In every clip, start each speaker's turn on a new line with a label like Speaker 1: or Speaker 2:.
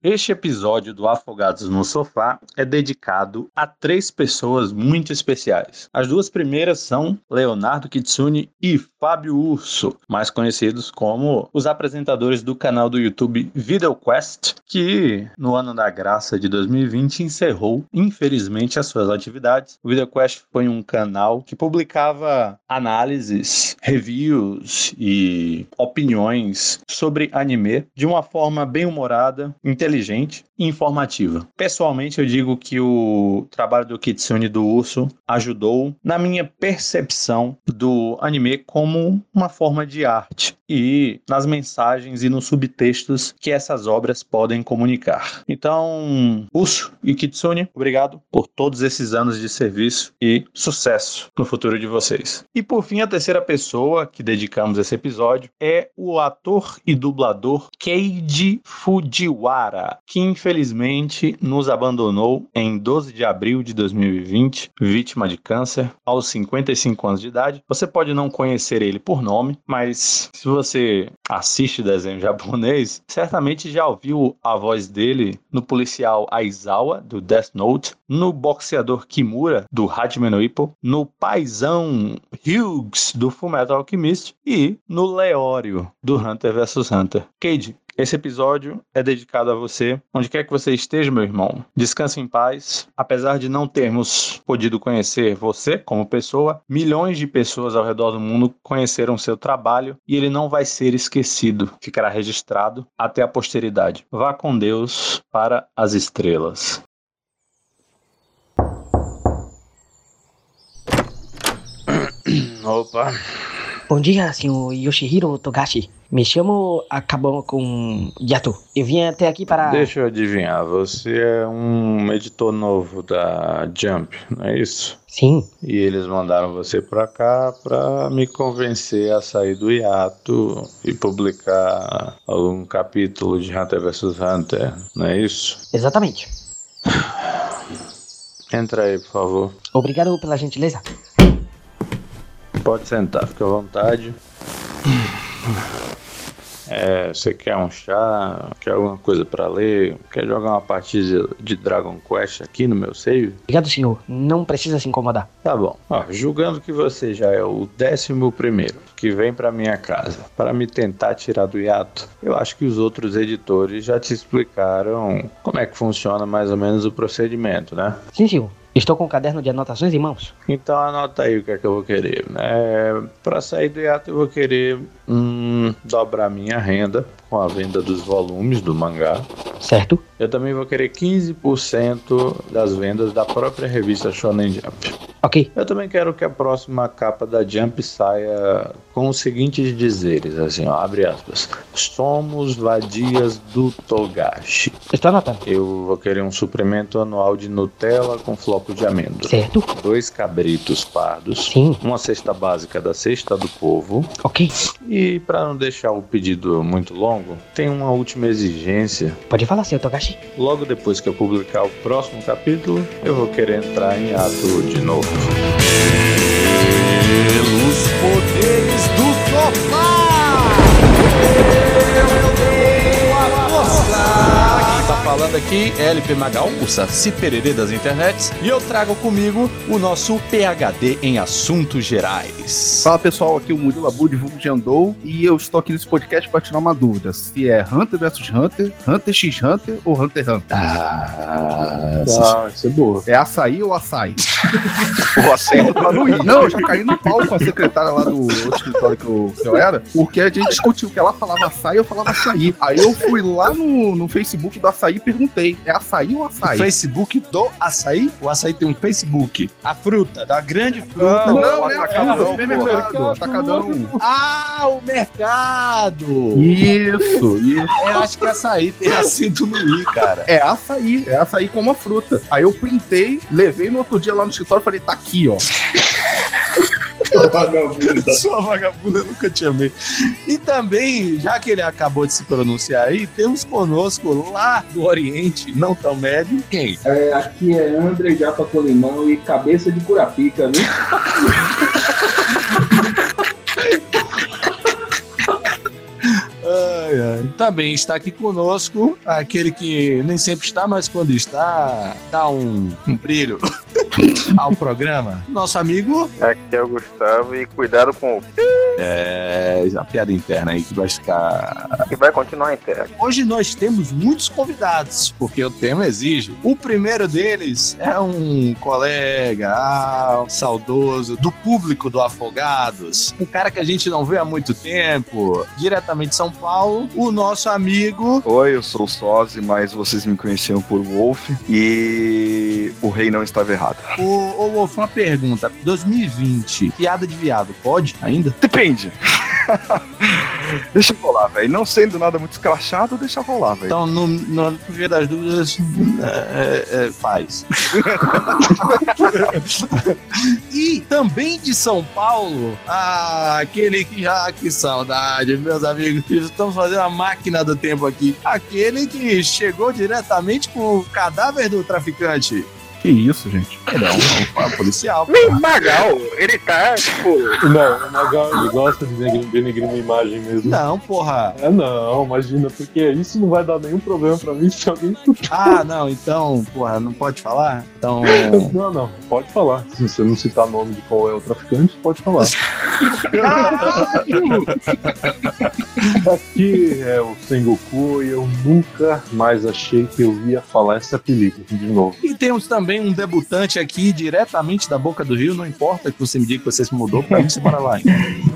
Speaker 1: Este episódio do Afogados no Sofá é dedicado a três pessoas muito especiais. As duas primeiras são Leonardo Kitsune e Fábio Urso, mais conhecidos como os apresentadores do canal do YouTube VideoQuest, que no ano da graça de 2020 encerrou, infelizmente, as suas atividades. O VideoQuest foi um canal que publicava análises, reviews e opiniões sobre anime de uma forma bem humorada, inteligente inteligente e informativa. Pessoalmente, eu digo que o trabalho do Kitsune do Urso ajudou na minha percepção do anime como uma forma de arte e nas mensagens e nos subtextos que essas obras podem comunicar. Então, Urso e Kitsune, obrigado por todos esses anos de serviço e sucesso no futuro de vocês. E por fim, a terceira pessoa que dedicamos esse episódio é o ator e dublador Keiji Fujiwara que infelizmente nos abandonou em 12 de abril de 2020, vítima de câncer, aos 55 anos de idade. Você pode não conhecer ele por nome, mas se você assiste desenho japonês, certamente já ouviu a voz dele no policial Aizawa, do Death Note, no boxeador Kimura, do Hajime no Ippo, no paizão Hughes, do Fullmetal Alchemist, e no Leório, do Hunter vs Hunter. Cade, esse episódio é dedicado a você, onde quer que você esteja, meu irmão. Descanse em paz. Apesar de não termos podido conhecer você como pessoa, milhões de pessoas ao redor do mundo conheceram seu trabalho e ele não vai ser esquecido. Ficará registrado até a posteridade. Vá com Deus para as estrelas.
Speaker 2: Opa. Bom dia, senhor Yoshihiro Togashi. Me chamo Acabou com Yato. Eu vim até aqui para.
Speaker 1: Deixa eu adivinhar, você é um editor novo da Jump, não é isso?
Speaker 2: Sim.
Speaker 1: E eles mandaram você para cá para me convencer a sair do hiato e publicar algum capítulo de Hunter vs Hunter, não é isso?
Speaker 2: Exatamente.
Speaker 1: Entra aí, por favor.
Speaker 2: Obrigado pela gentileza.
Speaker 1: Pode sentar, fica à vontade. É, você quer um chá? Quer alguma coisa para ler? Quer jogar uma partida de Dragon Quest aqui no meu save?
Speaker 2: Obrigado, senhor. Não precisa se incomodar.
Speaker 1: Tá bom. Ó, julgando que você já é o décimo primeiro que vem para minha casa para me tentar tirar do hiato, eu acho que os outros editores já te explicaram como é que funciona mais ou menos o procedimento, né?
Speaker 2: Sim, senhor. Estou com um caderno de anotações em mãos.
Speaker 1: Então anota aí o que é que eu vou querer. É, para sair do hiato eu vou querer hum, dobrar minha renda com a venda dos volumes do mangá.
Speaker 2: Certo.
Speaker 1: Eu também vou querer 15% das vendas da própria revista Shonen Jump.
Speaker 2: Ok.
Speaker 1: Eu também quero que a próxima capa da Jump saia com os seguintes dizeres, assim, ó, abre aspas. Somos vadias do Togashi.
Speaker 2: Está anotando.
Speaker 1: Eu vou querer um suprimento anual de Nutella com floco de amêndoa.
Speaker 2: Certo.
Speaker 1: Dois cabritos pardos.
Speaker 2: Sim.
Speaker 1: Uma cesta básica da cesta do povo.
Speaker 2: Ok.
Speaker 1: E para não deixar o pedido muito longo, tem uma última exigência.
Speaker 2: Pode falar, senhor Togashi.
Speaker 1: Logo depois que eu publicar o próximo capítulo, eu vou querer entrar em ato de novo.
Speaker 3: Pelos poderes falando aqui é LP Magal, o Saci Pererê das internets, e eu trago comigo o nosso PHD em assuntos gerais.
Speaker 4: Fala pessoal, aqui é o Murilo Abu, de Vulgo de Andou, e eu estou aqui nesse podcast para tirar uma dúvida: se é Hunter vs Hunter, Hunter x Hunter ou Hunter x Hunter?
Speaker 1: Ah, ah isso é boa.
Speaker 4: É açaí ou açaí?
Speaker 1: o açaí
Speaker 4: Não, eu já caí no pau com a secretária lá do outro escritório que eu, que eu era, porque a gente discutiu que ela falava açaí, eu falava açaí. Aí eu fui lá no, no Facebook do açaí e perguntei: é açaí ou açaí?
Speaker 3: O Facebook do açaí? O açaí tem um Facebook. A fruta, da grande fruta.
Speaker 4: Não, não, não, atacadão,
Speaker 3: é, atacadão. Ah, o mercado!
Speaker 4: Isso, isso.
Speaker 3: Eu acho que açaí tem acento no i, cara.
Speaker 4: É açaí, é açaí como uma fruta. Aí eu printei, levei no outro dia lá no escritório e falei: tá aqui, ó.
Speaker 3: Sua vagabunda. Sua vagabunda, nunca te amei. E também, já que ele acabou de se pronunciar aí, temos conosco lá do Oriente, não tão médio, quem?
Speaker 5: É, aqui é André Japa Colimão e cabeça de curapica, viu?
Speaker 3: ai, ai.
Speaker 1: também está aqui conosco aquele que nem sempre está, mas quando está, dá um, um brilho ao programa. Nosso amigo.
Speaker 6: Aqui é o Gustavo e cuidado com o.
Speaker 1: É, a piada interna aí que vai ficar.
Speaker 6: Que vai continuar interna.
Speaker 1: Hoje nós temos muitos convidados, porque o tema exige. O primeiro deles é um colega ah, um saudoso do público do Afogados, um cara que a gente não vê há muito tempo, diretamente de São Paulo, o nosso amigo.
Speaker 4: Oi, eu sou o Sozi, mas vocês me conheciam por Wolf e o rei não estava errado.
Speaker 1: O, o Wolf, uma pergunta. 2020, piada de viado, pode ainda?
Speaker 4: Depende. deixa rolar, velho. Não sendo nada muito escrachado, deixa rolar, velho.
Speaker 1: Então, no, no, no via das dúvidas, é, é, faz. e também de São Paulo, ah, aquele que já, que saudade, meus amigos. Estamos fazendo a máquina do tempo aqui. Aquele que chegou diretamente com o cadáver do traficante.
Speaker 4: Que isso, gente?
Speaker 1: Não, não, é policial.
Speaker 6: Nem Magal, ele tá, tipo.
Speaker 3: Não, o Magal ele gosta de denegrir uma imagem mesmo.
Speaker 1: Não, porra.
Speaker 3: É, não, imagina, porque isso não vai dar nenhum problema pra mim se alguém
Speaker 1: Ah, não, então, porra, não pode falar? Então.
Speaker 3: Não, não, pode falar. Se você não citar nome de qual é o traficante, pode falar. Aqui é o Sengoku e eu nunca mais achei que eu ia falar esse apelido de novo.
Speaker 1: E temos também um debutante aqui, diretamente da Boca do Rio, não importa que você me diga que você se mudou pra mim, bora lá.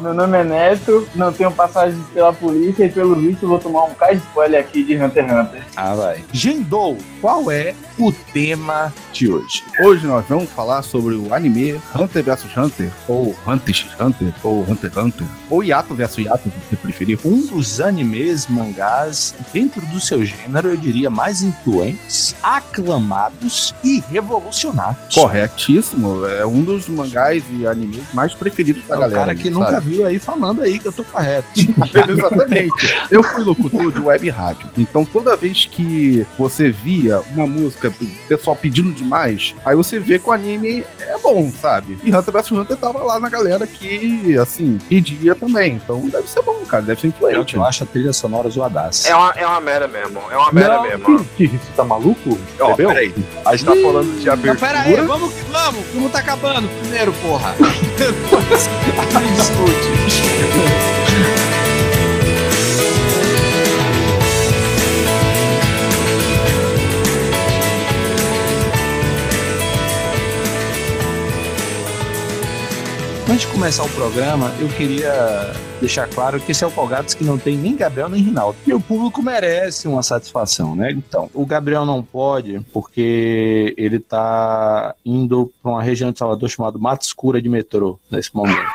Speaker 7: Meu nome é Neto, não tenho passagem pela polícia e pelo visto vou tomar um cai spoiler aqui de Hunter x Hunter.
Speaker 1: Ah, vai. Gendou, qual é o tema de hoje?
Speaker 4: Hoje nós vamos falar sobre o anime Hunter vs Hunter, ou Hunter x Hunter, ou Hunter x Hunter, ou Yato vs Yato, se você preferir.
Speaker 1: Um dos animes, mangás, dentro do seu gênero, eu diria mais influentes, aclamados e revolucionados.
Speaker 4: Corretíssimo, é um dos mangás e animes mais preferidos da
Speaker 1: É o
Speaker 4: galera.
Speaker 1: cara que
Speaker 4: sabe?
Speaker 1: nunca viu aí falando aí que eu tô correto.
Speaker 4: Exatamente. Eu fui locutor de web rádio. Então toda vez que você via uma música, o pessoal pedindo demais, aí você vê que o anime é bom, sabe? E Hunter vs Hunter tava lá na galera que, assim, pedia também. Então deve ser bom, cara. Deve ser influente.
Speaker 1: Eu acho a trilha sonora zoadaça.
Speaker 6: É uma, é uma merda mesmo. É uma merda mesmo.
Speaker 3: Que, que, você tá maluco?
Speaker 4: Ó, peraí. A gente tá falando de
Speaker 1: Não,
Speaker 4: abertura.
Speaker 1: pera aí, vamos que vamos, como tá acabando primeiro, porra. Gente discute. Antes de começar o programa, eu queria deixar claro que esse é o Polgados que não tem nem Gabriel nem Rinaldo. E o público merece uma satisfação, né? Então, o Gabriel não pode porque ele tá indo para uma região de Salvador chamada Mato Escura de metrô nesse momento.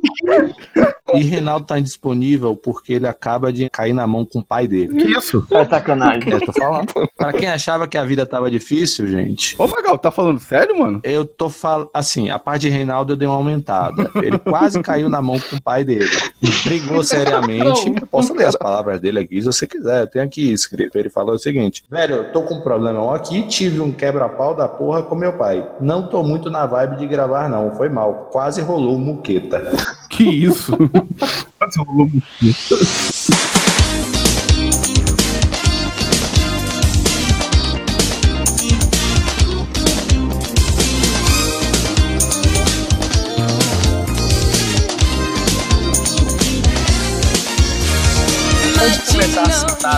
Speaker 1: E Reinaldo tá indisponível porque ele acaba de cair na mão com o pai dele.
Speaker 4: Que isso?
Speaker 7: É sacanagem.
Speaker 1: Eu tô falando. Pra quem achava que a vida tava difícil, gente,
Speaker 4: Ô, Magal, tá falando sério, mano?
Speaker 1: eu tô falando. Assim, a parte de Reinaldo eu dei uma aumentada. Ele quase caiu na mão com o pai dele. Brigou seriamente. Eu posso ler as palavras dele aqui se você quiser. Eu tenho aqui escrito. Ele falou o seguinte: Velho, eu tô com um problemão aqui. Tive um quebra-pau da porra com meu pai. Não tô muito na vibe de gravar, não. Foi mal. Quase rolou muqueta.
Speaker 4: Que isso?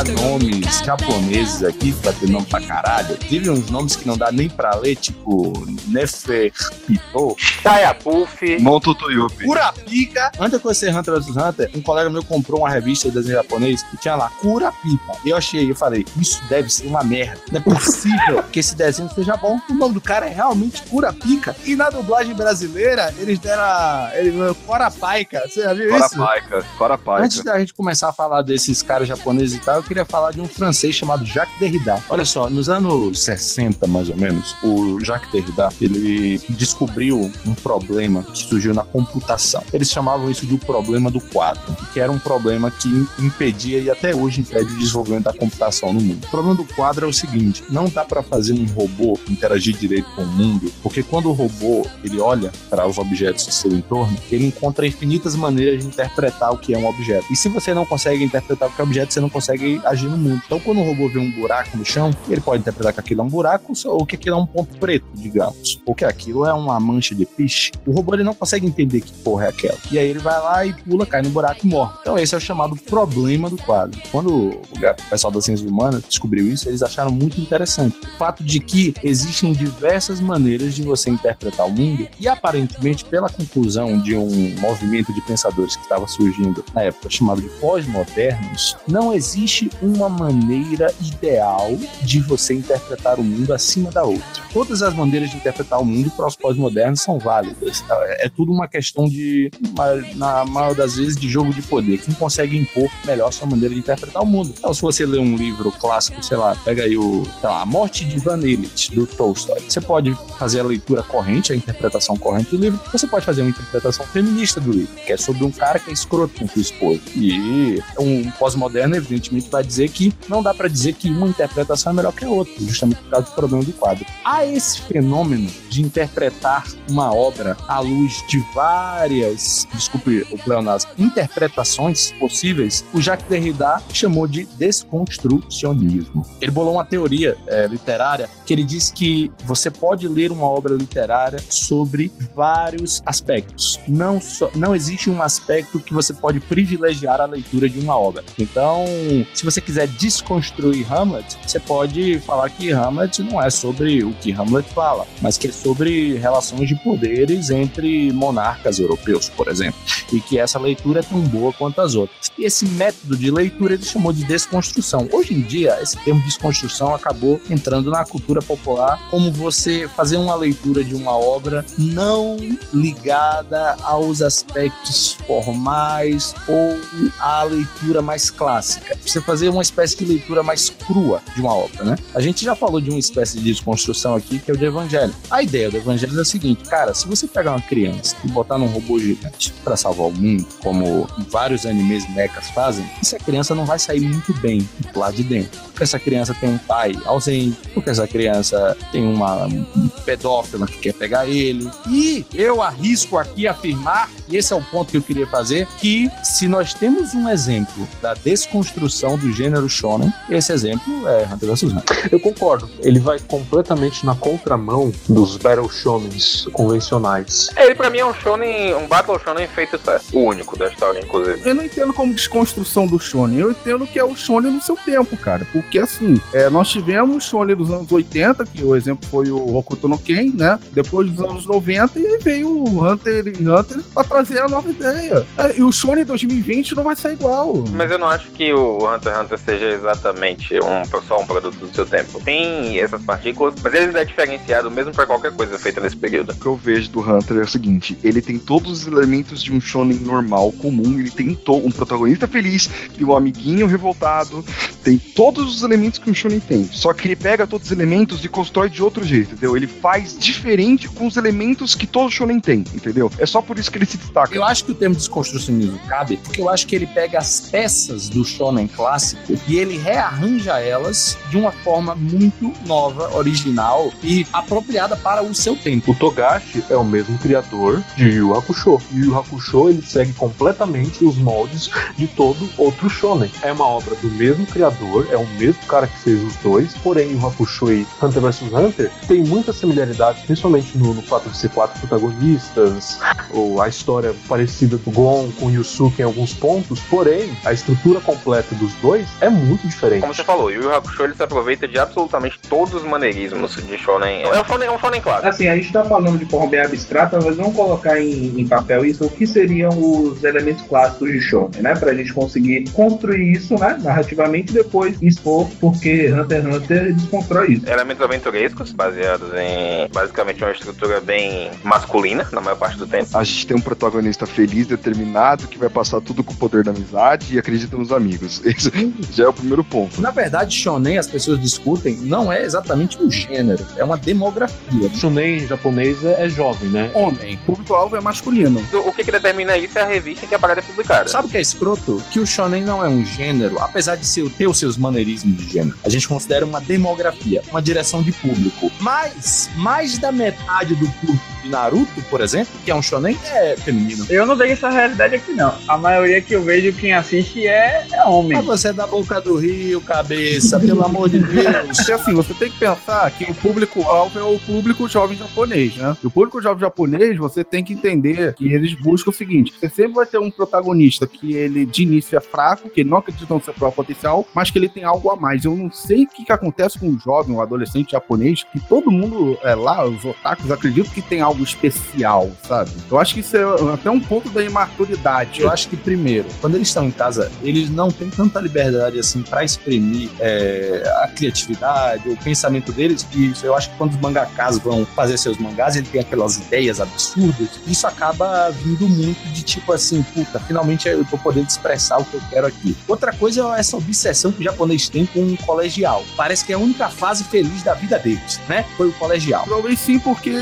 Speaker 1: Citar nomes japoneses aqui, pra ter nome pra caralho, teve uns nomes que não dá nem pra ler, tipo Neferpito,
Speaker 6: Tayapuff.
Speaker 4: Monto Toyupi.
Speaker 1: Kurapika. Antes de eu conhecer Hunter vs Hunter, um colega meu comprou uma revista de desenho japonês que tinha lá Kurapika. E eu achei, eu falei, isso deve ser uma merda. Não é possível que esse desenho seja bom. O nome do cara é realmente Kurapika. E na dublagem brasileira, eles deram a. Ele, Corapaica. Você já viu isso?
Speaker 4: Corapaica. Corapaica.
Speaker 1: Antes da gente começar a falar desses caras japoneses e tal, eu queria falar de um francês chamado Jacques Derrida. Olha só, nos anos 60, mais ou menos, o Jacques Derrida, ele descobriu um problema que surgiu na computação. Eles chamavam isso de o problema do quadro, que era um problema que impedia e até hoje impede o desenvolvimento da computação no mundo. O problema do quadro é o seguinte, não dá para fazer um robô interagir direito com o mundo, porque quando o robô ele olha para os objetos do seu entorno, ele encontra infinitas maneiras de interpretar o que é um objeto. E se você não consegue interpretar o que é objeto, você não consegue agir no mundo. Então, quando o robô vê um buraco no chão, ele pode interpretar que aquilo é um buraco ou que aquilo é um ponto preto, digamos, ou que aquilo é uma mancha de piche. O robô ele não consegue entender que porra é aquela. E aí ele vai lá e pula, cai no buraco e morre. Então, esse é o chamado problema do quadro. Quando o pessoal das ciências humanas descobriu isso, eles acharam muito interessante o fato de que existem diversas maneiras de você interpretar o mundo e aparentemente pela conclusão de um movimento de pensadores que estava surgindo na época chamado de pós-modernos, não existe uma maneira ideal de você interpretar o mundo acima da outra. Todas as maneiras de interpretar o mundo para os pós-modernos são válidas. É tudo uma questão de, na maior das vezes, de jogo de poder. Quem consegue impor melhor sua maneira de interpretar o mundo. Então, se você lê um livro clássico, sei lá, pega aí o, lá, A Morte de Ivan Illich, do Tolstói, você pode fazer a leitura corrente, a interpretação corrente do livro, você pode fazer uma interpretação feminista do livro, que é sobre um cara que é escroto com sua esposa. E um pós-moderno, evidentemente, vai dizer que não dá para dizer que uma interpretação é melhor que a outra, justamente por causa do problema do quadro. Há esse fenômeno de interpretar uma obra à luz de várias, desculpe o pleonasmo, interpretações possíveis, o Jacques Derrida chamou de desconstrucionismo. Ele bolou uma teoria é, literária que ele diz que você pode ler uma obra literária sobre vários aspectos. Não, só, não existe um aspecto que você pode privilegiar a leitura de uma obra. Então, se você quiser desconstruir Hamlet, você pode falar que Hamlet não é sobre o que Hamlet fala, mas que é sobre relações de poderes entre monarcas europeus, por exemplo, e que essa leitura é tão boa quanto as outras. E esse método de leitura ele chamou de desconstrução. Hoje em dia, esse termo desconstrução acabou entrando na cultura popular como você fazer uma leitura de uma obra não ligada aos aspectos formais ou à leitura mais clássica. Você fazer uma espécie de leitura mais crua de uma obra, né? A gente já falou de uma espécie de desconstrução aqui que é o de evangelho. A ideia do evangelho é a seguinte, cara, se você pegar uma criança e botar num robô gigante para salvar o mundo, como vários animes mechas fazem, essa criança não vai sair muito bem lá de dentro. Porque essa criança tem um pai ausente, porque essa criança tem uma pedófila que quer pegar ele. E eu arrisco aqui afirmar, e esse é o ponto que eu queria fazer, que se nós temos um exemplo da desconstrução do gênero shonen, esse exemplo é Hunter vs Hunter.
Speaker 3: Eu concordo. Ele vai completamente na contramão dos Battle Shonens convencionais.
Speaker 6: Ele pra mim é um shonen, um battle shonen feito certo. O único da história, inclusive.
Speaker 4: Eu não entendo como desconstrução do shonen. Eu entendo que é o shonen no seu tempo, cara. Porque assim, é, nós tivemos shonen dos anos 80, que o exemplo foi o Hokuto no Ken, né? Depois dos anos 90 e aí veio o Hunter x Hunter pra trazer a nova ideia. É, e o shonen 2020 não vai ser igual.
Speaker 6: Mas eu não acho que o Hunter x Hunter seja exatamente um, só um produto do seu tempo. Tem essas partículas, mas ele é diferenciado mesmo pra qualquer coisa feita nesse período.
Speaker 8: O que eu vejo do Hunter é o seguinte: ele tem todos os elementos de um shonen normal, comum. Ele tem um protagonista feliz, tem um amiguinho revoltado, tem todos os elementos que um shonen tem. Só que ele pega todos os elementos e constrói de outro jeito, entendeu? Ele faz diferente com os elementos que todo shonen tem, entendeu? É só por isso que ele se destaca.
Speaker 1: Eu acho que o termo desconstrucionismo cabe, porque eu acho que ele pega as peças do shonen clássico e ele rearranja elas de uma forma muito nova, original e apropriada para o seu tempo.
Speaker 3: O Togashi é o mesmo criador de Yu Hakusho. E Yu Hakusho ele segue completamente os moldes de todo outro shonen. É uma obra do mesmo criador, é o mesmo cara que fez os dois, porém Yu Hakusho e Hunter vs Hunter tem muitas similaridades, principalmente no, no fato de ser quatro protagonistas, ou a história parecida do Gon com Yusuke em alguns pontos, porém a estrutura completa dos dois é muito diferente.
Speaker 6: Como você falou, o Yu Yu Hakusho ele se aproveita de absolutamente todos os maneirismos de shonen. É um shonen, é um shonen clássico.
Speaker 7: Assim, a gente tá falando de forma bem abstrata, mas
Speaker 5: vamos colocar em, em papel isso, o que seriam os elementos clássicos de shonen, né? Pra gente conseguir construir isso, né? Narrativamente e depois expor porque Hunter x Hunter desconstrói isso.
Speaker 6: Elementos aventurescos, baseados em basicamente uma estrutura bem masculina, na maior parte do tempo.
Speaker 8: A gente tem um protagonista feliz, determinado, que vai passar tudo com o poder da amizade e acredita nos amigos. Esse já é o primeiro ponto.
Speaker 1: Na verdade, shonen, as pessoas discutem, não é exatamente o gênero, é uma demografia.
Speaker 3: Shonen japonês é, é jovem, né?
Speaker 4: Homem. Público-alvo é masculino.
Speaker 6: O que, que determina isso é a revista em que a parada é publicada.
Speaker 1: Sabe o que é escroto? Que o shonen não é um gênero, apesar de ser, ter os seus maneirismos de gênero. A gente considera uma demografia, uma direção de público. Mas, mais da metade do público de Naruto, por exemplo, que é um shonen, é feminino.
Speaker 7: Eu não vejo essa realidade aqui, não. A maioria que eu vejo, quem assiste é, é homem.
Speaker 1: Mas você é da boca do rio, cabeça, pelo amor de Deus.
Speaker 4: Porque assim, você tem que pensar que o público-alvo é o público jovem japonês, né? E o público jovem japonês, você tem que entender que eles buscam o seguinte: você sempre vai ter um protagonista que ele de início é fraco, que ele não acredita no seu próprio potencial, mas que ele tem algo a mais. Eu não sei o que, que acontece com um jovem, um adolescente japonês, que todo mundo é, lá, os otakus, acreditam que tem algo especial, sabe? Eu acho que isso é até um ponto da imaturidade.
Speaker 1: Eu acho que, primeiro, quando eles estão em casa, eles não têm tanta liberdade assim para exprimir é, a criatividade, o pensamento deles. E eu acho que quando os mangakas vão fazer seus mangás, ele tem aquelas ideias absurdas. Isso acaba vindo muito de tipo assim, puta, finalmente eu tô podendo expressar o que eu quero aqui. Outra coisa é essa obsessão que o japonês tem com o colegial. Parece que é a única fase feliz da vida deles, né? Foi o colegial.
Speaker 4: Talvez sim, porque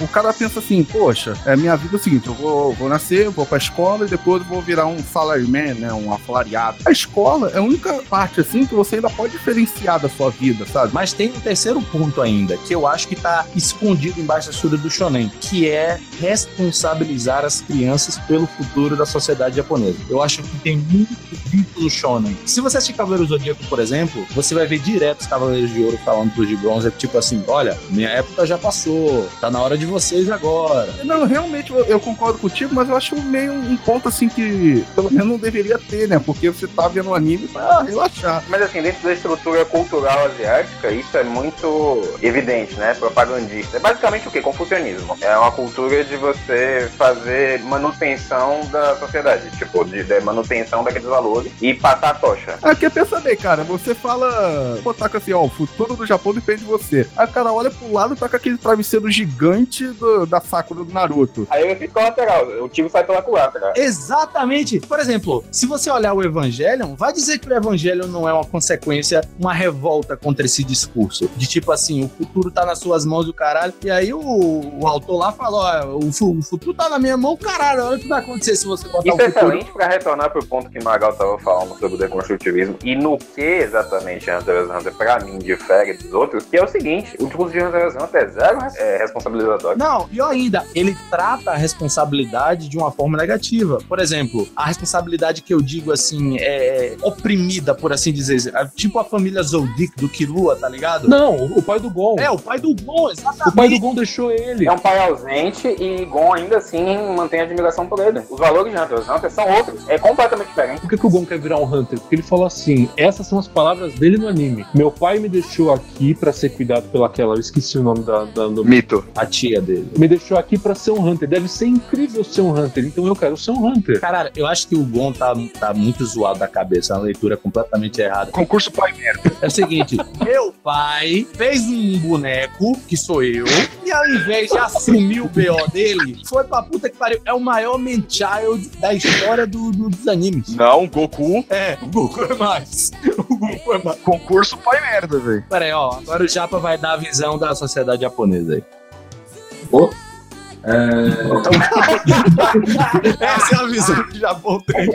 Speaker 4: o cara pensa assim, poxa, é minha vida é o seguinte, eu vou, vou nascer, vou pra escola e depois vou virar um salaryman, né? Um assalariado. A escola é a única parte, assim, que você ainda pode diferenciar da sua vida, sabe?
Speaker 1: Mas tem um terceiro ponto ainda, que eu acho que tá escondido embaixo da estrutura do shonen, que é responsabilizar as crianças pelo futuro da sociedade japonesa. Eu acho que tem muito vínculo no shonen. Se você assistir Cavaleiro Zodíaco, por exemplo, você vai ver direto os Cavaleiros de Ouro falando pros de bronze, é tipo assim, olha, minha época já passou, tá na hora de vocês agora.
Speaker 4: Não, realmente eu, eu concordo contigo, mas eu acho meio um ponto assim que pelo menos não deveria ter, né? Porque você tá vendo um anime pra relaxar.
Speaker 6: Mas assim, dentro da estrutura cultural asiática, isso é muito evidente, né? Propagandista. É basicamente o que? Confucionismo. É uma cultura de você fazer manutenção da sociedade, tipo, de, de manutenção daqueles valores e passar a tocha.
Speaker 4: Aqui é pensa bem, cara, você fala, botar assim, ó, o futuro do Japão depende de você. Aí o cara olha pro lado e tá com aquele travesseiro gigante do- da Sakura do Naruto.
Speaker 6: Aí eu fico lateral, o time sai pela culatra, cara.
Speaker 1: Exatamente. Por exemplo, se você olhar o Evangelion, vai dizer que o Evangelion não é uma consequência, uma revolta contra esse discurso. De tipo assim, o futuro tá nas suas mãos do caralho. E aí o, o autor lá fala: ó, o, o futuro tá na minha mão, caralho. Olha o que vai acontecer se você botar
Speaker 6: Isso
Speaker 1: o
Speaker 6: é
Speaker 1: futuro.
Speaker 6: excelente pra retornar pro ponto que Magal tava falando sobre o deconstrutivismo e no que exatamente Hunter x Hunter pra mim difere dos outros, que é o seguinte, o discurso de Hunter x Hunter é zero é, responsabilizatório.
Speaker 1: Não, pior ainda, ele trata a responsabilidade de uma forma negativa. Por exemplo, a responsabilidade que eu digo assim, é oprimida, por assim dizer. É Tipo a família Zoldyck do Killua, tá ligado?
Speaker 3: Não, o pai do Gon.
Speaker 1: É, o pai do Gon, exatamente.
Speaker 3: O pai do Gon deixou ele.
Speaker 6: É um pai ausente e Gon ainda assim mantém admiração por ele. Os valores de Hunter x Hunter são outros, é completamente diferente.
Speaker 3: Por que, que o Gon quer virar um Hunter? Porque ele falou assim: essas são as palavras dele no anime. Meu pai me deixou aqui pra ser cuidado pelaquela. Eu esqueci o nome da, da do-
Speaker 8: Mito.
Speaker 1: A tia dele.
Speaker 3: Me deixou aqui pra ser um Hunter. Deve ser incrível ser um Hunter. Então eu quero ser um Hunter.
Speaker 1: Caralho, eu acho que o Gon tá, tá muito zoado da cabeça, é uma leitura completamente errada.
Speaker 8: Concurso pai merda.
Speaker 1: É o seguinte, meu pai fez um boneco, que sou eu, e ao invés de assumir o BO dele, foi pra puta que pariu. É o maior man-child da história do- do- dos animes.
Speaker 8: Não, Goku.
Speaker 1: É, o Goku é mais. O Goku é mais.
Speaker 8: Concurso pai merda, velho.
Speaker 1: Pera aí, ó. Agora o Japa vai dar a visão da sociedade japonesa aí. Essa é a visão que o Japão tem.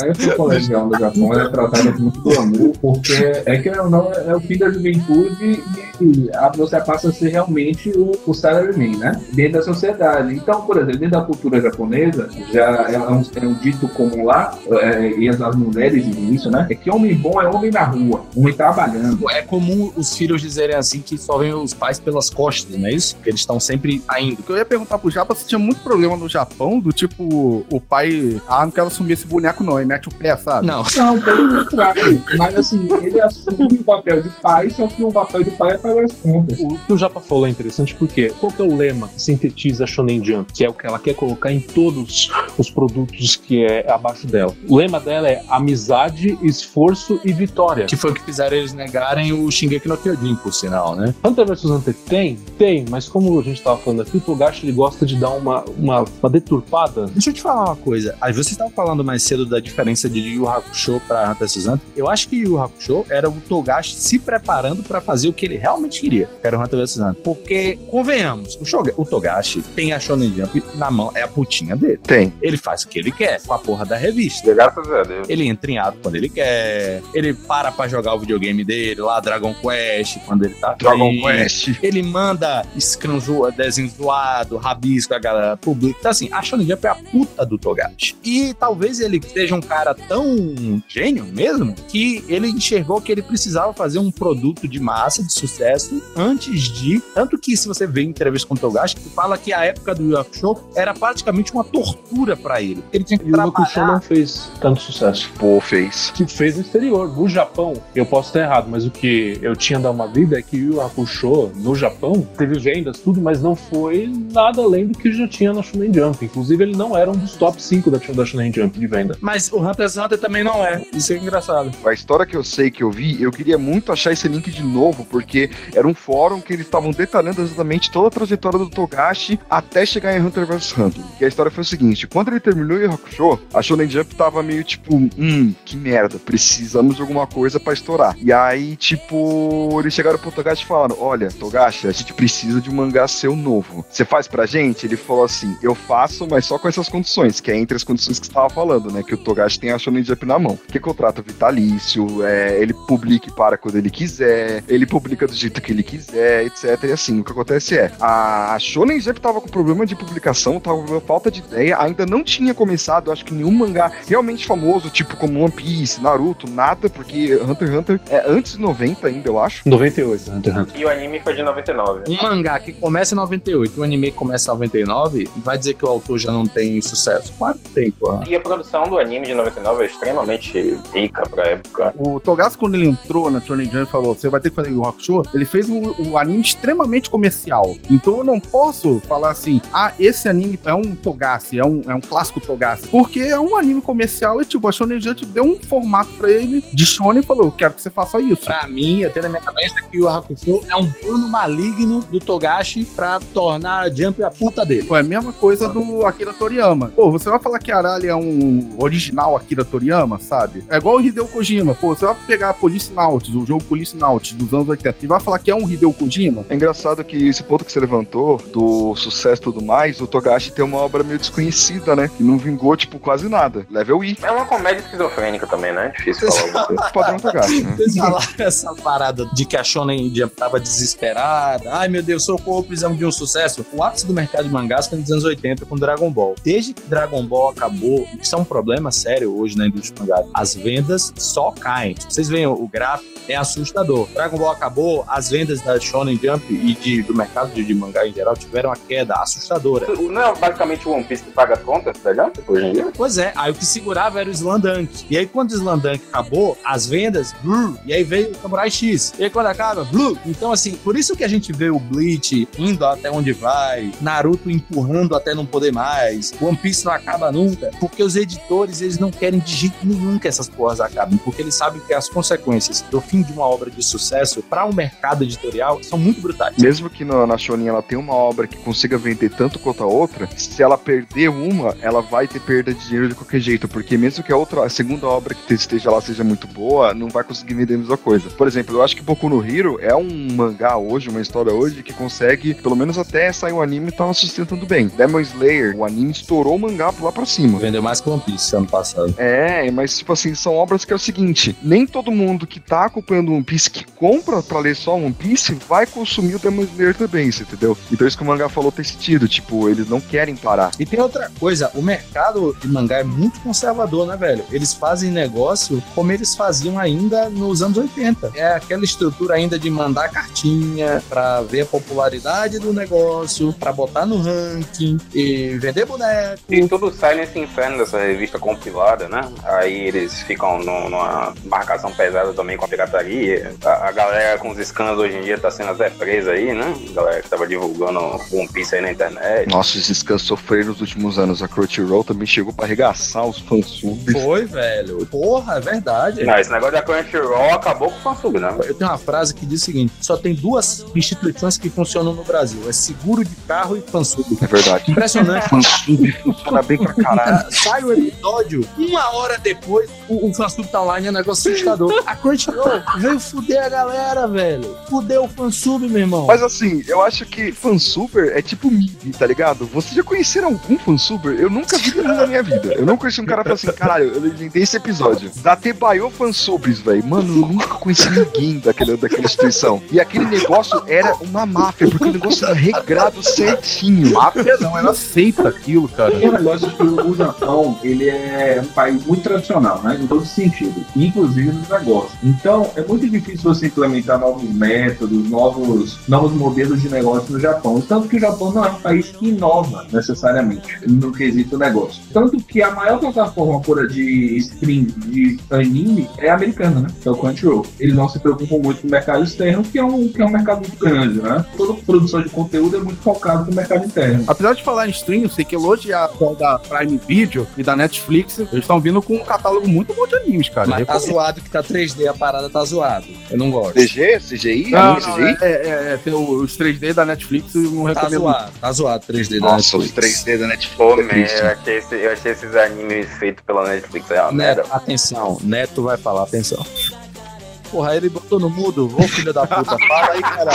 Speaker 5: A época colegial do Japão ela é tratada com muito glamour, porque é que não é o fim da juventude e a, você passa a ser realmente o, o salaryman, né? Dentro da sociedade. Então, por exemplo, dentro da cultura japonesa, já é um, é um dito comum lá, é, e as, as mulheres dizem isso, né? É que homem bom é homem na rua, homem trabalhando.
Speaker 1: É comum os filhos dizerem assim que só vêm os pais pelas costas, não é isso? Que eles estão sempre indo.
Speaker 4: Eu ia perguntar pro Japa se tinha muito problema no Japão, do tipo, o pai, ah, não quero assumir esse boneco não, e mete o pé, sabe?
Speaker 1: Não.
Speaker 5: Não, pelo contrário. Mas assim, ele assume o papel de pai, só que o papel de pai é pagar as contas.
Speaker 3: O que o Japa falou é interessante porque qual que é o lema que sintetiza a Shonen Jump, que é o que ela quer colocar em todos os produtos que é abaixo dela. O lema dela é amizade, esforço e vitória.
Speaker 1: Que foi o que fizeram eles negarem o Shingeki no Kyojin, por sinal, né?
Speaker 3: Hunter vs Hunter tem? Tem, mas como a gente tava falando aqui, o Togashi ele gosta de dar uma, uma, uma deturpada.
Speaker 1: Deixa eu te falar uma coisa. Aí vocês estavam falando mais cedo da diferença de Yu Hakusho pra Hunter x Hunter. Eu acho que Yu Hakusho era o Togashi se preparando pra fazer o que ele realmente queria, que era o Hunter vs Hunter. Porque, convenhamos, o, Shoga- o Togashi tem a Shonen Jump na mão, é a putinha dele.
Speaker 8: Tem.
Speaker 1: Ele faz o que ele quer com a porra da revista.
Speaker 6: Graças a Deus.
Speaker 1: Ele entra em ato quando ele quer, ele para pra jogar o videogame dele, lá Dragon Quest, quando ele tá
Speaker 8: Dragon
Speaker 1: afim.
Speaker 8: Quest.
Speaker 1: Ele manda scrum zo- desenho zoado, rabisco, a galera publica. Então, assim, a Shonen Jump é a puta do Togashi. E talvez ele seja um cara tão gênio mesmo, que ele enxergou que ele precisava fazer um produto de massa, de sucesso, antes de... Tanto que, se você vê em entrevista com o Togashi, ele fala que a época do Yu Yu Hakusho era praticamente uma tortura pra ele. Ele tinha que
Speaker 3: E o Hakusho
Speaker 1: trabalhar...
Speaker 3: não fez tanto sucesso.
Speaker 8: Pô, fez.
Speaker 3: que fez no exterior. No Japão, eu posso estar errado, mas o que eu tinha dado uma vida é que o Yu Hakusho, no Japão, teve vendas, tudo, mas não foi nada além do que já tinha na Shonen Jump. Inclusive, ele não era um dos top 5 da, da Shonen Jump de venda.
Speaker 1: Mas o Hunter x Hunter também não é. Isso é engraçado.
Speaker 8: A história que eu sei que eu vi, eu queria muito achar esse link de novo, porque era um fórum que eles estavam detalhando exatamente toda a trajetória do Togashi até chegar em Hunter vs Hunter. E a história foi o seguinte: quando ele terminou o Hakusho, a Shonen Jump tava meio tipo, hum, que merda, precisamos de alguma coisa pra estourar. E aí, tipo, eles chegaram pro Togashi e falaram: Olha, Togashi, a gente precisa de um mangá seu novo. Você faz pra gente? Ele falou assim: Eu faço, mas só com essas condições, que é entre as condições que você tava falando, né? Que o Togashi tem a Shonen Jump na mão. Que contrato vitalício, é, ele publica e para quando ele quiser, ele publica do jeito que ele quiser, etc. E assim, o que acontece é, a Shonen Jump tava com problema de publicação, tava com falta de ideia, ainda não tinha começado, acho que nenhum mangá realmente famoso, tipo como One Piece, Naruto, nada, porque Hunter x Hunter é antes de 90 ainda, eu acho.
Speaker 3: 98, Hunter x Hunter.
Speaker 6: E o anime foi de 99.
Speaker 1: Um mangá que começa em 98 e um anime que começa em 99, vai dizer que o autor já não tem sucesso? Claro que tem, porra.
Speaker 6: E a produção do anime de 99 é extremamente rica pra época.
Speaker 4: O Togashi, quando ele entrou na Shonen Jump e falou, você vai ter que fazer o Hakusho, ele fez um, um anime extremamente comercial. Então eu não posso falar assim, ah, esse anime é um Togashi, é um, é um clássico Togashi. Porque é um anime comercial e, tipo, a Shonen Jump deu um formato pra ele de Shonen e falou, eu quero que você faça isso.
Speaker 1: Pra mim, tenho na minha cabeça que o Hakusho é um plano maligno do Togashi pra tornar a Jump a puta dele.
Speaker 4: Pô, é a mesma coisa do Akira Toriyama. Pô, você vai falar que Arali é um original Akira Toriyama, sabe? É igual o Hideo Kojima. Pô, você vai pegar Police Nautilus, o jogo Police Nautilus dos anos 80, e vai falar que é um Hideo Kojima?
Speaker 8: É engraçado que esse ponto que você levantou, do sucesso e tudo mais, o Togashi tem uma obra meio desconhecida, né? Que não vingou, tipo, quase nada. Level I.
Speaker 6: É uma comédia esquizofrênica também, né? Difícil falar coisa.
Speaker 8: Padrão Togashi, né?
Speaker 1: Vocês falaram essa parada de que a Shonen Jump tava desesperada. Ai, meu Deus, socorro, precisamos de um sucesso. O ápice do mercado de mangás foi nos anos 80 com Dragon Ball. Desde que Dragon Ball acabou, isso é um problema sério hoje na indústria de mangás, as vendas só caem. Vocês veem o gráfico, é assustador. Dragon Ball acabou, as vendas da Shonen Jump e de- do mercado de, de mangá em geral tiveram uma queda assustadora.
Speaker 6: Não é basicamente o One Piece que paga as contas, tá ligado? Hoje em dia?
Speaker 1: Pois é, aí o que segurava era o Slandunk. E aí, quando o Slandunk acabou, as vendas, blue, e aí veio o Samurai X. E aí, quando acaba, blue. Então, assim, por isso que a gente vê o Bleach indo até onde vai, Naruto empurrando até não poder mais, One Piece não acaba nunca, porque os editores, eles não querem de jeito nenhum que essas porras acabem, porque eles sabem que as consequências do fim de uma obra de sucesso para um mercado editorial são muito brutais.
Speaker 8: Mesmo que na, na Shonen ela tenha uma obra que consiga vender tanto quanto a outra, se ela perder uma, ela vai ter perda de dinheiro de qualquer jeito, porque mesmo que a outra, a segunda obra que esteja lá seja muito boa, não vai conseguir vender a mesma coisa. Por exemplo, eu acho que Boku no Hero é um mangá hoje, uma história hoje, que consegue, pelo menos até sair o anime, tava sustentando bem. Demon Slayer, o anime estourou o mangá lá pra cima.
Speaker 1: Vendeu mais que One Piece ano passado.
Speaker 8: É, mas tipo assim, são obras que é o seguinte: nem todo mundo que tá acompanhando One Piece, que compra pra ler só One Piece, vai consumir o Demon Slayer também, você entendeu? Então isso que o mangá falou tem sentido, tipo, eles não querem parar.
Speaker 1: E tem outra coisa, o mercado de mangá é muito conservador, né, velho? Eles fazem negócio como eles faziam ainda nos anos 80. É aquela estrutura ainda de mandar cartinha pra ver a popularidade do negócio, pra botar no ranking e vender boneco.
Speaker 6: E tudo sai nesse inferno dessa revista compilada, né? Aí eles ficam no- numa marcação pesada também com a pirataria. A, a galera com os Scans hoje em dia tá sendo até presa aí, né? A galera que tava divulgando One Piece aí na internet.
Speaker 8: Nossa, esses scans sofreram nos últimos anos. A Crunchyroll também chegou pra arregaçar os fansubs.
Speaker 1: Foi, velho. Porra, é verdade.
Speaker 6: Não, esse negócio da Crunchyroll acabou com o fansub, né?
Speaker 1: Eu tenho uma frase que diz o seguinte: só tem duas instituições que funcionam no Brasil: é seguro de carro e fansub.
Speaker 8: É verdade.
Speaker 1: Impressionante.
Speaker 8: Funciona bem pra caralho.
Speaker 1: Sai o episódio, uma hora depois, o, o fansub tá online, é um negócio assustador. A Crunchyroll veio fuder a galera, velho. Fudeu o fansub, meu irmão.
Speaker 8: Mas assim, eu acho que fansuber é tipo MIB, tá ligado? Vocês já conheceram algum fansuber? Eu nunca vi nenhum na minha vida. Eu não conheci um cara falou assim, caralho, eu legendei esse episódio. Da Tebaio fansubs, velho. Mano, eu nunca conheci ninguém daquela, daquela instituição. E aquele negócio era uma máfia, porque o negócio era regrado certinho.
Speaker 4: Máfia não, era aceita aquilo, cara.
Speaker 5: Tem um negócio que o Japão, ele é um país muito tradicional, né? Em todos os sentidos, inclusive nos negócios. Então, é muito difícil você implementar novos métodos, novos, novos modelos de negócio no Japão. Tanto que o Japão não é um país que inova necessariamente no quesito negócio. Tanto que a maior plataforma por de stream de anime é americana, né? Que é o Crunchyroll. Eles não se preocupam muito com o mercado externo, que é um, que é um mercado muito grande, né? Toda produção de conteúdo é muito no mercado interno.
Speaker 4: Apesar de falar em stream, eu sei que elogiar a da Prime Video e da Netflix, eles estão vindo com um catálogo muito bom de animes, cara.
Speaker 1: Mas tá zoado que tá 3D, a parada tá zoado. Eu não gosto.
Speaker 8: CG? CGI?
Speaker 4: Não,
Speaker 8: Anime
Speaker 4: não,
Speaker 8: CGI?
Speaker 4: é, é, é, tem os 3D da Netflix e não
Speaker 1: Tá
Speaker 4: recomendo.
Speaker 1: zoado, tá zoado 3D da
Speaker 8: Nossa, os
Speaker 1: Netflix.
Speaker 8: 3D da Netflix.
Speaker 6: Pô,
Speaker 8: é
Speaker 6: man,
Speaker 8: triste.
Speaker 6: eu achei, esse- eu achei esses animes feitos pela Netflix é.
Speaker 1: Neto, atenção, Neto vai falar, atenção. Porra, ele botou no mudo. Ô, filho da puta, fala aí, caralho.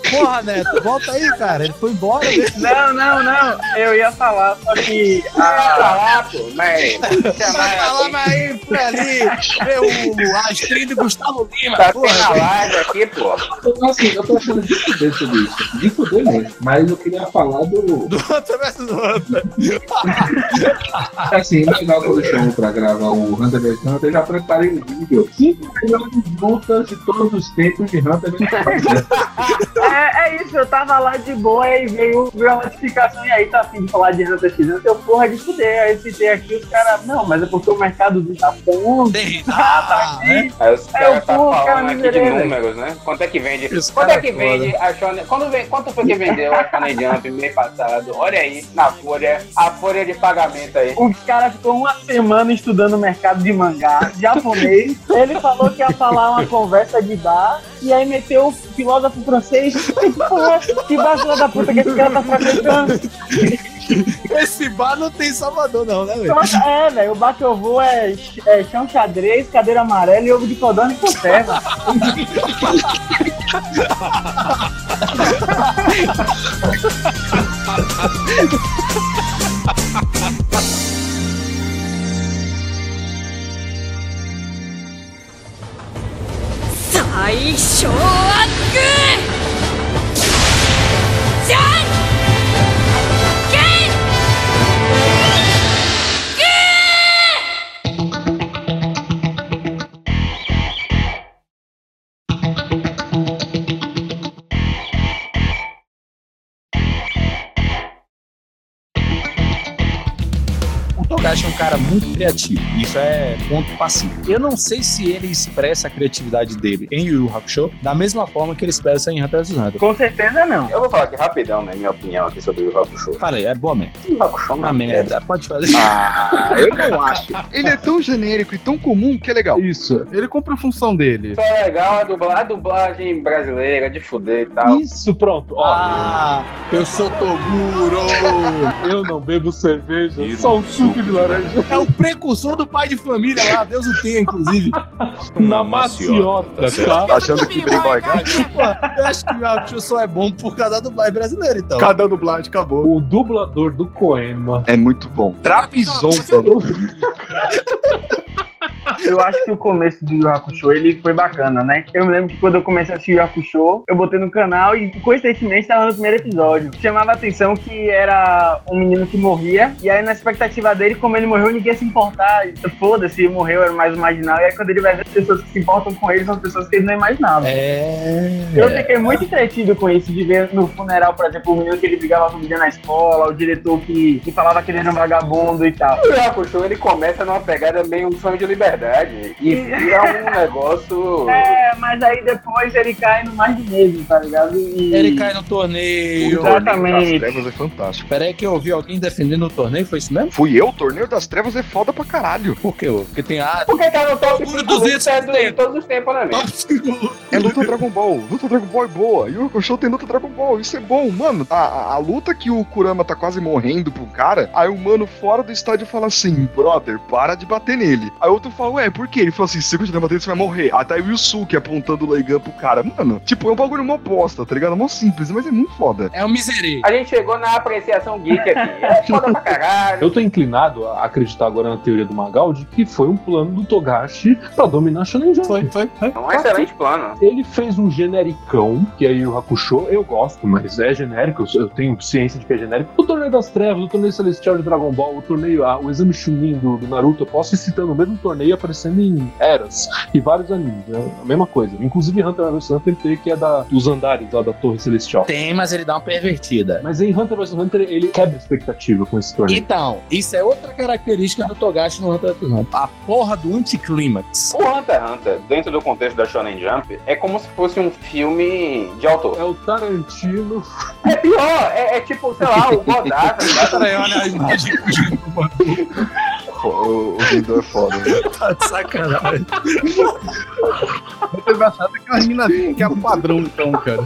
Speaker 1: Porra, Neto, volta aí, cara. Ele foi embora. né?
Speaker 7: Não, não, não. Eu ia falar, só que.
Speaker 6: Ah,
Speaker 7: a-
Speaker 6: lá, pô, mas.
Speaker 1: Vai falar, mas aí, foi ali. Vê o a stream do Gustavo Lima.
Speaker 6: Tá
Speaker 1: porra.
Speaker 6: tendo a live aqui, pô.
Speaker 5: Então, assim, eu tô achando de fuder sobre isso. De fuder mesmo. Mas eu queria falar do.
Speaker 1: Do outro versus do outro.
Speaker 5: Assim, no final quando eu chamo pra gravar o Hunter vs Hunter, eu já preparei um vídeo. Cinco melhores lutas de todos os tempos de Hunter vs Hunter.
Speaker 7: É, é isso, eu tava lá de boa e veio, veio a notificação e aí tá afim de falar de Hunter x Hunter, eu porra de fuder. Aí citei aqui os caras, não, mas é porque o mercado do Japão
Speaker 1: Tem.
Speaker 7: tá aqui.
Speaker 6: Aí os
Speaker 7: É,
Speaker 6: caras tá
Speaker 7: cara,
Speaker 6: falando aqui de números, né? Quanto é que vende?
Speaker 1: Esse
Speaker 6: Quanto
Speaker 1: cara
Speaker 6: é que
Speaker 1: é foda.
Speaker 6: vende a Shonen? Quando vem, quanto foi que vendeu a Shonen Jump mês passado? Olha aí, na folha, a folha de pagamento aí.
Speaker 7: Os caras ficou uma semana estudando o mercado de mangá japonês. Ele falou que ia falar uma conversa de bar e aí meteu o filósofo francês. Que porra, que vacila da puta que esse cara tá fracassando.
Speaker 1: Esse bar não tem Salvador, não, né, velho?
Speaker 7: É, velho, o bar que eu vou é, é chão xadrez, cadeira amarela e ovo de codorna e conserva.
Speaker 1: O criativo. Isso é ponto passivo. Eu não sei se ele expressa a criatividade dele em Yu Yu Hakusho da mesma forma que ele expressa em Hunter x Hunter.
Speaker 7: Com certeza não.
Speaker 6: Eu vou falar aqui rapidão, né? Minha opinião aqui sobre o Hakusho.
Speaker 1: Falei, é boa merda.
Speaker 6: O Hakusho é
Speaker 1: Uma merda. Pode fazer.
Speaker 8: Ah, eu não acho. Ele é tão genérico e tão comum que é legal.
Speaker 4: Isso, ele cumpre a função dele.
Speaker 6: Isso é legal, a dublagem, a dublagem brasileira, de fuder e tal.
Speaker 3: Isso, pronto. Ó,
Speaker 1: Ah, eu sou Toguro!
Speaker 3: eu não bebo cerveja, só um suco de laranja.
Speaker 1: É o precursor do pai de família lá, Deus o tenha, inclusive.
Speaker 3: Na maciota, tá?
Speaker 8: Tá achando que Playboy?
Speaker 1: Pô, eu acho que o Hakusho só é bom por causa da dublagem brasileira, então.
Speaker 4: Cada dublagem acabou.
Speaker 3: O dublador do Coema.
Speaker 8: É muito bom. Trapizon, velho.
Speaker 7: Eu acho que o começo do Yu Hakusho, ele foi bacana, né? Eu me lembro que quando eu comecei a assistir Yu Hakusho, eu botei no canal e, coincidentemente, tava no primeiro episódio. Chamava a atenção que era um menino que morria, e aí na expectativa dele, como ele morreu, ninguém ia se importar. Foda-se, morreu, era mais marginal. E aí quando ele vai ver as pessoas que se importam com ele, são as pessoas que ele não imaginava.
Speaker 1: É.
Speaker 7: Eu fiquei muito entretido com isso, de ver no funeral, por exemplo, o menino que ele brigava com o na escola, o diretor que, que falava que ele era um vagabundo e tal.
Speaker 6: O Hakusho, ele começa numa pegada meio um sonho de liberdade e vira um negócio...
Speaker 7: É, mas aí depois ele cai no mais do mesmo, tá ligado? E...
Speaker 1: Ele cai no torneio.
Speaker 7: Exatamente.
Speaker 8: Das Trevas é fantástico.
Speaker 1: Peraí que eu ouvi alguém defendendo o torneio, foi isso mesmo?
Speaker 8: Fui eu, o Torneio das Trevas é foda pra caralho.
Speaker 1: Por quê? Porque tem a...
Speaker 6: Porque tá no top
Speaker 1: Orgulho
Speaker 6: 5
Speaker 1: dos
Speaker 6: lutas é do- de todos os tempos, né, amigo?
Speaker 8: É luta Dragon Ball. Luta Dragon Ball é boa. E o Hakusho tem luta Dragon Ball. Isso é bom, mano. A, a, a luta que o Kurama tá quase morrendo pro cara, aí o mano fora do estádio fala assim: brother, para de bater nele. Aí o outro fala, ué, por quê? Ele fala assim: se você continuar batendo, você vai morrer. Até o Yusuke apontando o Leigan pro cara. Mano, tipo, é um bagulho mó bosta, tá ligado? Mó simples, mas é muito foda.
Speaker 1: É um miserê.
Speaker 6: A gente chegou na apreciação geek aqui. É foda pra caralho.
Speaker 3: Eu tô inclinado a acreditar agora na teoria do Magal de que foi um plano do Togashi pra dominar Shonen Jump.
Speaker 1: Foi, foi, foi.
Speaker 6: É um excelente plano.
Speaker 3: Ele fez um genericão, que aí o Hakusho eu gosto, mas é genérico, eu- eu tenho ciência de que é genérico. O Torneio das Trevas, o Torneio Celestial de Dragon Ball, o torneio, ah, o Exame Chunin do, do Naruto, eu posso ir citando o mesmo torneio aparecendo em Eras e vários animes, é a mesma coisa. Inclusive Hunter vs Hunter tem que é da, dos andares lá da Torre Celestial.
Speaker 1: Tem, mas ele dá uma pervertida.
Speaker 3: Mas em Hunter vs Hunter ele quebra a expectativa com esse torneio.
Speaker 1: Então, isso é outra característica do Togashi no Hunter x Hunter. A porra do anticlímax.
Speaker 6: O Hunter x Hunter, dentro do contexto da Shonen Jump, é como se fosse um filme de autor.
Speaker 3: É o Tarantino.
Speaker 6: É pior, é, é tipo, sei lá, o Godard, tá
Speaker 1: olha imagem
Speaker 8: o, o é foda, né?
Speaker 1: tá de sacanagem.
Speaker 4: Muito engraçado é que a mina que é o padrão, então, cara.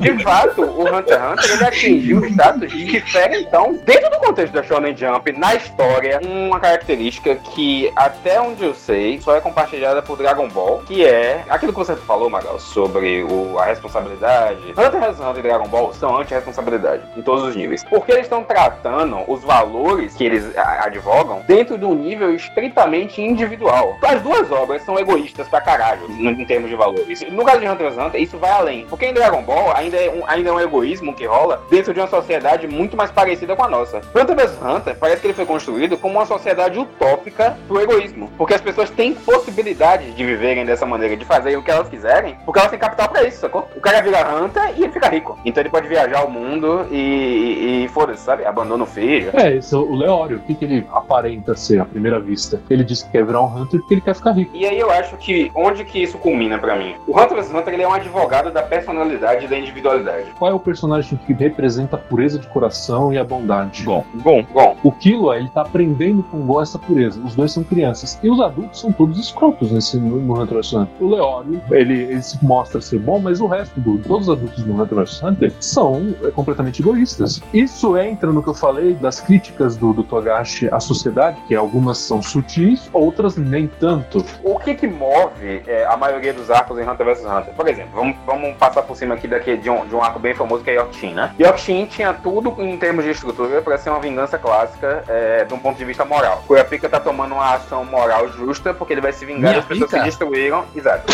Speaker 6: De fato, o Hunter x Hunter ele atingiu o status de diferentão dentro do contexto da Shonen Jump, na história, uma característica que, até onde eu sei, só é compartilhada por Dragon Ball, que é aquilo que você falou, Magal, sobre o, a responsabilidade. Hunter x Hunter e Dragon Ball são anti-responsabilidade, em todos os níveis. Porque eles estão tratando os valores que eles advogam dentro de um nível estritamente individual. As duas obras são egoístas pra caralho, em termos de valores. No caso de Hunter x Hunter, isso vai além. Porque em Dragon Ball ainda é, um, ainda é um egoísmo que rola dentro de uma sociedade muito mais parecida com a nossa. Hunter x Hunter parece que ele foi construído como uma sociedade utópica pro egoísmo. Porque as pessoas têm possibilidade de viverem dessa maneira, de fazerem o que elas quiserem, porque elas têm capital pra isso, sacou? O cara vira Hunter e ele fica rico. Então ele pode viajar o mundo e, e, e foda-se, sabe? Abandona o filho.
Speaker 3: É, é o Leório. O que, que ele aparenta ser à primeira vista? Ele diz que quer virar um Hunter porque ele quer ficar rico.
Speaker 6: E aí eu acho que onde que isso culmina pra mim? O Hunter x Hunter ele é um advogado da personalidade e da individualidade.
Speaker 3: Qual é o personagem que representa a pureza de coração e a bondade?
Speaker 1: Bom.
Speaker 8: Bom,
Speaker 6: Bom,
Speaker 3: O Killua, ele tá aprendendo com o Gon essa pureza. Os dois são crianças. E os adultos são todos escrotos nesse, no, no Hunter x Hunter. O Leório, ele, ele se mostra ser bom, mas o resto, do, todos os adultos no Hunter x Hunter, são é, completamente egoístas. Isso entra no que eu falei das críticas do, do Togashi à sociedade, que algumas são sutis, outras nem tanto.
Speaker 6: o que que move é, a maioria dos arcos em Hunter vs Hunter? Por exemplo, vamos, vamos passar por cima aqui daqui de um, de um arco bem famoso que é Yorkshin, né? Yorkshin tinha tudo em termos de estrutura pra ser uma vingança clássica é, de um ponto de vista moral. Kurapika tá tomando uma ação moral justa porque ele vai se vingar
Speaker 1: Minha
Speaker 6: das pessoas
Speaker 1: pica?
Speaker 6: que destruíram, exato,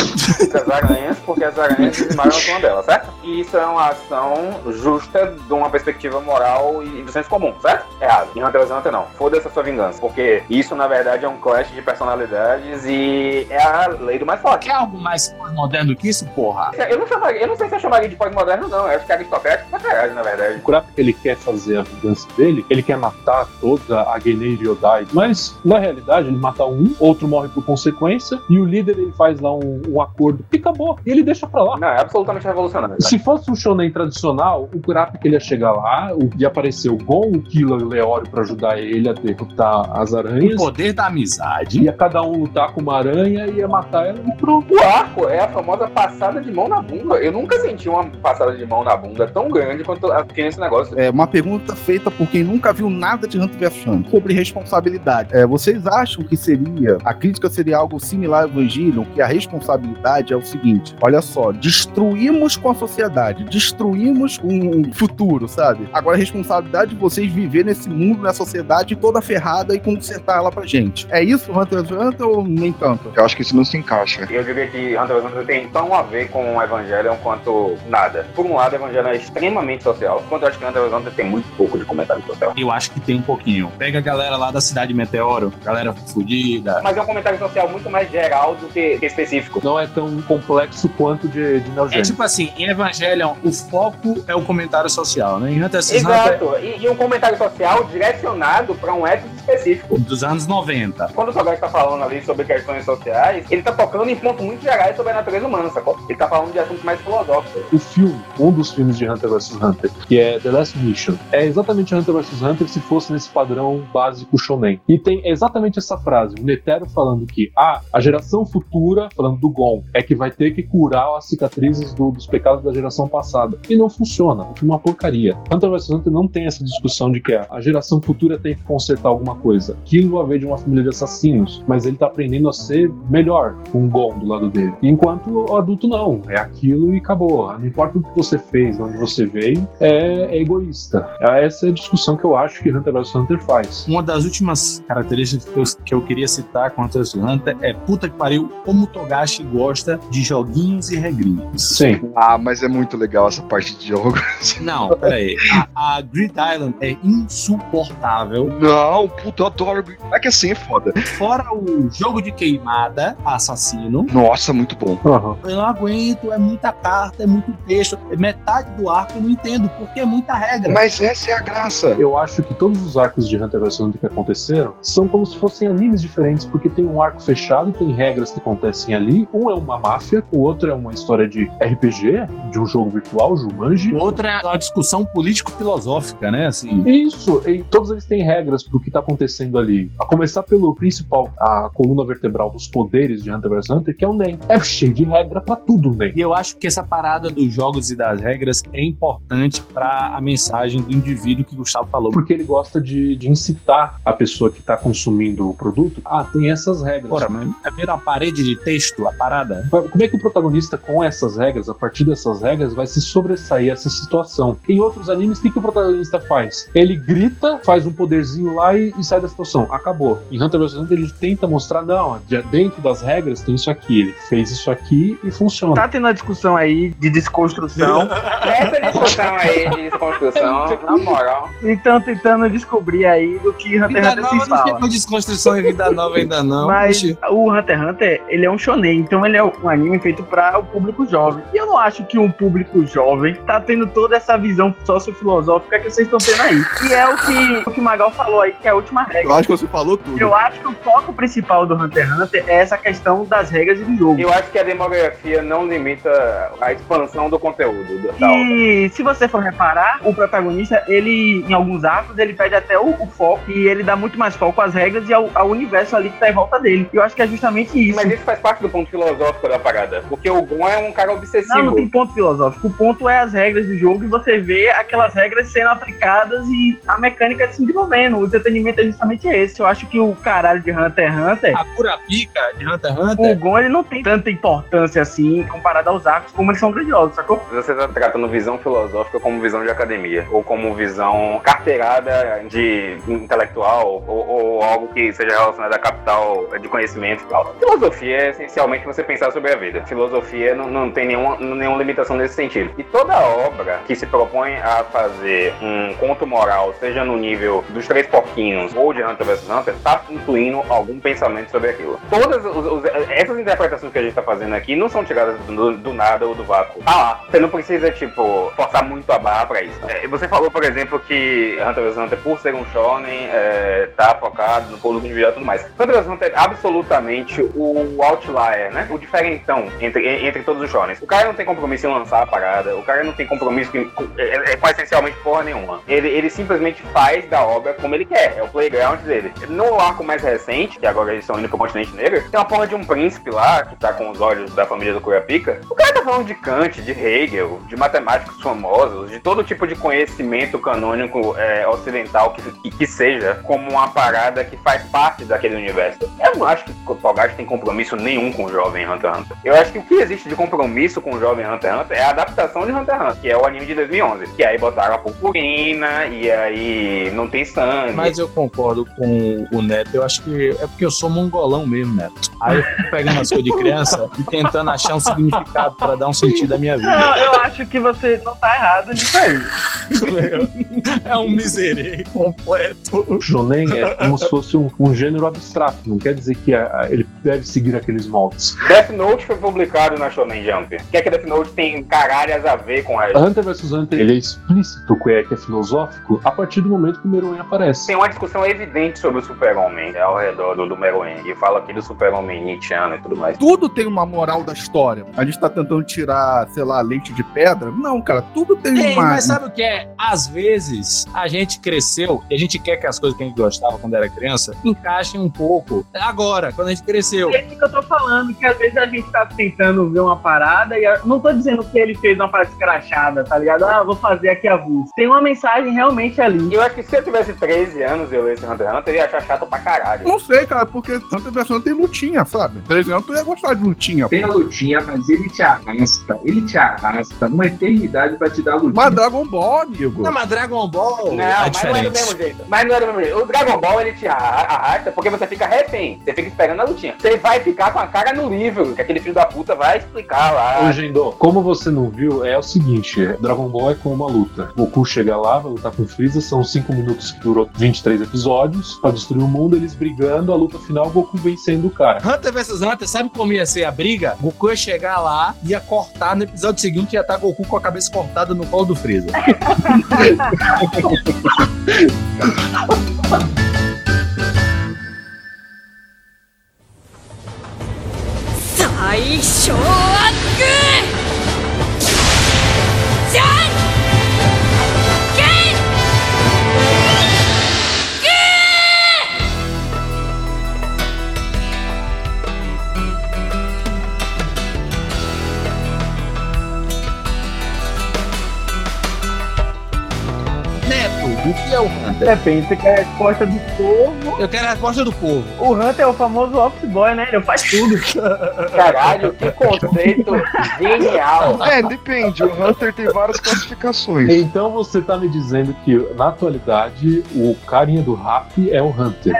Speaker 6: das aranhas, porque as aranhas dizimaram a turma dela, certo? E isso é uma ação justa de uma perspectiva moral e do senso comum, certo? Errado. Em Hunter x Hunter não. Foda-se a sua vingança, porque isso na verdade é um clash de personalidades e é a lei do mais forte.
Speaker 1: Quer algo mais moderno que isso, porra?
Speaker 6: Eu não, chamaria, eu não sei se eu chamaria de pós-moderno, não. Eu acho que é aristocrático pra caralho, na verdade.
Speaker 3: O Kurapika, ele quer fazer a vingança dele, ele quer matar toda a Genei Ryodai, mas na realidade ele mata um, outro morre por consequência, e o líder ele faz lá um, um acordo e acabou, e ele deixa pra lá.
Speaker 6: Não, é absolutamente revolucionário.
Speaker 3: Se fosse um shonen tradicional, o Kurapika ele ia chegar lá, o- ia aparecer o Gon, o Killa e o Leório pra ajudar ele a derrotar as
Speaker 1: O
Speaker 3: aranhas.
Speaker 1: poder da amizade.
Speaker 3: Ia cada um lutar com uma aranha, ia matar ela e pronto.
Speaker 6: O arco é a famosa passada de mão na bunda. Eu nunca senti uma passada de mão na bunda tão grande quanto aqui nesse negócio.
Speaker 4: É uma pergunta feita por quem nunca viu nada de Hunter vs Hunter sobre responsabilidade. É, vocês acham que seria a crítica seria algo similar ao Evangelion, que a responsabilidade é o seguinte: olha só, destruímos com a sociedade, destruímos um futuro, sabe? Agora a responsabilidade de vocês viver nesse mundo, nessa sociedade toda ferrada e consertar ela pra gente. É isso, Hunter vs Hunter ou nem tanto?
Speaker 8: eu acho que isso não se encaixa.
Speaker 6: Eu diria que Hunter x Hunter tem tão a ver com o Evangelion quanto nada. Por um lado, o Evangelion é extremamente social, enquanto eu acho que Hunter x Hunter tem muito pouco de comentário social.
Speaker 1: Eu acho que tem um pouquinho. Pega a galera lá da cidade Meteoro, galera fudida.
Speaker 6: Mas é um comentário social muito mais geral do que específico.
Speaker 3: Não é tão complexo quanto de, de Neo
Speaker 1: É tipo assim, em Evangelion, o foco é o comentário social, né? Em Hunter x Hunter,
Speaker 6: Exato. E, e um comentário social direcionado pra um ethos específico.
Speaker 9: Dos anos 90.
Speaker 6: Quando o Togashi tá falando ali sobre questões sociais, ele tá tocando em pontos muito gerais sobre a natureza humana, sacou? Ele tá falando de assuntos mais filosóficos.
Speaker 3: O filme, um dos filmes de Hunter vs Hunter, que é The Last Mission, é exatamente Hunter vs Hunter se fosse nesse padrão básico shonen. E tem exatamente essa frase, o Netero falando que ah, a geração futura, falando do Gon, é que vai ter que curar as cicatrizes do- dos pecados da geração passada. E não funciona, o filme é uma porcaria. Hunter vs Hunter não tem essa discussão de que a a geração futura tem que consertar alguma coisa. Kilo veio de uma família de assassinos, mas ele tá aprendendo a ser melhor com o Gon do lado dele. Enquanto o adulto não, é aquilo e acabou. Não importa o que você fez, de onde você veio, é, é egoísta. Essa é a discussão que eu acho que Hunter vs Hunter faz.
Speaker 9: Uma das últimas características que eu, que eu queria citar com Hunter x Hunter é puta que pariu, como o Togashi gosta de joguinhos e regrinhas.
Speaker 3: Sim.
Speaker 8: Ah, mas é muito legal essa parte de jogo.
Speaker 9: Não, peraí. A, a Grid Island é insuportável.
Speaker 8: Não, puta, eu adoro. É que assim é foda.
Speaker 9: Fora o jogo de queimada, assassino.
Speaker 8: Nossa, muito bom.
Speaker 3: Aham.
Speaker 9: Eu não aguento, é muita carta, é muito texto. Metade do arco eu não entendo, porque é muita regra.
Speaker 8: Mas essa é a graça.
Speaker 3: Eu acho que todos os arcos de Hunter vs Hunter que aconteceram são como se fossem animes diferentes, porque tem um arco fechado, tem regras que acontecem ali. Um é uma máfia, o outro é uma história de RPG, de um jogo virtual, Jumanji.
Speaker 9: Outra é uma discussão político-filosófica, né? Assim,
Speaker 3: Isso, e todos eles têm regras pro que tá acontecendo ali. A começar pelo principal, a coluna vertebral dos poderes de Hunter vs Hunter, que é o NEM. É cheio de regra pra tudo, NEM.
Speaker 9: E eu acho que essa parada dos jogos e das regras é importante para a mensagem do indivíduo que o Gustavo falou.
Speaker 3: Porque ele gosta de, de incitar a pessoa que tá consumindo o produto. Ah, tem essas regras.
Speaker 9: Ora, mas é ver uma parede de texto, a parada.
Speaker 3: Como é que o protagonista, com essas regras, a partir dessas regras, vai se sobressair essa situação? Em outros animes, o que, que o protagonista faz? Ele grita, faz um poderzinho lá e, e sai da situação. Acabou. Em Hunter vs Hunter, ele tenta mostrar, não, de- dentro das regras tem isso aqui. Ele fez isso aqui e funciona.
Speaker 7: Tá tendo uma discussão aí de desconstrução.
Speaker 6: Essa discussão aí de desconstrução, na moral.
Speaker 7: então tentando descobrir aí do que Hunter x Hunter se fala.
Speaker 9: desconstrução e vida nova ainda não.
Speaker 7: Mas o Hunter x Hunter, ele é um shonen, então ele é um anime feito para o público jovem. E eu não acho que um público jovem tá tendo toda essa visão sociofilosófica que vocês estão tendo aí. E é o que o que Magal falou aí, que é a última regra.
Speaker 4: Eu acho que você falou tudo.
Speaker 7: Eu acho que o foco principal do Hunter x Hunter é essa questão das regras do jogo.
Speaker 6: Eu acho que a demografia não limita a expansão do conteúdo da obra.
Speaker 7: E se você for reparar, o protagonista, ele, em alguns atos, ele perde até o, o foco e ele dá muito mais foco às regras e ao, ao universo ali que tá em volta dele. E eu acho que é justamente isso.
Speaker 6: Mas isso faz parte do ponto filosófico da parada. Porque o Gon é um cara obsessivo.
Speaker 7: Não, não tem ponto filosófico. O ponto é as regras do jogo e você vê aquelas regras sendo aplicadas e a mecânica se desenvolvendo. O entretenimento é justamente esse. Eu acho que o caralho de Hunter x Hunter,
Speaker 9: A pura pica de Hunter x
Speaker 7: o
Speaker 9: Hunter.
Speaker 7: Gon ele não tem tanta importância assim comparado aos arcos, como eles são grandiosos, sacou?
Speaker 6: Você tá tratando visão filosófica como visão de academia, ou como visão carteirada de intelectual, ou, ou algo que seja relacionado a capital de conhecimento e tal. Filosofia é essencialmente você pensar sobre a vida. Filosofia não, não tem nenhuma, nenhuma limitação nesse sentido. E toda obra que se propõe a fazer um conto moral, seja no nível dos Três Porquinhos ou de Hunter vs Hunter, tá incluindo algum pensamento sobre aquilo. Todas os- os- essas interpretações que a gente tá fazendo aqui não são tiradas do, do nada ou do vácuo. Tá lá. Você não precisa, tipo, forçar muito a barra pra isso. É, você falou, por exemplo, que Hunter vs Hunter, por ser um shonen, é, tá focado no público individual e tudo mais. Hunter vs Hunter é absolutamente o outlier, né? O diferentão entre, en- entre todos os shonens. O cara não tem compromisso em lançar a parada, o cara não tem compromisso com, com, é, é, com essencialmente porra nenhuma. Ele, ele simplesmente faz da obra como ele quer, é o playground dele. No arco mais recente, que agora eles estão indo pro continente negro, tem uma porra de um príncipe lá, que tá com os olhos da família do Kurapika. O cara tá falando de Kant, de Hegel, de matemáticos famosos, de todo tipo de conhecimento canônico é, ocidental que, que, que seja, como uma parada que faz parte daquele universo. Eu não acho que o Togashi tem compromisso nenhum com o jovem Hunter x Hunter. Eu acho que o que existe de compromisso com o jovem Hunter x Hunter é a adaptação de Hunter x Hunter, que é o anime de 2011. Que aí botaram a purpurina, e aí não tem sangue.
Speaker 9: Mas eu concordo com o Neto. Eu acho que é porque eu sou mongolão mesmo, Neto. Aí eu fico pegando as coisas de criança e tentando achar um significado pra dar um sentido à minha vida.
Speaker 7: Não, eu acho que você não tá errado nisso aí.
Speaker 9: É um miserei completo.
Speaker 3: O shonen é como se fosse um, um gênero abstrato, não quer dizer que a- a- ele deve seguir aqueles moldes.
Speaker 6: Death Note foi publicado na Shonen Jump. O que é que Death Note tem caralhas a ver com a
Speaker 3: Hunter vs Hunter ele é explícito que é, que é filosófico a partir do momento que o Meruem aparece.
Speaker 6: Tem uma discussão discussão evidente sobre o super-homem ao redor do, do Meruem. E fala aqui do super-homem Nietzscheano e tudo mais.
Speaker 4: Tudo tem uma moral da história. A gente tá tentando tirar, sei lá, leite de pedra. Não, cara, tudo tem
Speaker 1: Ei,
Speaker 4: uma.
Speaker 1: mas sabe o que é? Às vezes a gente cresceu e a gente quer que as coisas que a gente gostava quando era criança encaixem um pouco agora, quando a gente cresceu.
Speaker 7: É isso que eu tô falando, que às vezes a gente tá tentando ver uma parada e eu não tô dizendo que ele fez uma parada escrachada, tá ligado? Ah, vou fazer aqui a avulso. Tem uma mensagem realmente ali.
Speaker 6: Eu acho que se eu tivesse 13 anos e eu lesse Hunter Hunter, eu ia achar chato pra caralho.
Speaker 4: Não sei, cara, porque Hunter vs Hunter tem lutinha, sabe? 13 anos tu ia gostar de lutinha.
Speaker 5: Tem a lutinha, mas ele te arrasta, ele te arrasta uma eternidade pra te dar a lutinha.
Speaker 4: Mas Dragon Ball, amigo.
Speaker 1: Não, mas Dragon Ball
Speaker 6: Não,
Speaker 1: é
Speaker 6: mas não é do
Speaker 1: diferente.
Speaker 6: mesmo jeito. Mas não é do mesmo jeito. O Dragon Ball ele te arra- arrasta porque você fica refém. Você fica esperando a lutinha. Você vai ficar com a cara no livro, que aquele filho da puta vai explicar lá.
Speaker 3: Ô, Gendô, como você não viu, é o seguinte: Dragon Ball é como uma luta. Goku chega lá, vai lutar com o Freeza, são 5 minutos que durou 23 episódios, pra destruir o mundo, eles brigando, a luta final, Goku vencendo o cara.
Speaker 1: Hunter vs Hunter, sabe como ia ser a briga? Goku ia chegar lá, ia cortar no episódio seguinte, ia estar Goku com a cabeça cortada no colo do Freeza. Neto, o que é o Hunter?
Speaker 7: Depende, você quer a resposta do povo.
Speaker 1: Eu quero a resposta do povo.
Speaker 7: O Hunter é o famoso office boy, né? Ele faz tudo.
Speaker 6: Caralho, que conceito genial.
Speaker 8: É, depende. O Hunter tem várias classificações.
Speaker 3: Então você tá me dizendo que, na atualidade, o carinha do rap é o Hunter.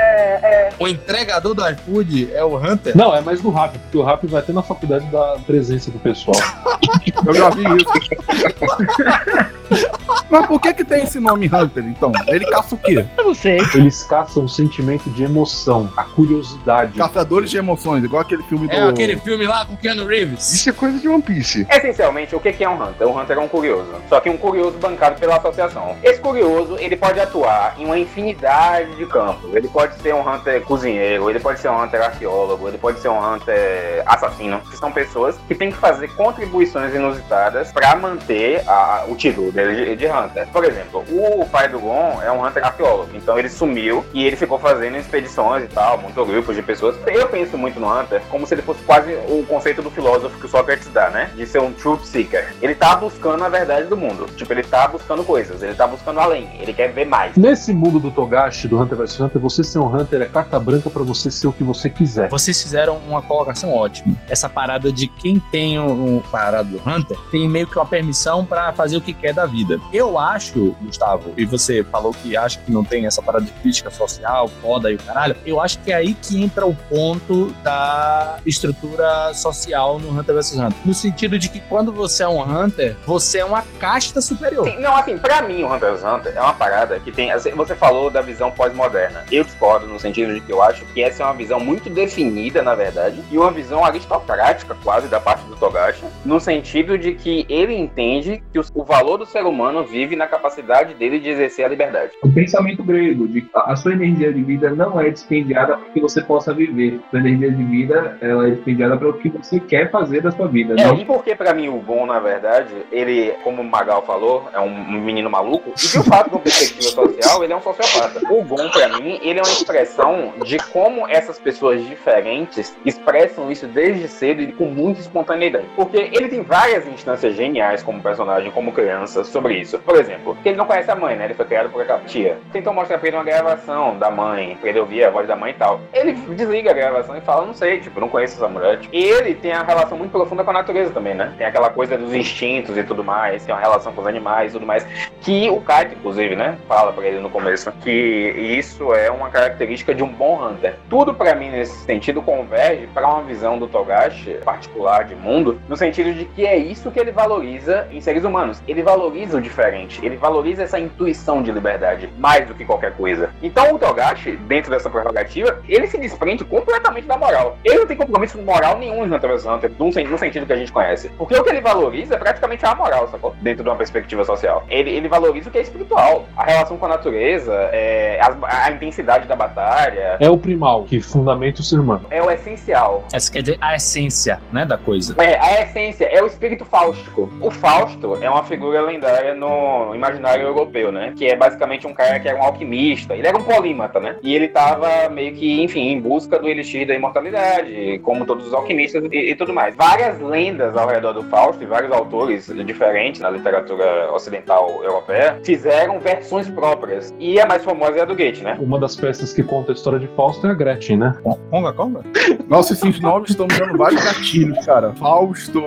Speaker 1: O entregador do iFood é o Hunter?
Speaker 3: Não, é mais do rap, porque o rap vai ter na faculdade da presença do pessoal.
Speaker 4: Eu já vi isso. Mas por que que tem esse nome Hunter, então? Ele caça o quê?
Speaker 7: Eu não sei.
Speaker 3: Eles caçam o sentimento de emoção, a curiosidade.
Speaker 4: Caçadores de emoções, igual aquele filme do...
Speaker 1: É aquele filme lá com Keanu Reeves.
Speaker 8: Isso é coisa de One Piece.
Speaker 6: Essencialmente, o que que é um Hunter? Um Hunter é um curioso. Só que um curioso bancado pela associação. Esse curioso, ele pode atuar em uma infinidade de campos. Ele pode ser um Hunter cozinheiro, ele pode ser um Hunter arqueólogo, ele pode ser um Hunter assassino. São pessoas que têm que fazer contribuições inusitadas pra manter a- o título dele de, de Hunter. Por exemplo, o pai do Gon é um Hunter arqueólogo. Então ele sumiu e ele ficou fazendo expedições e tal, montou grupos de pessoas. Eu penso muito no Hunter como se ele fosse quase o conceito do filósofo que o Sócrates dá, né? De ser um truth seeker. Ele tá buscando a verdade do mundo. Tipo, ele tá buscando coisas, ele tá buscando além, ele quer ver mais.
Speaker 3: Nesse mundo do Togashi, do Hunter vs Hunter, você ser um Hunter é carta branca pra você ser o que você quiser.
Speaker 1: Vocês fizeram uma colocação ótima. Essa parada de quem tem um, um parada do Hunter tem meio que uma permissão pra fazer o que quer da vida. Eu acho, Gustavo, e você falou que acha que não tem essa parada de crítica social, foda e o caralho. Eu acho que é aí que entra o ponto da estrutura social no Hunter vs Hunter. No sentido de que quando você é um Hunter, você é uma casta superior.
Speaker 6: Sim, não, assim, pra mim o Hunter x Hunter é uma parada que tem. assim, Você falou da visão pós-moderna. Eu discordo no sentido de que eu acho que essa é uma visão muito definida, na verdade, e uma visão aristocrática, quase, da parte do Togashi, no sentido de que ele entende que o valor do ser humano vive na capacidade dele de exercer a liberdade.
Speaker 5: O pensamento grego de que a sua energia de vida não é dispendiada para que você possa viver. Sua energia de vida ela é dispendiada para o que você quer fazer da sua vida.
Speaker 6: É,
Speaker 5: não
Speaker 6: e porque pra mim o Gon, na verdade, ele, como o Magal falou, é um menino maluco, e de fato, com perspectiva social, ele é um sociopata. O Gon, pra mim, ele é uma expressão de como essas pessoas diferentes expressam isso desde cedo e com muita espontaneidade. Porque ele tem várias instâncias geniais como personagem, como criança, sobre isso. Por exemplo, ele não conhece a mãe, né? Ele foi criado por aquela tia. Tentou mostrar pra ele uma gravação da mãe, pra ele ouvir a voz da mãe e tal. Ele desliga a gravação e fala, não sei, tipo, não conheço essa mulher. Tipo, e ele tem a relação muito profunda com a natureza também, né? Tem aquela coisa dos instintos e tudo mais, tem uma relação com os animais e tudo mais. Que o Kaito, inclusive, né? Fala pra ele no começo que isso é uma característica de um bom Hunter. Tudo pra mim nesse sentido converge pra uma visão do Togashi particular de mundo, no sentido de que é isso que ele valoriza em seres humanos. Ele valoriza o diferente. Diferente. Ele valoriza essa intuição de liberdade mais do que qualquer coisa. Então o Togashi, dentro dessa prerrogativa, ele se desprende completamente da moral. Ele não tem compromisso moral nenhum em Hunter x Hunter, no, no sentido que a gente conhece. Porque o que ele valoriza é praticamente a moral, sacou? Dentro de uma perspectiva social. Ele, ele valoriza o que é espiritual. A relação com a natureza, é, a, a intensidade da batalha.
Speaker 3: É o primal que fundamenta o ser humano.
Speaker 6: É o essencial.
Speaker 9: Essa quer dizer a essência, né, da coisa.
Speaker 6: É, a essência é o espírito fáustico. O Fausto é uma figura lendária no imaginário europeu, né? Que é basicamente um cara que era um alquimista. Ele era um polímata, né? E ele tava meio que, enfim, em busca do elixir da imortalidade, como todos os alquimistas e, e tudo mais. Várias lendas ao redor do Fausto e vários autores diferentes na literatura ocidental europeia fizeram versões próprias. E a mais famosa é a do Goethe, né?
Speaker 3: Uma das peças que conta a história de Fausto é a Gretchen, né?
Speaker 1: Conga, conga.
Speaker 4: Nossa, esses nomes estão me dando vários gatilhos, cara. Fausto,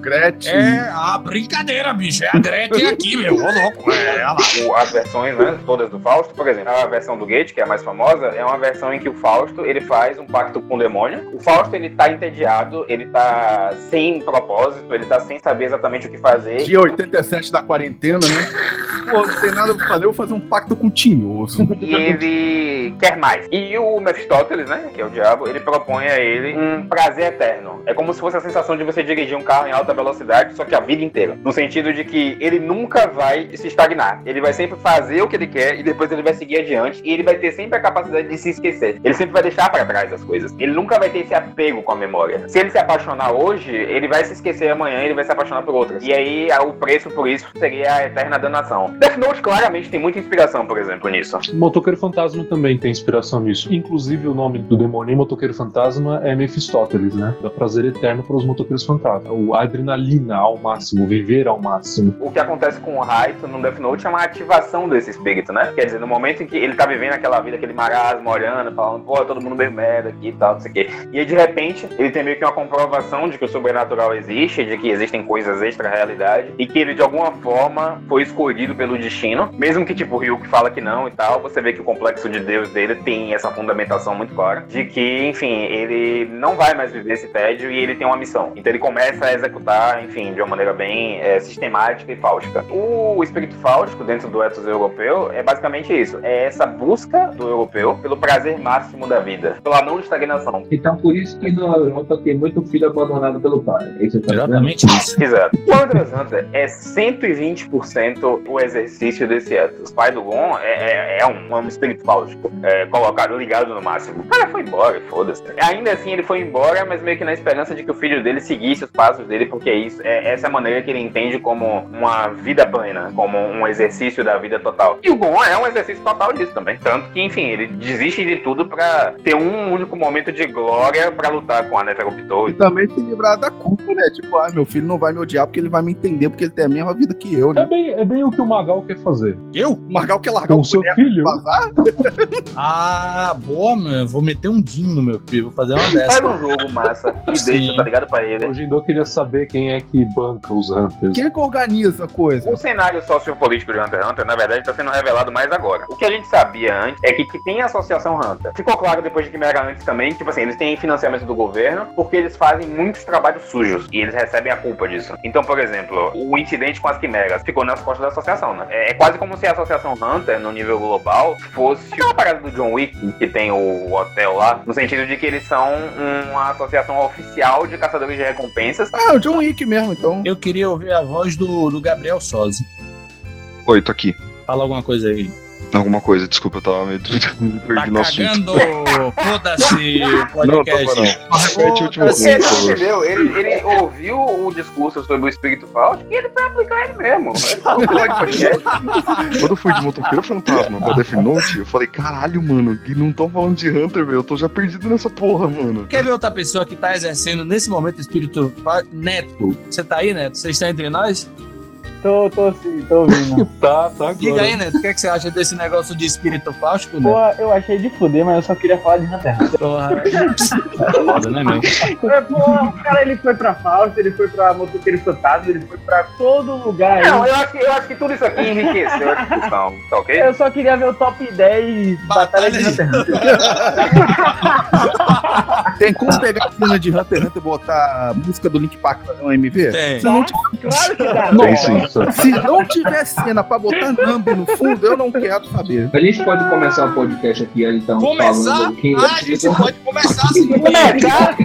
Speaker 4: Gretchen.
Speaker 1: É a brincadeira, bicho. É a Gretchen aqui, meu. Ô, louco. É.
Speaker 6: O- as versões, né, todas do Fausto, por exemplo, a versão do Goethe, que é a mais famosa, é uma versão em que o Fausto, ele faz um pacto com o demônio. O Fausto, ele tá entediado, ele tá sem propósito, ele tá sem saber exatamente o que fazer.
Speaker 4: Dia 87 da quarentena, né? Pô, não tem nada pra fazer, eu vou fazer um pacto com o Tinhoso.
Speaker 6: E ele quer mais. E o Mephistóteles, né, que é o diabo, ele propõe a ele um prazer eterno. É como se fosse a sensação de você dirigir um carro em alta velocidade, só que a vida inteira. No sentido de que ele nunca vai se estagnar. Ele vai sempre fazer o que ele quer e depois ele vai seguir adiante e ele vai ter sempre a capacidade de se esquecer. Ele sempre vai deixar para trás as coisas. Ele nunca vai ter esse apego com a memória. Se ele se apaixonar hoje, ele vai se esquecer amanhã e ele vai se apaixonar por outras. E aí o preço por isso seria a eterna danação. Death Note claramente tem muita inspiração, por exemplo, nisso.
Speaker 3: Motoqueiro Fantasma também tem inspiração nisso. Inclusive, o nome do demoninho Motoqueiro Fantasma é Mephistóteles, né? Dá prazer eterno para os motoqueiros fantasmas. O adrenalina ao máximo, viver ao máximo.
Speaker 6: O que acontece com o Raito no Death Note é uma ativação desse espírito, né? Quer dizer, no momento em que ele tá vivendo aquela vida, aquele marasmo, olhando, falando, pô, todo mundo meio merda aqui e tal, não sei o quê. E aí, de repente, ele tem meio que uma comprovação de que o sobrenatural existe, de que existem coisas extra-realidade, e que ele, de alguma forma, foi escolhido pelo destino. Mesmo que, tipo, o Ryuk fala que não e tal, você vê que o complexo de Deus dele tem essa fundamentação muito clara, de que, enfim, ele não vai mais viver esse tédio e ele tem uma missão. Então ele começa a executar, enfim, de uma maneira bem é, sistemática e fáustica. O espírito fáustico dentro do ethos europeu é basicamente isso. É essa busca do europeu pelo prazer máximo da vida, pela não estagnação.
Speaker 5: Então, por isso que no Europa tem muito filho abandonado pelo pai. É isso tá?
Speaker 9: Exatamente isso.
Speaker 6: Exato. O Hunter x Hunter é 120% o exercício desse ethos. O pai do Gon é, é- é um, um espírito fáustico, é, colocado, ligado no máximo. O cara foi embora, foda-se. Ainda assim, ele foi embora, mas meio que na esperança de que o filho dele seguisse os passos dele, porque isso é essa é a maneira que ele entende como uma vida plena, como um exercício da vida total. E o Gon é um exercício total disso também. Tanto que, enfim, ele desiste de tudo pra ter um único momento de glória pra lutar com a Neferoptol.
Speaker 4: E também se livrar da culpa, né? Tipo, ah, meu filho não vai me odiar porque ele vai me entender, porque ele tem a mesma vida que eu,
Speaker 3: É
Speaker 4: né?
Speaker 3: bem, é bem o que o Magal quer fazer.
Speaker 1: Eu?
Speaker 4: O Margal quer largar
Speaker 3: Com
Speaker 4: o
Speaker 3: seu filho.
Speaker 4: vazar?
Speaker 1: Ah, boa, meu. Vou meter um Dinho no meu filho. Vou fazer uma dessa.
Speaker 6: Faz um jogo massa e
Speaker 1: Sim.
Speaker 6: deixa, tá ligado pra ele.
Speaker 3: O Jindô queria saber quem é que banca os Hunters.
Speaker 4: Quem é que organiza a coisa?
Speaker 6: O cenário sociopolítico de Hunter x Hunter, na verdade, está sendo revelado mais agora. O que a gente sabia antes é que, que tem a associação Hunter. Ficou claro depois de Quimera antes também, tipo assim, eles têm financiamento do governo porque eles fazem muitos trabalhos sujos e eles recebem a culpa disso. Então, por exemplo, o incidente com as Quimeras ficou nas costas da associação, né? É, é quase como se a associação Hunter, no nível global, fosse aquela parada do John Wick, que tem o hotel lá, no sentido de que eles são uma associação oficial de caçadores de recompensas
Speaker 4: Ah, o John Wick mesmo, então.
Speaker 1: Eu queria ouvir a voz do, do Gabriel Sozzi.
Speaker 8: Oi, tô aqui.
Speaker 1: Fala alguma coisa aí.
Speaker 8: Alguma coisa, desculpa, eu tava meio me
Speaker 1: Tá
Speaker 8: perdi no assunto.
Speaker 1: cagando! Foda-se o
Speaker 8: Não,
Speaker 1: podcast.
Speaker 8: Repete o último
Speaker 1: Foda-se.
Speaker 6: Você não
Speaker 8: ponto.
Speaker 6: entendeu? Ele, ele ouviu o discurso sobre o espírito falso e ele foi aplicar ele mesmo. Podcast.
Speaker 8: Quando eu fui de motoqueiro fantasma pra Death Note, eu falei, caralho, mano, que não tão falando de Hunter, velho. Eu tô já perdido nessa porra, mano.
Speaker 1: Quer ver outra pessoa que tá exercendo nesse momento o espírito Neto? Você tá aí, Neto? Você está entre nós?
Speaker 7: Tô, tô sim, tô ouvindo.
Speaker 3: Tá, tá
Speaker 1: Diga
Speaker 3: agora.
Speaker 1: aí, Neto, o que, é que você acha desse negócio de espírito fáustico,
Speaker 7: Pô,
Speaker 1: Neto?
Speaker 7: eu achei de fuder, mas eu só queria falar de Hunter x Hunter.
Speaker 1: Porra. Foda, né, meu?
Speaker 7: É, Pô, o cara ele foi pra Fausto, ele foi pra Motoqueiro Fantasma, ele foi pra todo lugar aí.
Speaker 6: Não, eu acho, que, eu acho que tudo isso aqui enriqueceu a discussão, tá ok?
Speaker 7: Eu só queria ver o top 10 Batalha de Hunter x Hunter.
Speaker 4: Tem como pegar a cena de Hunter x Hunter e botar a música do Link Park pra fazer um MV?
Speaker 1: Tem.
Speaker 4: Não,
Speaker 7: Claro que dá.
Speaker 8: Tem sim.
Speaker 4: Se não tiver cena pra botar Nambi no fundo, eu não quero saber.
Speaker 5: A gente pode começar o podcast aqui, então,
Speaker 1: Começar?
Speaker 5: que...
Speaker 1: Ah, a gente pode começar assim.
Speaker 6: Começar,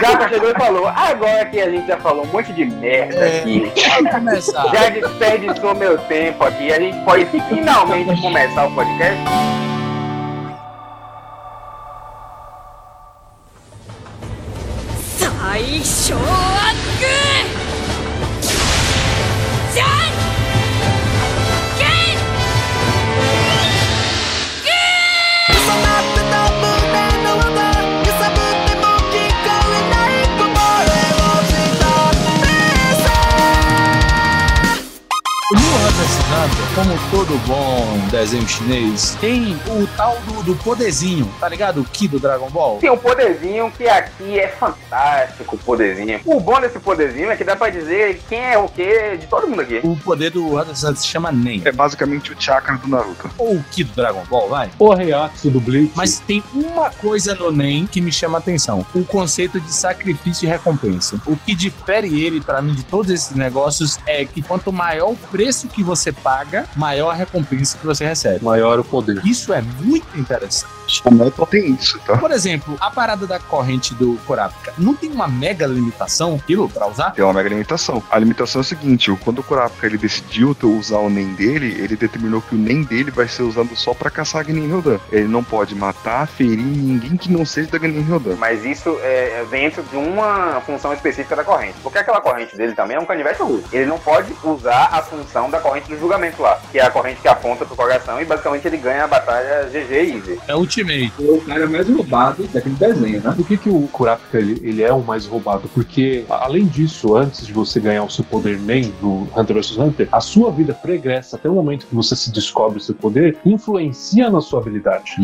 Speaker 6: Gata chegou e falou, agora que a gente já falou um monte de merda
Speaker 1: É.
Speaker 6: aqui,
Speaker 1: Pode começar.
Speaker 6: já desperdiçou meu tempo aqui, a gente pode finalmente começar o podcast?
Speaker 1: No como todo bom desenho chinês, tem o tal do, do poderzinho, tá ligado? O Ki do Dragon Ball.
Speaker 6: Tem um poderzinho que aqui é fantástico, o poderzinho. O bom desse poderzinho é que dá pra dizer quem é o que de todo mundo aqui.
Speaker 1: O poder do Hunter se chama Nen.
Speaker 8: É basicamente o chakra do Naruto.
Speaker 1: Ou o Ki do Dragon Ball, vai.
Speaker 3: O Reatsu do Bleach.
Speaker 1: Mas tem uma coisa no Nen que me chama a atenção: o conceito de sacrifício e recompensa. O que difere ele, pra mim, de todos esses negócios é que quanto maior o preço que você paga, maior a recompensa que você recebe.
Speaker 3: maior o poder.
Speaker 1: Isso é muito interessante.
Speaker 8: O Metal tem isso, tá?
Speaker 1: Por exemplo, a parada da corrente do Kurapika não tem uma mega limitação aquilo pra usar?
Speaker 8: Tem uma mega limitação. A limitação é o seguinte: quando o Kurapika ele decidiu usar o NEM dele, ele determinou que o NEM dele vai ser usado só pra caçar a Genin Ryodan. Ele não pode matar, ferir ninguém que não seja da Genin Ryodan.
Speaker 6: Mas isso é dentro de uma função específica da corrente. Porque aquela corrente dele também é um canivete ruim. Ele não pode usar a função da corrente do julgamento lá, que é a corrente que aponta pro coração e basicamente ele ganha a batalha GG Easy.
Speaker 1: É Ultimate.
Speaker 5: Foi o cara mais roubado daquele desenho, né?
Speaker 3: Por que, que o Kurapika ele, ele é o mais roubado? Porque, além disso, antes de você ganhar o seu poder NEM do Hunter vs Hunter, a sua vida pregressa até o momento que você se descobre o seu poder influencia na sua habilidade.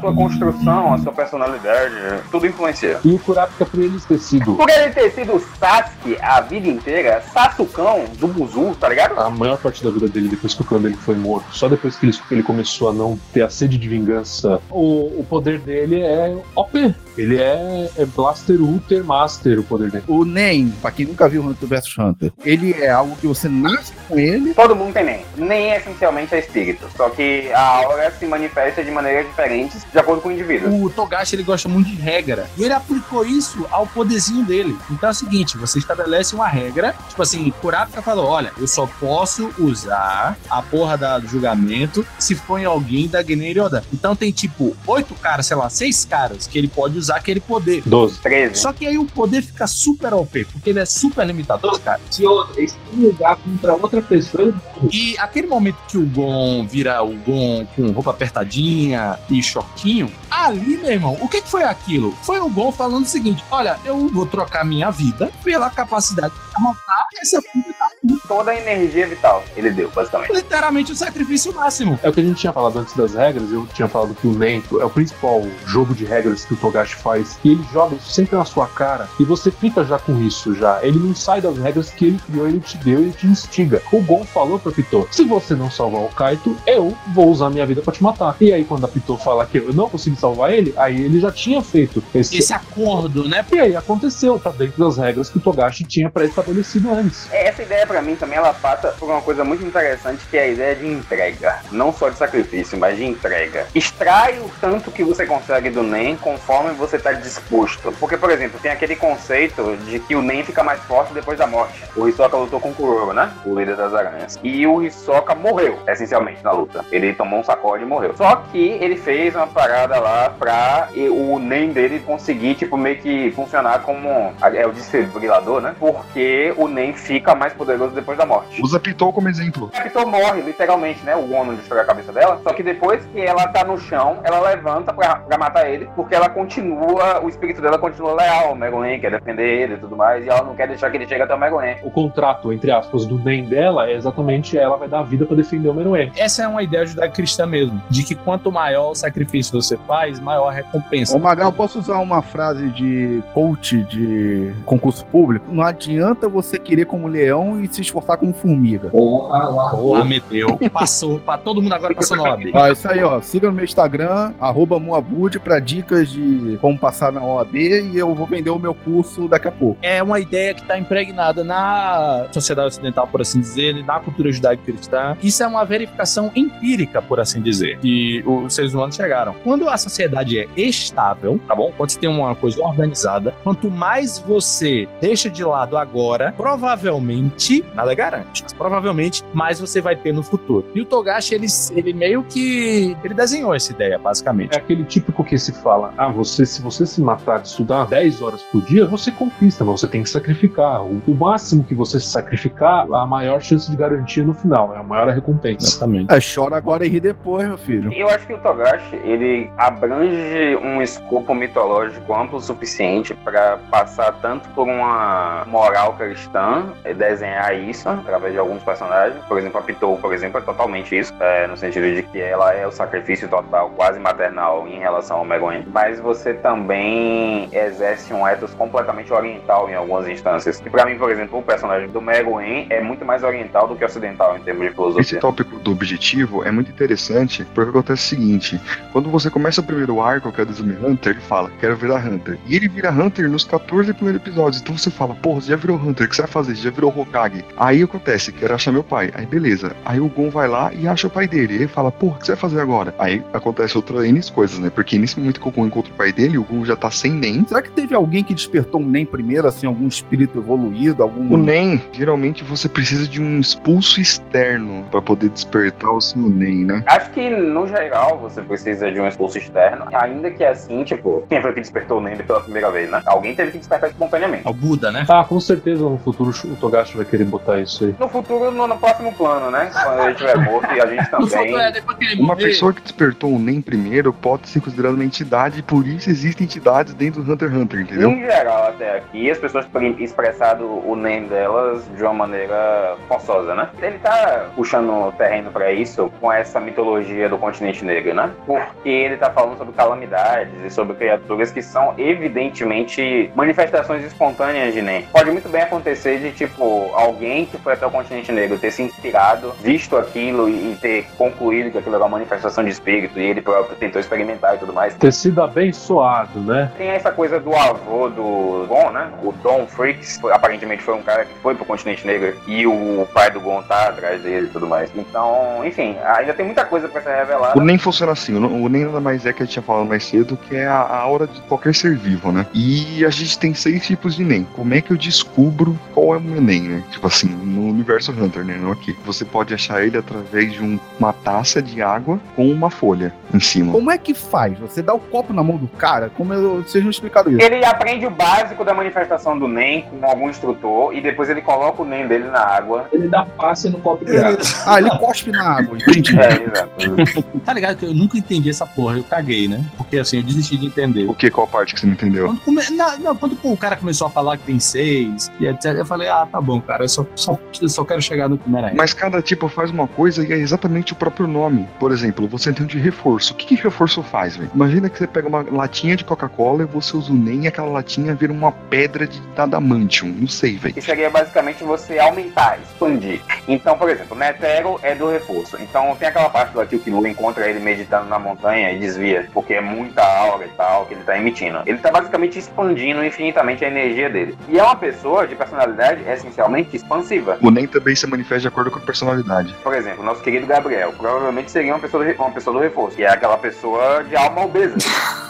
Speaker 6: Sua construção, a sua personalidade, tudo influencia.
Speaker 3: E o Kurapika, por ele ter sido
Speaker 6: Por ele ter sido Sasuke a vida inteira, Sasukão do Buzu, tá ligado?
Speaker 3: a maior parte da vida dele depois que o clã dele foi morto, só depois que ele, que ele começou a não ter a sede de vingança, o, o poder dele é OP. Ele é, é Blaster Ultra Master, o poder dele.
Speaker 4: O NEM, pra quem nunca viu Hunter vs Hunter, ele é algo que você nasce com ele.
Speaker 6: Todo mundo tem NEM. NEM essencialmente é espírito, só que a aura se manifesta de maneiras diferentes de acordo com o indivíduo.
Speaker 1: O Togashi ele gosta muito de regra. E ele aplicou isso ao poderzinho dele. Então é o seguinte: você estabelece uma regra. Tipo assim, Kurapika falou: olha, eu só posso usar a porra da, do julgamento se for em alguém da Geneirioda. Então tem tipo oito caras, sei lá, seis caras que ele pode usar aquele poder.
Speaker 3: 12.
Speaker 6: 13.
Speaker 1: Só que aí o poder fica super OP, porque ele é super limitador, cara.
Speaker 5: Se e se lugar contra outra pessoa, ele
Speaker 1: E aquele momento que o Gon vira o Gon com roupa apertadinha e choquinho, ali, meu irmão, o que, que foi aquilo? Foi o Gon falando o seguinte: olha, eu vou trocar minha vida pela capacidade de matar essa puta.
Speaker 6: Toda a energia vital ele deu, basicamente.
Speaker 1: Literalmente o sacrifício máximo.
Speaker 3: É o que a gente tinha falado antes das regras, eu tinha falado que o NEM é o principal jogo de regras que o Togashi faz, e ele joga isso sempre na sua cara, e você fica já com isso já. Ele não sai das regras que ele criou, ele te deu, ele te instiga. O Gon falou pro Pitou, se você não salvar o Kaito, eu vou usar minha vida pra te matar. E aí quando a Pitou fala que eu não consegui salvar ele, aí ele já tinha feito esse...
Speaker 1: Esse acordo, né?
Speaker 3: E aí aconteceu, tá dentro das regras que o Togashi tinha pré-estabelecido antes.
Speaker 6: Essa ideia pra mim também ela passa por uma coisa muito interessante que é a ideia de entrega, não só de sacrifício, mas de entrega. Extrai o tanto que você consegue do NEM conforme você tá disposto. Porque, por exemplo, tem aquele conceito de que o NEM fica mais forte depois da morte. O Hisoka lutou com o Kuroro, né? O líder das aranhas. E o Hisoka morreu, essencialmente, na luta. Ele tomou um sacode e morreu. Só que ele fez uma parada lá pra o NEM dele conseguir, tipo, meio que funcionar como é o desfibrilador, né? Porque o NEM fica mais poderoso depois da morte.
Speaker 8: Usa Pitou como exemplo.
Speaker 6: A Pitou morre, literalmente, né? O Gon não destrói a cabeça dela. Só que depois que ela tá no chão, ela levanta pra, pra matar ele, porque ela continua, o espírito dela continua leal ao Megulen, quer defender ele e tudo mais, e ela não quer deixar que ele chegue até o Megulen.
Speaker 3: O contrato, entre aspas, do NEM dela é exatamente ela vai dar a vida pra defender o Meruem.
Speaker 1: Essa é uma ideia judaico-cristã mesmo, de que quanto maior o sacrifício você faz, maior a recompensa.
Speaker 4: Ô Magal, posso usar uma frase de coach de concurso público? Não adianta você querer como leão e se esforçar como formiga.
Speaker 5: Porra, lá.
Speaker 1: Porra, meteu. Passou. Pra todo mundo agora passou na OAB.
Speaker 4: Ó, isso aí, ó. Siga no meu Instagram, arroba Muabud, pra dicas de como passar na OAB e eu vou vender o meu curso daqui a pouco.
Speaker 1: É uma ideia que está impregnada na sociedade ocidental, por assim dizer, na cultura judaico-cristã. Isso é uma verificação empírica, por assim dizer, que os seres humanos chegaram. Quando a sociedade é estável, tá bom? Quando você tem uma coisa organizada, quanto mais você deixa de lado agora, provavelmente, nada garante, mas provavelmente mais você vai ter no futuro. E o Togashi, ele, ele meio que ele desenhou essa ideia, basicamente.
Speaker 3: É aquele típico que se fala: ah, você, se você se matar de estudar 10 horas por dia, você conquista, mas você tem que sacrificar. O, o máximo que você se sacrificar, a maior chance de garantia no final, é a maior recompensa.
Speaker 1: Exatamente.
Speaker 4: É, chora agora e ri depois, meu filho.
Speaker 6: Eu acho que o Togashi, ele abrange um escopo mitológico amplo o suficiente para passar tanto por uma moral cristã, e desenhar isso através de alguns personagens. Por exemplo, a Pitou, por exemplo, é totalmente isso, é, no sentido de que ela é o sacrifício total, quase maternal em relação ao Meguin. Mas você também exerce um ethos completamente oriental em algumas instâncias. E para mim, por exemplo, o personagem do Meguin é muito mais oriental do que ocidental em termos de
Speaker 8: Esse
Speaker 6: filosofia.
Speaker 8: tópico do objetivo é muito interessante, porque acontece o seguinte: quando você começa o primeiro arco, que é do Hunter, ele fala, quero virar Hunter. E ele vira Hunter nos 14 primeiros episódios. Então você fala, porra, você já virou Hunter, o que você vai fazer? Você já virou Hokage. Aí acontece, quero achar meu pai. Aí beleza. Aí o Gon vai lá e acha o pai dele. E ele fala, porra, o que você vai fazer agora? Aí acontece outra N coisas, né? Porque nesse momento que o Gon encontra o pai dele, o Gon já tá sem Nen.
Speaker 4: Será que teve alguém que despertou um NEM primeiro, assim, algum espírito evoluído, algum...
Speaker 8: O Nen, geralmente você precisa de um expulso externo pra poder despertar o seu Nen, né?
Speaker 6: Acho que, no geral, você precisa de um expulso externo. Ainda que assim, tipo, quem foi que despertou o Nende pela primeira vez, né? Alguém teve que despertar espontaneamente.
Speaker 1: É o Buda, né?
Speaker 3: Ah, com certeza no futuro o Togashi vai querer botar isso aí.
Speaker 6: No futuro, no, no próximo plano, né? Quando ele estiver morto e a gente também.
Speaker 1: é
Speaker 8: Uma pessoa que despertou o Nen primeiro pode ser considerada uma entidade, e por isso existem entidades dentro do Hunter x Hunter, entendeu?
Speaker 6: Em geral, até aqui, as pessoas têm expressado o NEM delas de uma maneira forçosa, né? Ele tá puxando o terreno pra isso com essa mitologia do continente negro, né? Porque ele tá falando sobre calamidades e sobre criaturas que são evidentemente manifestações espontâneas de NEM. Pode muito bem acontecer de, tipo, alguém que foi até o continente negro ter se inspirado, visto aquilo e ter concluído que aquilo era uma manifestação de espírito e ele próprio tentou experimentar e tudo mais.
Speaker 3: Ter sido abençoado, né?
Speaker 6: Tem essa coisa do avô do Gon, né? O Don Freaks, aparentemente foi um cara que foi pro continente negro e o pai do Gon tá atrás dele e tudo mais. Então, enfim, ainda tem muita coisa pra ser revelada.
Speaker 8: O Nen funciona assim, o Nen nada mais é que a gente tinha falado mais cedo, que é a, a aura de qualquer ser vivo, né? E a gente tem seis tipos de Nen. Como é que eu descubro qual é o meu Nen, né? Tipo assim, no universo Hunter, né? Não aqui. Você pode achar ele através de um- uma taça de água com uma folha em cima.
Speaker 4: Como é que faz? Você dá o copo na mão do cara? Como eu, vocês não explicaram isso?
Speaker 6: Ele aprende o básico da manifestação do Nen com algum instrutor e depois ele coloca o Nen dele na água.
Speaker 5: Ele dá passe no copo de água.
Speaker 4: Ah, ele cospe na água, entendi.
Speaker 6: É, exato.
Speaker 1: Tá ligado que eu nunca entendi essa porra, eu caguei, né? Porque assim, eu desisti de entender.
Speaker 8: O que? Qual parte que você não entendeu?
Speaker 1: Quando, come... não, não, quando pô, o cara começou a falar que tem seis e etc, eu falei, ah, tá bom, cara, eu só, só, só quero chegar no primeiro aí.
Speaker 8: Mas cada tipo faz uma coisa e é exatamente o próprio nome. Por exemplo, você tem um de reforço. O que, que reforço faz, velho? Imagina que você pega uma latinha de Coca-Cola e você usa o NEM e aquela latinha vira uma pedra de adamantium. Não sei, velho.
Speaker 6: Que seria basicamente você aumentar, expandir. Então, por exemplo, Netero é do reforço. Então tem aquela parte do que o Killua encontra ele meditando na montanha e desvia, porque é muita aura e tal que ele tá emitindo. Ele tá basicamente expandindo infinitamente a energia dele. E é uma pessoa de personalidade essencialmente expansiva.
Speaker 8: O NEM também se manifesta de acordo com a personalidade.
Speaker 6: Por exemplo, nosso querido Gabriel provavelmente seria uma pessoa do, uma pessoa do reforço, que é aquela pessoa de alma obesa.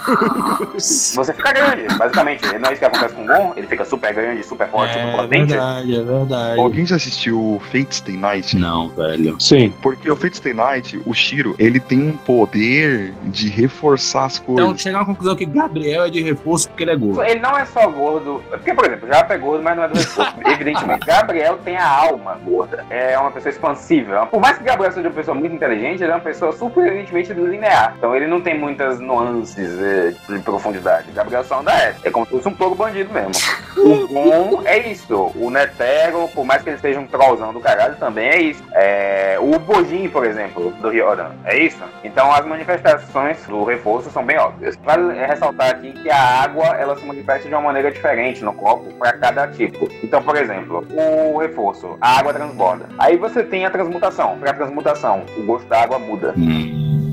Speaker 6: Você fica grande, basicamente. Não é isso que acontece com o Gon? Ele fica super grande, super forte, super
Speaker 1: É
Speaker 6: potente.
Speaker 1: verdade, é verdade.
Speaker 8: Alguém já assistiu Fate Stay Night?
Speaker 1: Não, velho.
Speaker 3: Sim.
Speaker 8: Porque o Fate Stay Night, o Shiro, ele tem um poder de reforçar as coisas.
Speaker 1: Então, chegar à conclusão que Gabriel é de reforço porque ele é gordo.
Speaker 6: Ele não é só gordo. Porque, por exemplo, Japa é gordo, mas não é evidentemente. Gabriel tem a alma gorda. É uma pessoa expansiva. Por mais que Gabriel seja uma pessoa muito inteligente, ele é uma pessoa surpreendentemente linear. Então ele não tem muitas nuances. de, de profundidade. Gabriel Sonda é. É como se fosse um touro bandido mesmo. O Gon é isso. O Netero, por mais que ele seja um trollzão do caralho, também é isso. É, o Bojin, por exemplo, do Ryodan, é isso. Então as manifestações do reforço são bem óbvias. Vale ressaltar aqui que a água ela se manifesta de uma maneira diferente no corpo para cada tipo. Então, por exemplo, o reforço, a água transborda. Aí você tem a transmutação. Para transmutação, o gosto da água muda.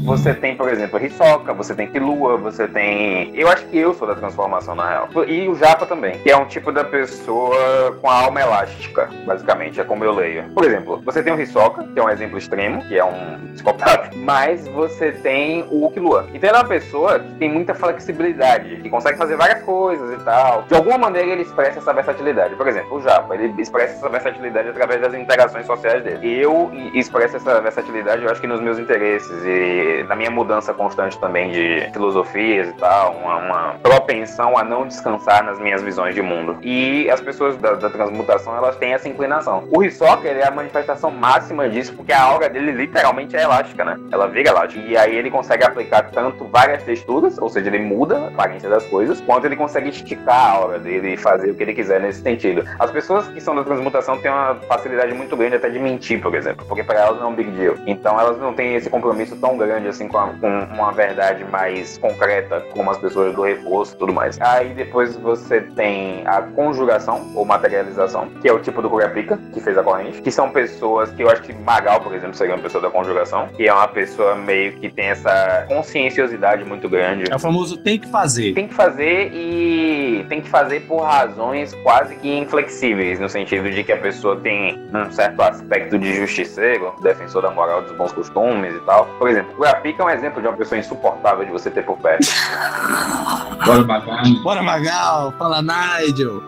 Speaker 6: Você tem, por exemplo, Hisoka, você tem Killua, você tem. Eu acho que eu sou da transformação, na real. E o Japa também, que é um tipo da pessoa com a alma elástica, basicamente, é como eu leio. Por exemplo, você tem o Hisoka, que é um exemplo extremo, que é um psicopata, mas você tem o Killua. Então ele é uma pessoa que tem muita flexibilidade, que consegue fazer várias coisas e tal. De alguma maneira ele expressa essa versatilidade. Por exemplo, o Japa, ele expressa essa versatilidade através das interações sociais dele. Eu expresso essa versatilidade, eu acho que nos meus interesses e na minha mudança constante também de filosofias e tal, uma, uma propensão a não descansar nas minhas visões de mundo. E as pessoas da, da transmutação, elas têm essa inclinação. O Hisoka, ele é a manifestação máxima disso, porque a aura dele literalmente é elástica, né? Ela vira elástica. E aí ele consegue aplicar tanto várias texturas, ou seja, ele muda a aparência das coisas, quanto ele consegue esticar a aura dele e fazer o que ele quiser nesse sentido. As pessoas que são da transmutação têm uma facilidade muito grande até de mentir, por exemplo, porque para elas não é um big deal. Então elas não têm esse compromisso tão grande grande, assim, com, a, com, uma verdade mais concreta, como as pessoas do reforço e tudo mais. Aí depois você tem a conjugação, ou materialização, que é o tipo do Kurapika, que fez a corrente, que são pessoas que eu acho que Magal, por exemplo, seria uma pessoa da conjugação, que é uma pessoa meio que tem essa conscienciosidade muito grande.
Speaker 1: É o famoso tem que fazer.
Speaker 6: Tem que fazer e tem que fazer por razões quase que inflexíveis, no sentido de que a pessoa tem um certo aspecto de justiceiro, defensor da moral dos bons costumes e tal. Por exemplo, Kurapika é um exemplo de uma pessoa insuportável de você ter por perto.
Speaker 5: Bora, Magal.
Speaker 1: Bora, Magal. Fala, Nigel.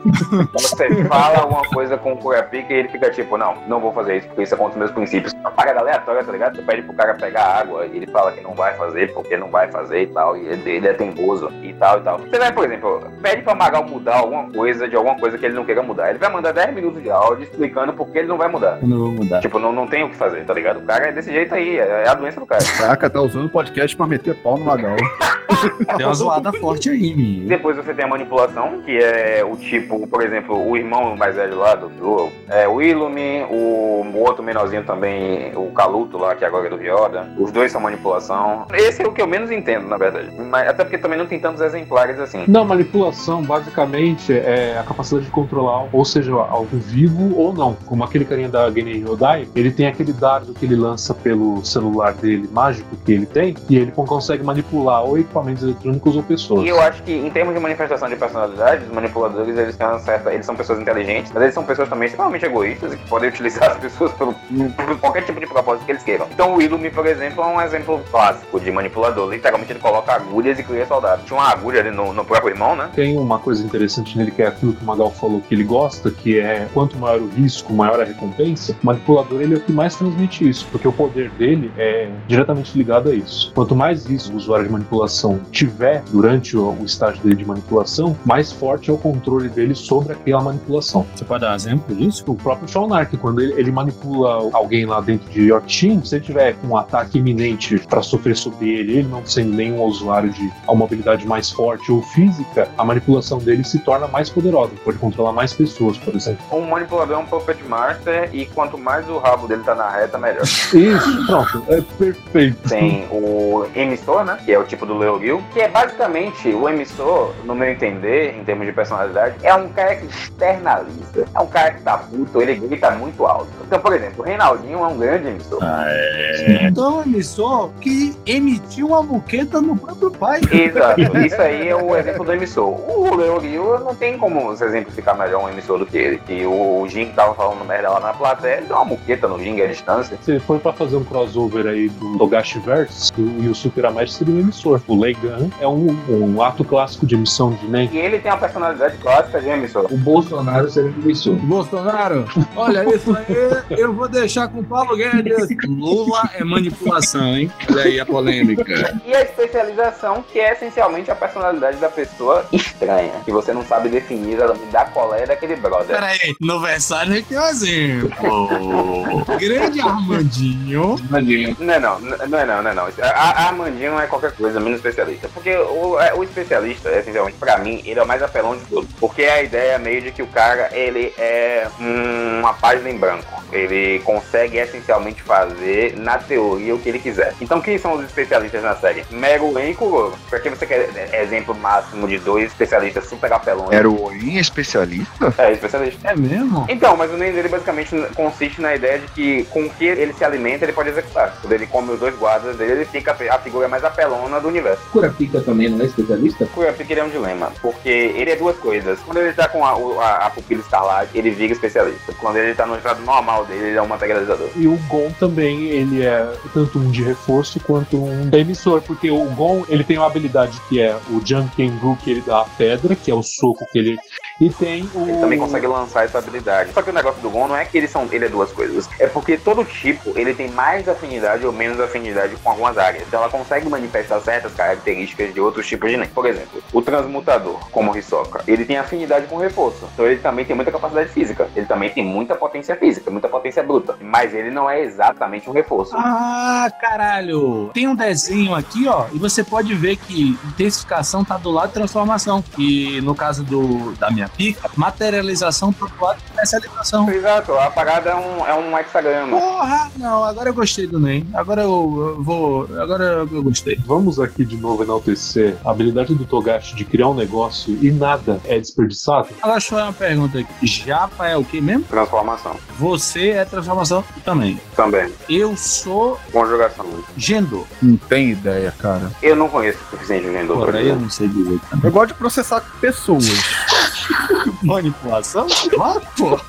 Speaker 6: Você fala alguma coisa com o Kurapika e ele fica tipo, não, não vou fazer isso porque isso é contra os meus princípios. Uma parada aleatória, tá ligado? Você pede pro cara pegar água e ele fala que não vai fazer porque não vai fazer e tal. E ele, ele é teimoso e tal e tal. Você vai, por exemplo, pede pra Magal mudar alguma coisa de alguma coisa que ele não queira mudar. Ele vai mandar 10 minutos de áudio explicando por que ele não vai mudar.
Speaker 1: Eu não vou mudar.
Speaker 6: Tipo, não, não tem o que fazer, tá ligado? O cara é desse jeito aí, é a doença do cara.
Speaker 4: Caraca, tá usando o podcast pra meter pau no Magal.
Speaker 1: Tem uma zoada forte aí, menino.
Speaker 6: Depois você tem a manipulação, que é o tipo, por exemplo, o irmão mais velho lá do Duo, é o Illumi, o, o outro menorzinho também, o Caluto lá, que agora é do Ryoda. Os dois são manipulação. Esse é o que eu menos entendo, na verdade. Mas, até porque também não tem tantos exemplares assim.
Speaker 3: Não, manipulação basicamente é a capacidade de controlar, ou seja, algo vivo ou não. Como aquele carinha da Genei Yodai, ele tem aquele dardo que ele lança pelo celular dele, mágico que ele tem, e ele consegue manipular ou equipamentos eletrônicos ou pessoas.
Speaker 6: E eu acho que, em termos de manifestação de personalidade, os manipuladores, eles têm uma certa. Eles são pessoas inteligentes, mas eles são pessoas também extremamente egoístas e que podem utilizar as pessoas por, por qualquer tipo de propósito que eles queiram. Então o Illumi, por exemplo, é um exemplo clássico de manipulador. Literalmente ele coloca agulhas e cria soldados. Tinha uma agulha ali no, no próprio irmão, né?
Speaker 3: Tem uma coisa interessante nele que é aquilo que o Magal falou que ele gosta, que é quanto maior o risco, maior a recompensa. O manipulador ele é o que mais transmite isso, porque o poder dele é diretamente ligado a isso. Quanto mais risco o usuário de manipulação tiver durante o, o estágio dele de manipulação, mais forte é o controle dele sobre aquela manipulação.
Speaker 1: Você pode dar um exemplo disso?
Speaker 3: O próprio Shaun Nark, quando ele, ele manipula alguém lá dentro de Yorkshire, se ele tiver um ataque iminente para sofrer sobre ele, ele não sendo nenhum usuário de uma habilidade mais forte ou física, a manipulação dele se torna mais poderosa, pode controlar mais pessoas, por exemplo.
Speaker 6: Um manipulador é um puppet master e quanto mais o rabo dele tá na reta, melhor.
Speaker 3: Isso, pronto, é perfeito.
Speaker 6: Tem o emissor, né? Que é o tipo do Leogil, que é basicamente o emissor, no meu entender, em termos de personalidade, é um cara que externaliza. É um cara que tá puto, ele grita muito alto. Então, por exemplo, o Reinaldinho é um grande emissor.
Speaker 1: Ah, é. Então, emissor que emitiu uma muqueta no próprio pai.
Speaker 6: Exato, isso aí é o exemplo do emissor. O Leogil não tem como se exemplificar melhor um emissor do que ele. E o Jing tava falando merda lá na plateia, ele deu uma muqueta no Jing à distância.
Speaker 3: Se for pra fazer um crossover aí do Togashiverse, o Yusuke Urameshi seria o emissor. O Leigan é um, um ato clássico de emissão de NEM.
Speaker 6: E ele tem a personalidade clássica de emissor.
Speaker 5: O Bolsonaro seria um emissor.
Speaker 1: Bolsonaro, olha isso aí, eu vou deixar com o Paulo Guedes. Lula é manipulação, hein? Olha aí a polêmica.
Speaker 6: E a especialização, que é essencialmente a personalidade da pessoa estranha, que você não sabe definir da é daquele brother.
Speaker 1: Peraí, no Versalhes é um exemplo. Grande Armandinho.
Speaker 5: Imagina.
Speaker 6: Não é não, não é não, não é não. A, a Armandinho não é qualquer coisa, menos especialista. Porque o, é, o especialista, essencialmente, pra mim, ele é o mais apelão de todos. Porque a ideia meio de que o cara, ele é uma página em branco. Ele consegue essencialmente fazer, na teoria, o que ele quiser. Então, quem são os especialistas na série? Meruem e Kuroro. Porque você quer exemplo máximo de dois especialistas super apelões.
Speaker 8: Era o Oin especialista?
Speaker 6: É, especialista.
Speaker 1: É mesmo?
Speaker 6: Então, mas o NEM dele basicamente consiste na ideia de que com o que ele se alimenta, ele pode executar. Quando ele come os dois guardas dele, ele fica a figura mais apelona do universo.
Speaker 5: Kurapika também não é especialista?
Speaker 6: Kurapika ele é um dilema, porque ele é duas coisas. Quando ele tá com a, a, a pupila estalar, ele vira especialista. Quando ele tá no estado normal dele, ele é um materializador.
Speaker 3: E o Gon também, ele é tanto um de reforço quanto um emissor, porque o Gon, ele tem uma habilidade que é o Jankengu, que ele dá a pedra, que é o soco que ele... E tem o...
Speaker 6: Ele também consegue lançar essa habilidade. Só que o negócio do Gon não é que eles são, ele é duas coisas. É porque todo tipo, ele tem mais afinidade ou menos afinidade com algumas áreas. Então ela consegue manifestar certas características de outros tipos de Nen. Por exemplo, o transmutador, como o Hisoka, ele tem afinidade com reforço. Então ele também tem muita capacidade física. Ele também tem muita potência física, muita potência bruta. Mas ele não é exatamente um reforço.
Speaker 1: Ah, caralho! Tem um desenho aqui, ó, e você pode ver que intensificação tá do lado de transformação. E no caso do, da minha pica, materialização do lado de especialização.
Speaker 6: Exato, a parada é um, é um hexagrama.
Speaker 1: Porra! Não, agora eu gostei do NEM. Agora eu, eu vou. Agora eu gostei.
Speaker 3: Vamos aqui de novo enaltecer a habilidade do Togashi de criar um negócio e nada é desperdiçado.
Speaker 1: Agora deixa eu fazer uma pergunta aqui. Japa é o que mesmo?
Speaker 6: Transformação.
Speaker 1: Você é transformação também.
Speaker 6: Também.
Speaker 1: Eu sou
Speaker 6: Conjugação.
Speaker 1: Gendo.
Speaker 4: Não tem ideia, cara.
Speaker 6: Eu não conheço o suficiente de vendedor.
Speaker 1: Porra, eu não sei dizer.
Speaker 4: Eu gosto de processar pessoas.
Speaker 1: Manipulação? Ah, pô.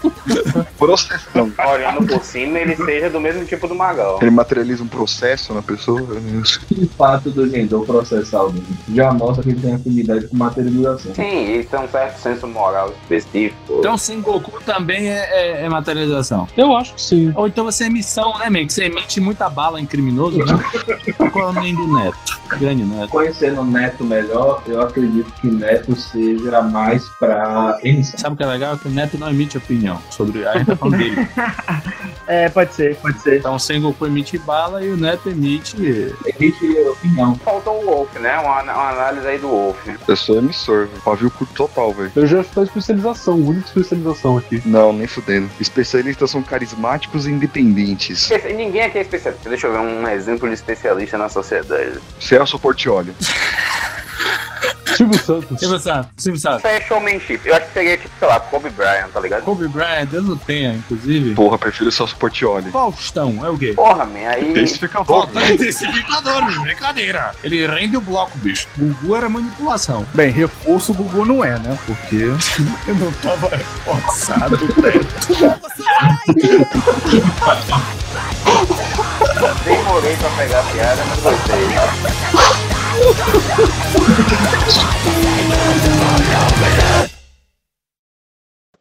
Speaker 8: Processão.
Speaker 6: Olhando por cima, ele seja do mesmo tipo do Magal.
Speaker 8: Ele materializa um processo na pessoa.
Speaker 5: O fato do Gendo processar alguém já mostra que ele tem afinidade com materialização.
Speaker 6: Sim, isso é um certo senso moral específico.
Speaker 1: Então Sengoku também é, é- é materialização.
Speaker 3: Eu acho que sim.
Speaker 1: Ou então você é emissão, né, man? Que você emite muita bala em criminoso, né? Qual é o nome do Neto? Grande Neto.
Speaker 5: Conhecendo o Neto melhor, eu acredito que Neto seja mais pra emissão.
Speaker 1: Sabe o que é legal? Que o Neto não emite opinião sobre. A gente tá falando dele.
Speaker 7: É, pode ser, pode ser.
Speaker 1: Então o Sengoku emite bala e o Neto emite.
Speaker 5: Existe opinião.
Speaker 6: Faltou o Wolf, né? Uma, uma análise aí do Wolf.
Speaker 8: Eu sou emissor, pavio curto total, velho.
Speaker 3: Eu já estou em especialização, única especialização aqui.
Speaker 8: Não, nem fudendo. Especialistas são carismáticos e independentes.
Speaker 6: Ninguém aqui é especialista. Deixa eu ver um exemplo de especialista na sociedade.
Speaker 8: Celso Portioli.
Speaker 3: Silvio Santos.
Speaker 1: Silvio Santos, Silvio Santos.
Speaker 6: Isso aí é showmanship. Eu acho que seria tipo, sei lá, Kobe Bryant, tá ligado?
Speaker 1: Kobe Bryant, Deus não tenha, inclusive.
Speaker 8: Porra, prefiro Celso Portioli.
Speaker 1: Faustão, é o quê?
Speaker 6: Porra, man, aí.
Speaker 8: Intensificador, velho.
Speaker 1: Intensificador, brincadeira. Ele rende o bloco, bicho. Gugu era manipulação.
Speaker 4: Bem, reforço o Gugu não é, né? Porque.
Speaker 1: Eu não tava forçado, teto.
Speaker 6: Demorei pra pegar a piada, mas gostei.
Speaker 9: Oh,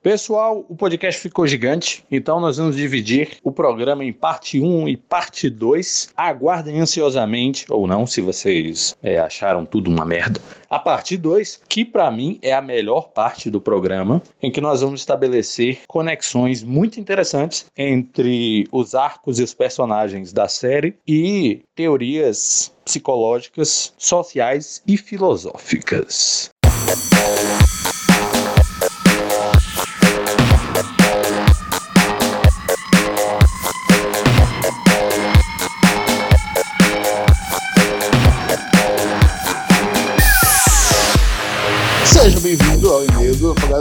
Speaker 9: Pessoal, o podcast ficou gigante, então nós vamos dividir o programa em parte 1 e parte 2. Aguardem ansiosamente, ou não, se vocês é, acharam tudo uma merda. A parte 2, que para mim é a melhor parte do programa, em que nós vamos estabelecer conexões muito interessantes entre os arcos e os personagens da série e teorias psicológicas, sociais e filosóficas.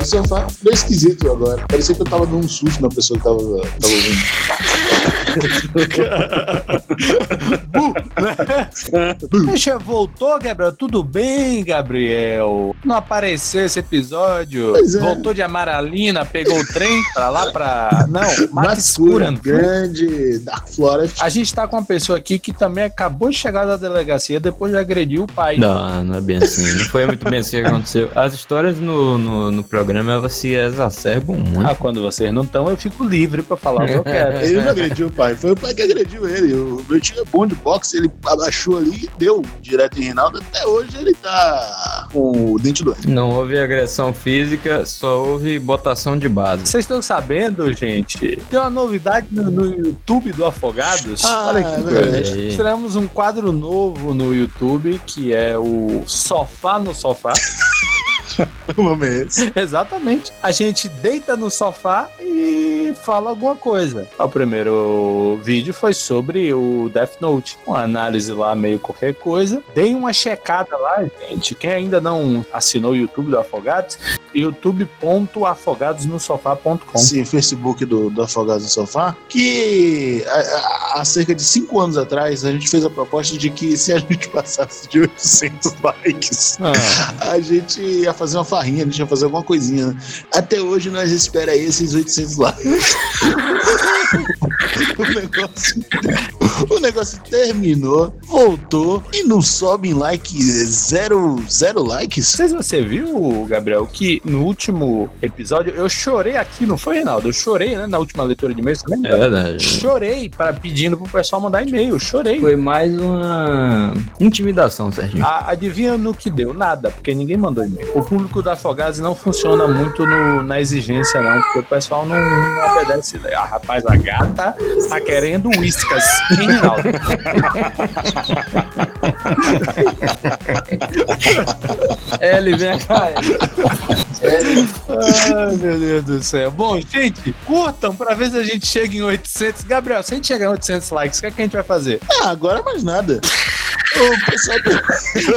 Speaker 10: Sofá. Meio esquisito agora. Parecia que eu tava dando um susto na pessoa que tava, tava ouvindo.
Speaker 1: Deixa, voltou, Gabriel? Tudo bem, Gabriel? Não apareceu esse episódio?
Speaker 11: É.
Speaker 1: Voltou de Amaralina, pegou o trem pra lá pra. Não,
Speaker 11: Matsura,
Speaker 1: Matsura.
Speaker 11: grande Dark Forest.
Speaker 1: A gente tá com uma pessoa aqui que também acabou de chegar da delegacia depois de agredir o pai.
Speaker 12: Não, não é bem assim. Não foi muito bem assim que aconteceu. As histórias no, no, no programa elas se exacerbam muito.
Speaker 1: Ah, quando vocês não estão, eu fico livre pra falar o que eu quero.
Speaker 11: Ele não agrediu o pai, foi o pai que agrediu ele. O meu tio é bom de boxe, ele abaixou ali e deu direto em Reinaldo. Até hoje ele tá com o dente doente.
Speaker 12: Não houve agressão física, só houve botação de base.
Speaker 1: Vocês estão sabendo, gente? Tem uma novidade no, no YouTube do Afogados.
Speaker 11: Ah,
Speaker 1: Olha aqui,
Speaker 11: é verdade.
Speaker 12: Aí.
Speaker 1: Estreamos um quadro novo no YouTube que é o Sofá no Sofá.
Speaker 11: É esse.
Speaker 1: Exatamente. A gente deita no sofá e fala alguma coisa. O primeiro vídeo foi sobre o Death Note. Uma análise lá meio qualquer coisa. Dei uma checada lá, gente. Quem ainda não assinou o YouTube do Afogados, youtube.afogadosnosofá.com.
Speaker 11: Esse Facebook do, do Afogados no Sofá, que há cerca de cinco anos atrás a gente fez a proposta de que se a gente passasse de 800 likes,
Speaker 1: Ah,
Speaker 11: a gente ia fazer uma farrinha, a gente ia fazer alguma coisinha. né? Até hoje nós espera esses 800 likes. o, negócio, o negócio terminou, voltou e não sobe em like zero, zero likes.
Speaker 1: Não sei se você viu, Gabriel, que no último episódio eu chorei aqui, não foi, Reinaldo? Eu chorei, né? Na última leitura de e-mail, você lembra?
Speaker 12: É verdade.
Speaker 1: Chorei para pedindo pro pessoal mandar e-mail. Chorei.
Speaker 12: Foi mais uma intimidação, Serginho.
Speaker 1: A- adivinha no que deu? Nada, porque ninguém mandou e-mail. O público da Afogados não funciona muito no- na exigência, não, porque o pessoal não, não obedece. Ah, rapaz, a gata tá querendo uíscas. Hein, Reinaldo?
Speaker 12: Ele vem cá.
Speaker 1: Ai, meu Deus do céu. Bom, gente, curtam pra ver se a gente chega em 800. Gabriel, se a gente chegar em 800 likes, o que, é que a gente vai fazer?
Speaker 11: Ah, agora mais nada. O pessoal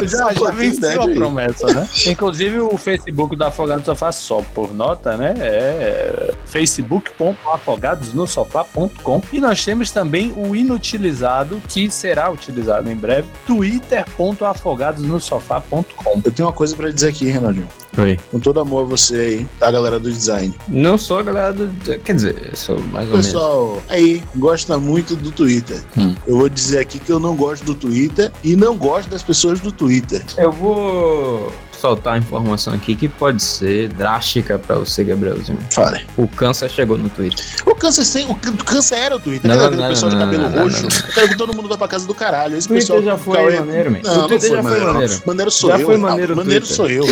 Speaker 1: Já, já venceu a promessa, né? Inclusive o Facebook do Afogado no Sofá, só por nota, né? É facebook.afogadosnosofá.com e nós temos também o inutilizado, que será utilizado em breve, twitter.afogadosnosofá.com
Speaker 11: Eu tenho uma coisa pra dizer aqui, Renaldinho.
Speaker 12: Oi.
Speaker 11: Com todo amor a você aí, tá, galera do design.
Speaker 12: Não sou a galera do. Quer dizer, eu sou mais ou menos.
Speaker 11: pessoal aí gosta muito do Twitter.
Speaker 12: Hum.
Speaker 11: Eu vou dizer aqui que eu não gosto do Twitter e não gosto das pessoas do Twitter.
Speaker 12: Eu vou soltar a informação aqui que pode ser drástica pra você, Gabrielzinho.
Speaker 11: Fale.
Speaker 12: O câncer chegou no Twitter.
Speaker 11: O câncer, sem, o câncer era o Twitter.
Speaker 12: Não,
Speaker 11: Não,
Speaker 12: não, não,
Speaker 11: pessoal
Speaker 12: não,
Speaker 11: de cabelo
Speaker 12: não, não,
Speaker 11: roxo.
Speaker 12: não,
Speaker 11: quero que todo mundo vá pra casa do caralho. Esse
Speaker 12: Twitter
Speaker 11: pessoal
Speaker 12: já foi maneiro, man.
Speaker 11: Não,
Speaker 12: O
Speaker 11: não
Speaker 12: Twitter
Speaker 11: foi
Speaker 12: já foi
Speaker 11: maneiro. não.
Speaker 12: maneiro.
Speaker 11: Maneiro sou
Speaker 12: Já
Speaker 11: eu.
Speaker 12: foi maneiro
Speaker 11: Maneiro sou eu.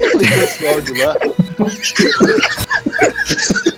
Speaker 11: Eu liguei esse áudio lá.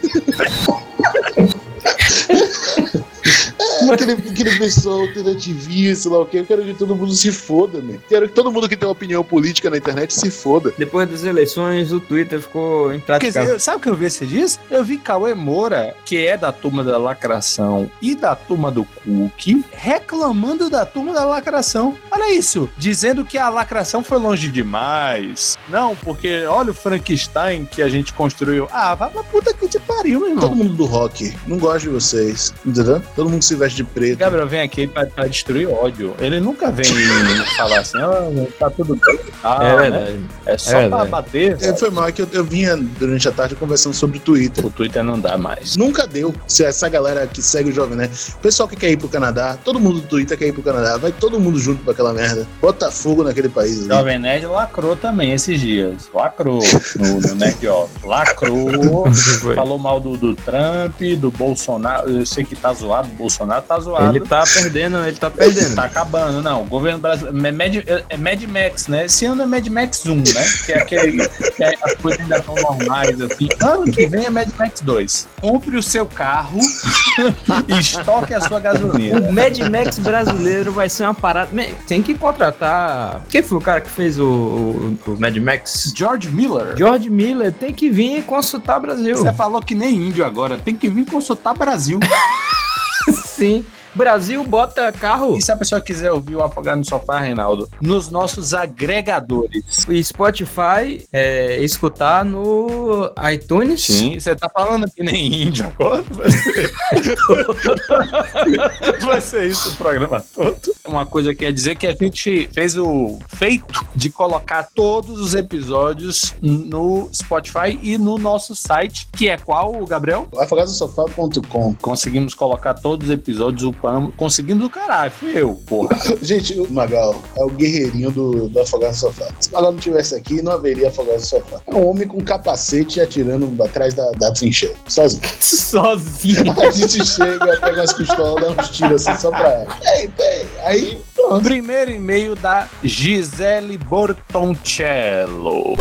Speaker 11: aquele, aquele pessoal alternativista, sei lá o que. Eu quero que todo mundo se foda, né? Quero que todo mundo que tem uma opinião política na internet se foda.
Speaker 12: Depois das eleições, o Twitter ficou
Speaker 1: Quer
Speaker 12: impraticável.
Speaker 1: dizer, sabe o que eu vi esses dias? Eu vi Cauê Moura, que é da turma da lacração e da turma do Cook, reclamando da turma da lacração. Olha isso, dizendo que a lacração foi longe demais. Não, porque olha o Frankenstein que a gente construiu. Ah, vai pra puta que te pariu, meu irmão.
Speaker 11: Todo mundo do rock não gosta de vocês, entendeu? Todo mundo se veste de preto.
Speaker 1: Gabriel vem aqui pra, pra destruir ódio. Ele nunca vem falar assim, ah, tá tudo bem. Ah,
Speaker 12: é
Speaker 1: né? É só
Speaker 12: É
Speaker 1: pra
Speaker 12: verdade.
Speaker 1: bater.
Speaker 11: É, foi mal é que eu, eu vinha durante a tarde conversando sobre Twitter.
Speaker 1: O Twitter não dá mais.
Speaker 11: Nunca deu. Se essa galera que segue o Jovem, né? O pessoal que quer ir pro Canadá, todo mundo do Twitter quer ir pro Canadá. Vai todo mundo junto pra aquela merda. Bota fogo naquele país ali.
Speaker 1: Jovem Nerd lacrou também esses dias. Lacrou no, no Nerd Off. Lacrou. Falou mal do, do Trump, do Bolsonaro. Eu sei que tá zoado, o Bolsonaro tá zoado.
Speaker 12: Ele tá perdendo, ele tá perdendo.
Speaker 1: Tá acabando, não. O governo brasileiro. É Mad, é Mad Max, né? Esse ano é Mad Max 1, né? Que é aquele. Que é- as coisas ainda estão normais, assim. Ano que vem é Mad Max 2. Compre o seu carro e estoque a sua gasolina.
Speaker 12: O Mad Max brasileiro vai ser uma parada. Tem que contratar. Quem foi o cara que fez o, o- o Mad Max?
Speaker 1: George Miller.
Speaker 12: George Miller tem que vir consultar Brasil.
Speaker 1: Você falou que nem índio agora. Tem que vir consultar Brasil.
Speaker 12: Sim. Brasil bota carro.
Speaker 1: E se a pessoa quiser ouvir o Afogado no Sofá, Reinaldo? Nos nossos agregadores.
Speaker 12: E Spotify, é, escutar no iTunes.
Speaker 1: Sim, você tá falando que nem índio agora? Vai ser, Vai ser isso o programa todo. Uma coisa que quer dizer que a gente fez o feito de colocar todos os episódios no Spotify e no nosso site, que é qual, Gabriel?
Speaker 11: afogadosofá.com
Speaker 1: Conseguimos colocar todos os episódios, Conseguimos do caralho, fui eu, porra.
Speaker 11: Gente, o Magal é o guerreirinho do, do Afogado no Sofá. Se o Magal não tivesse aqui, não haveria Afogado no Sofá. É um homem com capacete atirando atrás da, da trincheira, sozinho.
Speaker 12: Sozinho.
Speaker 11: A gente chega, pega as pistolas, dá uns tiros assim só pra. Ei, ei, aí pronto.
Speaker 1: Primeiro e-mail da Gisele Bortoncello.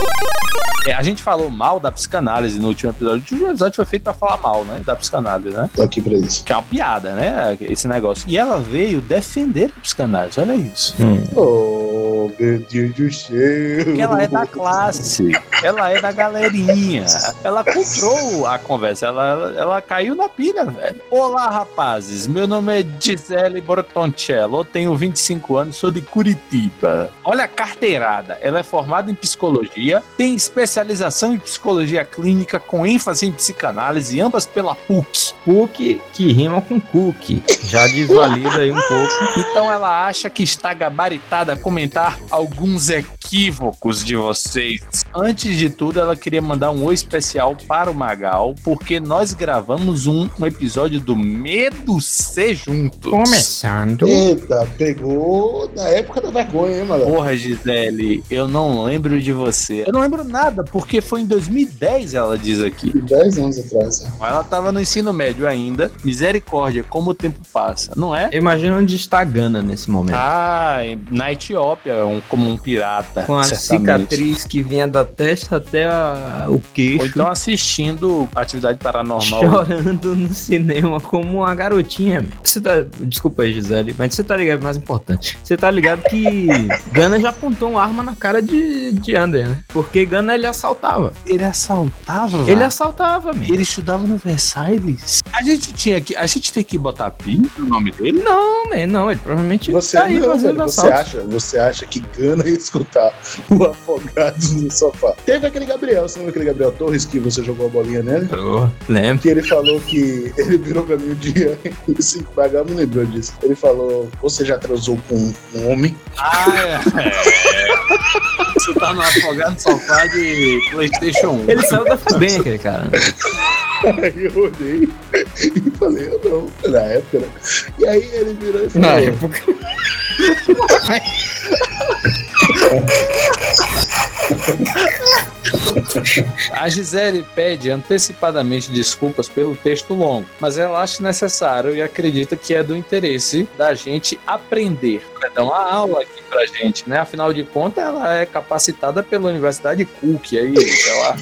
Speaker 1: É, a gente falou mal da psicanálise no último episódio. O último episódio foi feito pra falar mal, né? Da psicanálise, né?
Speaker 11: Tô aqui pra isso.
Speaker 1: Que é uma piada, né? Esse negócio. E ela veio defender a psicanálise, olha isso.
Speaker 11: Oh, meu Deus do céu.
Speaker 1: Porque ela é da classe, ela é da galerinha. Ela comprou a conversa, ela, ela, ela caiu na pilha, velho. Olá, rapazes. Meu nome é Gisele Bortoncello, eu tenho 25 anos, sou de Curitiba. Olha a carteirada. Ela é formada em psicologia, tem especialização em psicologia clínica com ênfase em psicanálise, ambas pela PUC.
Speaker 12: PUC que rima com cookie. Já desvalida aí um pouco.
Speaker 1: Então ela acha que está gabaritada a comentar alguns equívocos de vocês. Antes de tudo, ela queria mandar um oi especial para o Magal, porque nós gravamos um, um episódio do Medo Ser Juntos.
Speaker 12: Começando.
Speaker 11: Eita, pegou na época da vergonha, hein, mano?
Speaker 1: Porra, Gisele, eu não lembro de você. Eu não lembro nada, porque foi em 2010, ela diz aqui.
Speaker 11: 10 anos atrás. né?
Speaker 1: Ela tava no ensino médio ainda. Misericórdia, como o tempo passa, não é?
Speaker 12: Imagina onde está Gana nesse momento.
Speaker 1: Ah, na Etiópia, um- como um pirata.
Speaker 12: Com a
Speaker 1: certamente.
Speaker 12: cicatriz que vinha da testa até a- o
Speaker 1: Ou
Speaker 12: queixo.
Speaker 1: então assistindo atividade paranormal.
Speaker 12: Chorando no cinema como uma garotinha. Você tá, desculpa aí, Gisele, mas você tá ligado, mais importante. Você tá ligado que Gana já apontou uma arma na cara de, de Ander, né? Porque Gana ele assaltava.
Speaker 1: Ele assaltava,
Speaker 12: Ele assaltava, meu.
Speaker 1: Ele estudava no Versailles. A gente tinha que. A gente tem que botar pi no nome dele?
Speaker 12: Não, man, não, ele provavelmente
Speaker 11: Você,
Speaker 12: tá aí
Speaker 11: não,
Speaker 12: fazendo
Speaker 11: velho, você, acha, você acha que Gana escutar o Afogados no Sofá? Teve aquele Gabriel, você lembra aquele Gabriel Torres que você jogou a bolinha nele?
Speaker 12: Oh, lembro.
Speaker 11: Que ele falou que ele virou pra mim um dia, esse Magal me lembrou disso. Ele falou: Você já transou com um homem?
Speaker 1: Ah, é. Você tá no afogado sofá de PlayStation 1.
Speaker 12: Ele saiu da FEBEM, aquele cara.
Speaker 11: Aí eu olhei e falei: Eu não, na época, né? E aí ele virou e falou:
Speaker 12: Na época.
Speaker 1: A Gisele pede antecipadamente desculpas pelo texto longo, mas ela acha necessário e acredita que é do interesse da gente aprender. Vai dar uma aula aqui pra gente, né? Afinal de contas, ela é capacitada pela Universidade Cook aí, sei lá.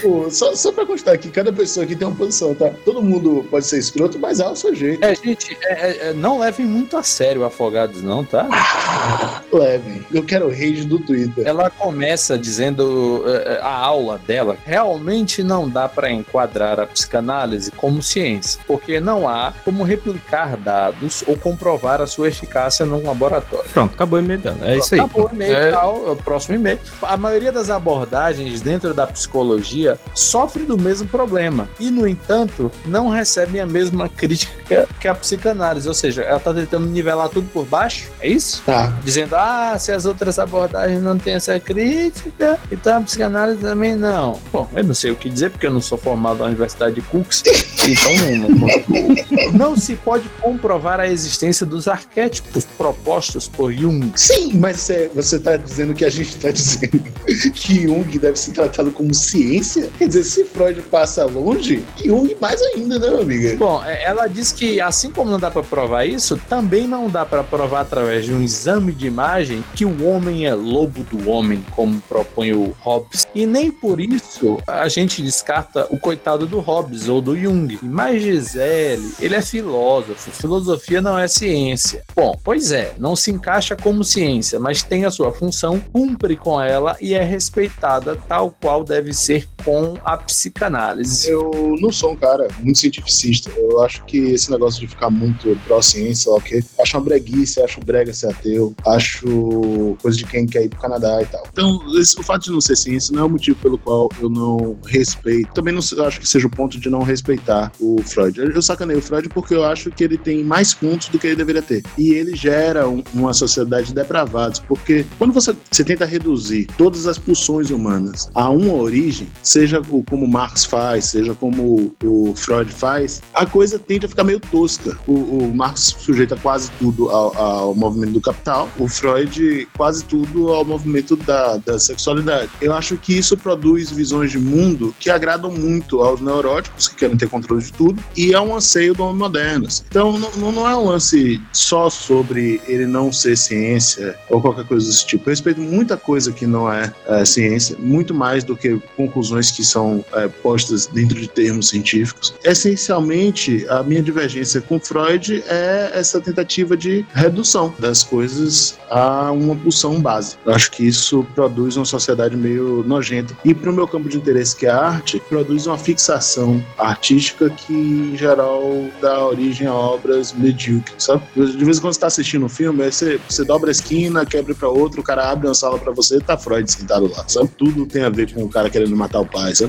Speaker 11: Pô, só, só pra constar aqui, cada pessoa aqui tem uma posição, tá? Todo mundo pode ser escroto, mas há o seu jeito.
Speaker 1: É, gente, é, é, é, não levem muito a sério Afogados, não, tá?
Speaker 11: Levem. Eu quero o rage do Twitter.
Speaker 1: Ela começa dizendo eh, a aula dela realmente não dá para enquadrar a psicanálise como ciência, porque não há como replicar dados ou comprovar a sua eficácia num laboratório.
Speaker 12: Pronto, acabou o e-mail dela. É isso aí.
Speaker 1: Acabou o e-mail,
Speaker 12: É.
Speaker 1: tal, próximo e-mail. A maioria das abordagens dentro da psicologia sofre do mesmo problema e, no entanto, não recebem a mesma crítica que a psicanálise, ou seja, ela está tentando nivelar tudo por baixo, é isso?
Speaker 11: Tá.
Speaker 1: Dizendo, ah, se as outras abordagens não têm essa crítica, então a psicanálise também não. Bom, eu não sei o que dizer, porque eu não sou formado na Universidade de Cooks, então não, não se pode comprovar a existência dos arquétipos propostos por Jung.
Speaker 11: Sim, mas é, você tá dizendo que a gente tá dizendo que Jung deve ser tratado como ciência? Quer dizer, se Freud passa longe, Jung mais ainda, né, meu amigo?
Speaker 1: Bom, é, ela diz que assim como não dá para provar isso, também não dá para provar através de um exame de imagem que o homem é lobo do homem, como propõe o Hobbes. E nem por isso a gente descarta o coitado do Hobbes ou do Jung. Mas Gisele, ele é filósofo. Filosofia não é ciência. Bom, pois é, não se encaixa como ciência, mas tem a sua função, cumpre com ela e é respeitada tal qual deve ser com a psicanálise?
Speaker 11: Eu não sou um cara muito cientificista. Eu acho que esse negócio de ficar muito pró-ciência, ok? Acho uma breguice, acho brega ser ateu, acho coisa de quem quer ir pro Canadá e tal. Então, esse, o fato de não ser ciência não é o motivo pelo qual eu não respeito. Também não acho que seja o ponto de não respeitar o Freud. Eu, sacanei o Freud porque eu acho que ele tem mais pontos do que ele deveria ter. E ele gera um, uma sociedade depravada, porque quando você, você tenta reduzir todas as pulsões humanas a uma origem, seja como Marx faz, seja como o Freud faz, a coisa tende a ficar meio tosca. O, o Marx sujeita quase tudo ao, ao, movimento do capital, o Freud quase tudo ao movimento da, da sexualidade. Eu acho que isso produz visões de mundo que agradam muito aos neuróticos, que querem ter controle de tudo, e é um anseio do homem moderno. Então não, não é um lance só sobre ele não ser ciência ou qualquer coisa desse tipo. Eu respeito muita coisa que não é, é ciência, muito mais do que conclusões que são é, postas dentro de termos científicos. Essencialmente, a minha divergência com Freud é essa tentativa de redução das coisas a uma pulsão base. Eu acho que isso produz uma sociedade meio nojenta. E para o meu campo de interesse, que é a arte, produz uma fixação artística que, em geral, dá origem a obras medíocres, sabe? De vez em quando você está assistindo um filme, aí você, você dobra a esquina, quebra para outro, o cara abre uma sala para você e tá Freud sentado lá, sabe? Tudo tem a ver com o cara querendo matar o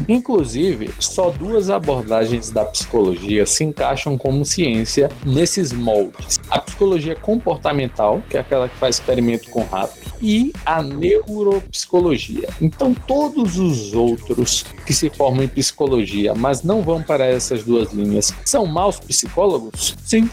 Speaker 1: Inclusive, só duas abordagens da psicologia se encaixam como ciência nesses moldes. A psicologia comportamental, que é aquela que faz experimento com rato, e a neuropsicologia. Então, todos os outros que se formam em psicologia, mas não vão para essas duas linhas, são maus psicólogos? Sim.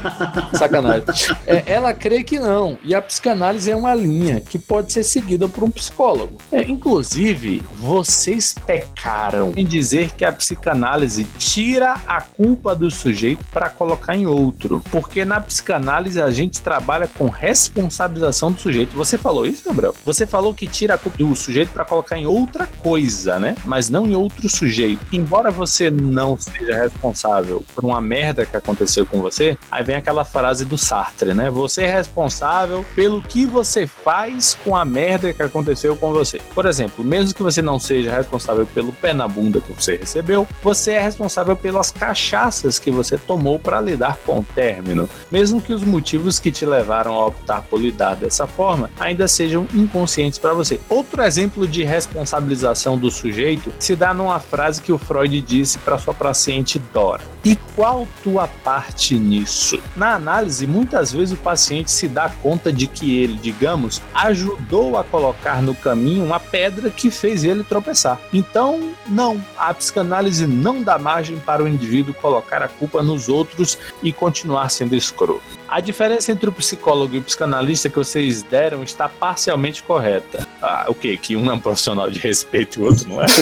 Speaker 1: Sacanagem. É, ela crê que não. E a psicanálise é uma linha que pode ser seguida por um psicólogo. É, inclusive, vocês pecaram em dizer que a psicanálise tira a culpa do sujeito para colocar em outro. Porque na psicanálise a gente trabalha com responsabilização do sujeito. Você falou isso, Gabriel? Você falou que tira a culpa do sujeito para colocar em outra coisa, né? Mas não em outro sujeito. Embora você não seja responsável por uma merda que aconteceu com você, aí vem aquela frase do Sartre, né? Você é responsável pelo que você faz com a merda que aconteceu com você. Por exemplo, mesmo que você não seja responsável pelo pé na bunda que você recebeu, você é responsável pelas cachaças que você tomou para lidar com o término. Mesmo que os motivos que te levaram a optar por lidar dessa forma ainda sejam inconscientes para você. Outro exemplo de responsabilização do sujeito se dá numa frase que o Freud disse para sua paciente Dora. E qual tua parte nisso? Na análise, muitas vezes o paciente se dá conta de que ele, digamos, ajudou a colocar no caminho uma pedra que fez ele tropeçar. Então, não, a psicanálise não dá margem para o indivíduo colocar a culpa nos outros e continuar sendo escroto. A diferença entre o psicólogo e o psicanalista que vocês deram está parcialmente correta. Ah, o quê? Que um é um profissional de respeito e o outro não é?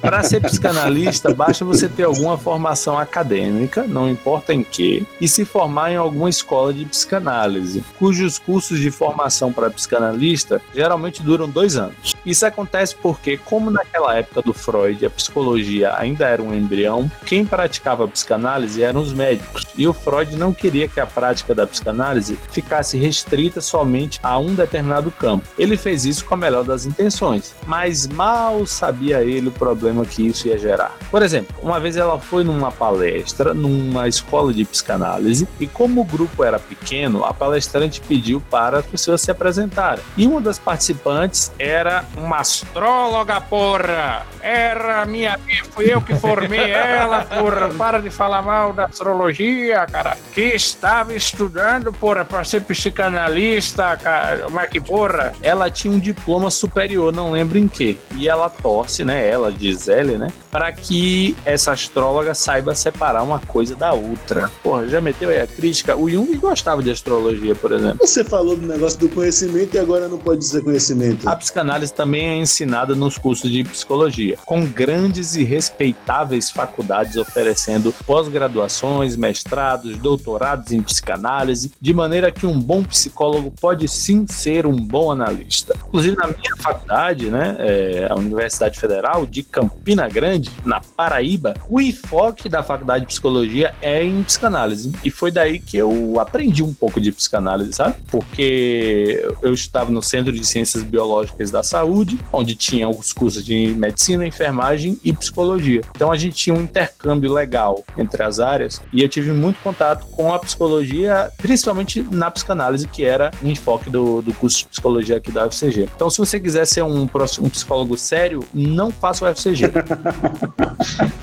Speaker 1: Para ser psicanalista, basta você ter alguma formação acadêmica, não importa em que, e se formar em alguma escola de psicanálise, cujos cursos de formação para psicanalista geralmente duram dois anos. Isso acontece porque, como naquela época do Freud, a psicologia ainda era um embrião, quem praticava psicanálise eram os médicos. E o Freud não queria que a prática da psicanálise ficasse restrita somente a um determinado campo. Ele fez isso com a melhor das intenções, mas mal sabia ele o problema que isso ia gerar. Por exemplo, uma vez ela foi numa palestra numa escola de psicanálise e como o grupo era pequeno, a palestrante pediu para as pessoas se apresentarem. E uma das participantes era uma astróloga, porra! Era minha, fui eu que formei ela, porra! Para de falar mal da astrologia, cara! Que estava estudando, porra, para ser psicanalista, cara! Mas que porra! Ela tinha um diploma superior, não lembro em que. E ela torce, né? Ela, Gisele, né? Para que essa astróloga saiba separar uma coisa da outra. Porra, já meteu aí a crítica? O Jung gostava de astrologia, por exemplo.
Speaker 11: Você falou do negócio do conhecimento e agora não pode dizer conhecimento.
Speaker 1: A psicanálise também é ensinada nos cursos de psicologia, com grandes e respeitáveis faculdades oferecendo pós-graduações, mestrados, doutorados em psicanálise, de maneira que um bom psicólogo pode sim ser um bom analista. Inclusive, na minha faculdade, né, é, a Universidade Federal de Campina Grande, na Paraíba, o enfoque da faculdade de psicologia é em psicanálise. E foi daí que eu aprendi um pouco de psicanálise, sabe? Porque eu estava no Centro de Ciências Biológicas da saúde, onde tinha os cursos de medicina, enfermagem e psicologia. Então a gente tinha um intercâmbio legal entre as áreas e eu tive muito contato com a psicologia, principalmente na psicanálise, que era o enfoque do, do curso de psicologia aqui da UFCG. Então, se você quiser ser um, próximo- um psicólogo sério, não faça o UFCG.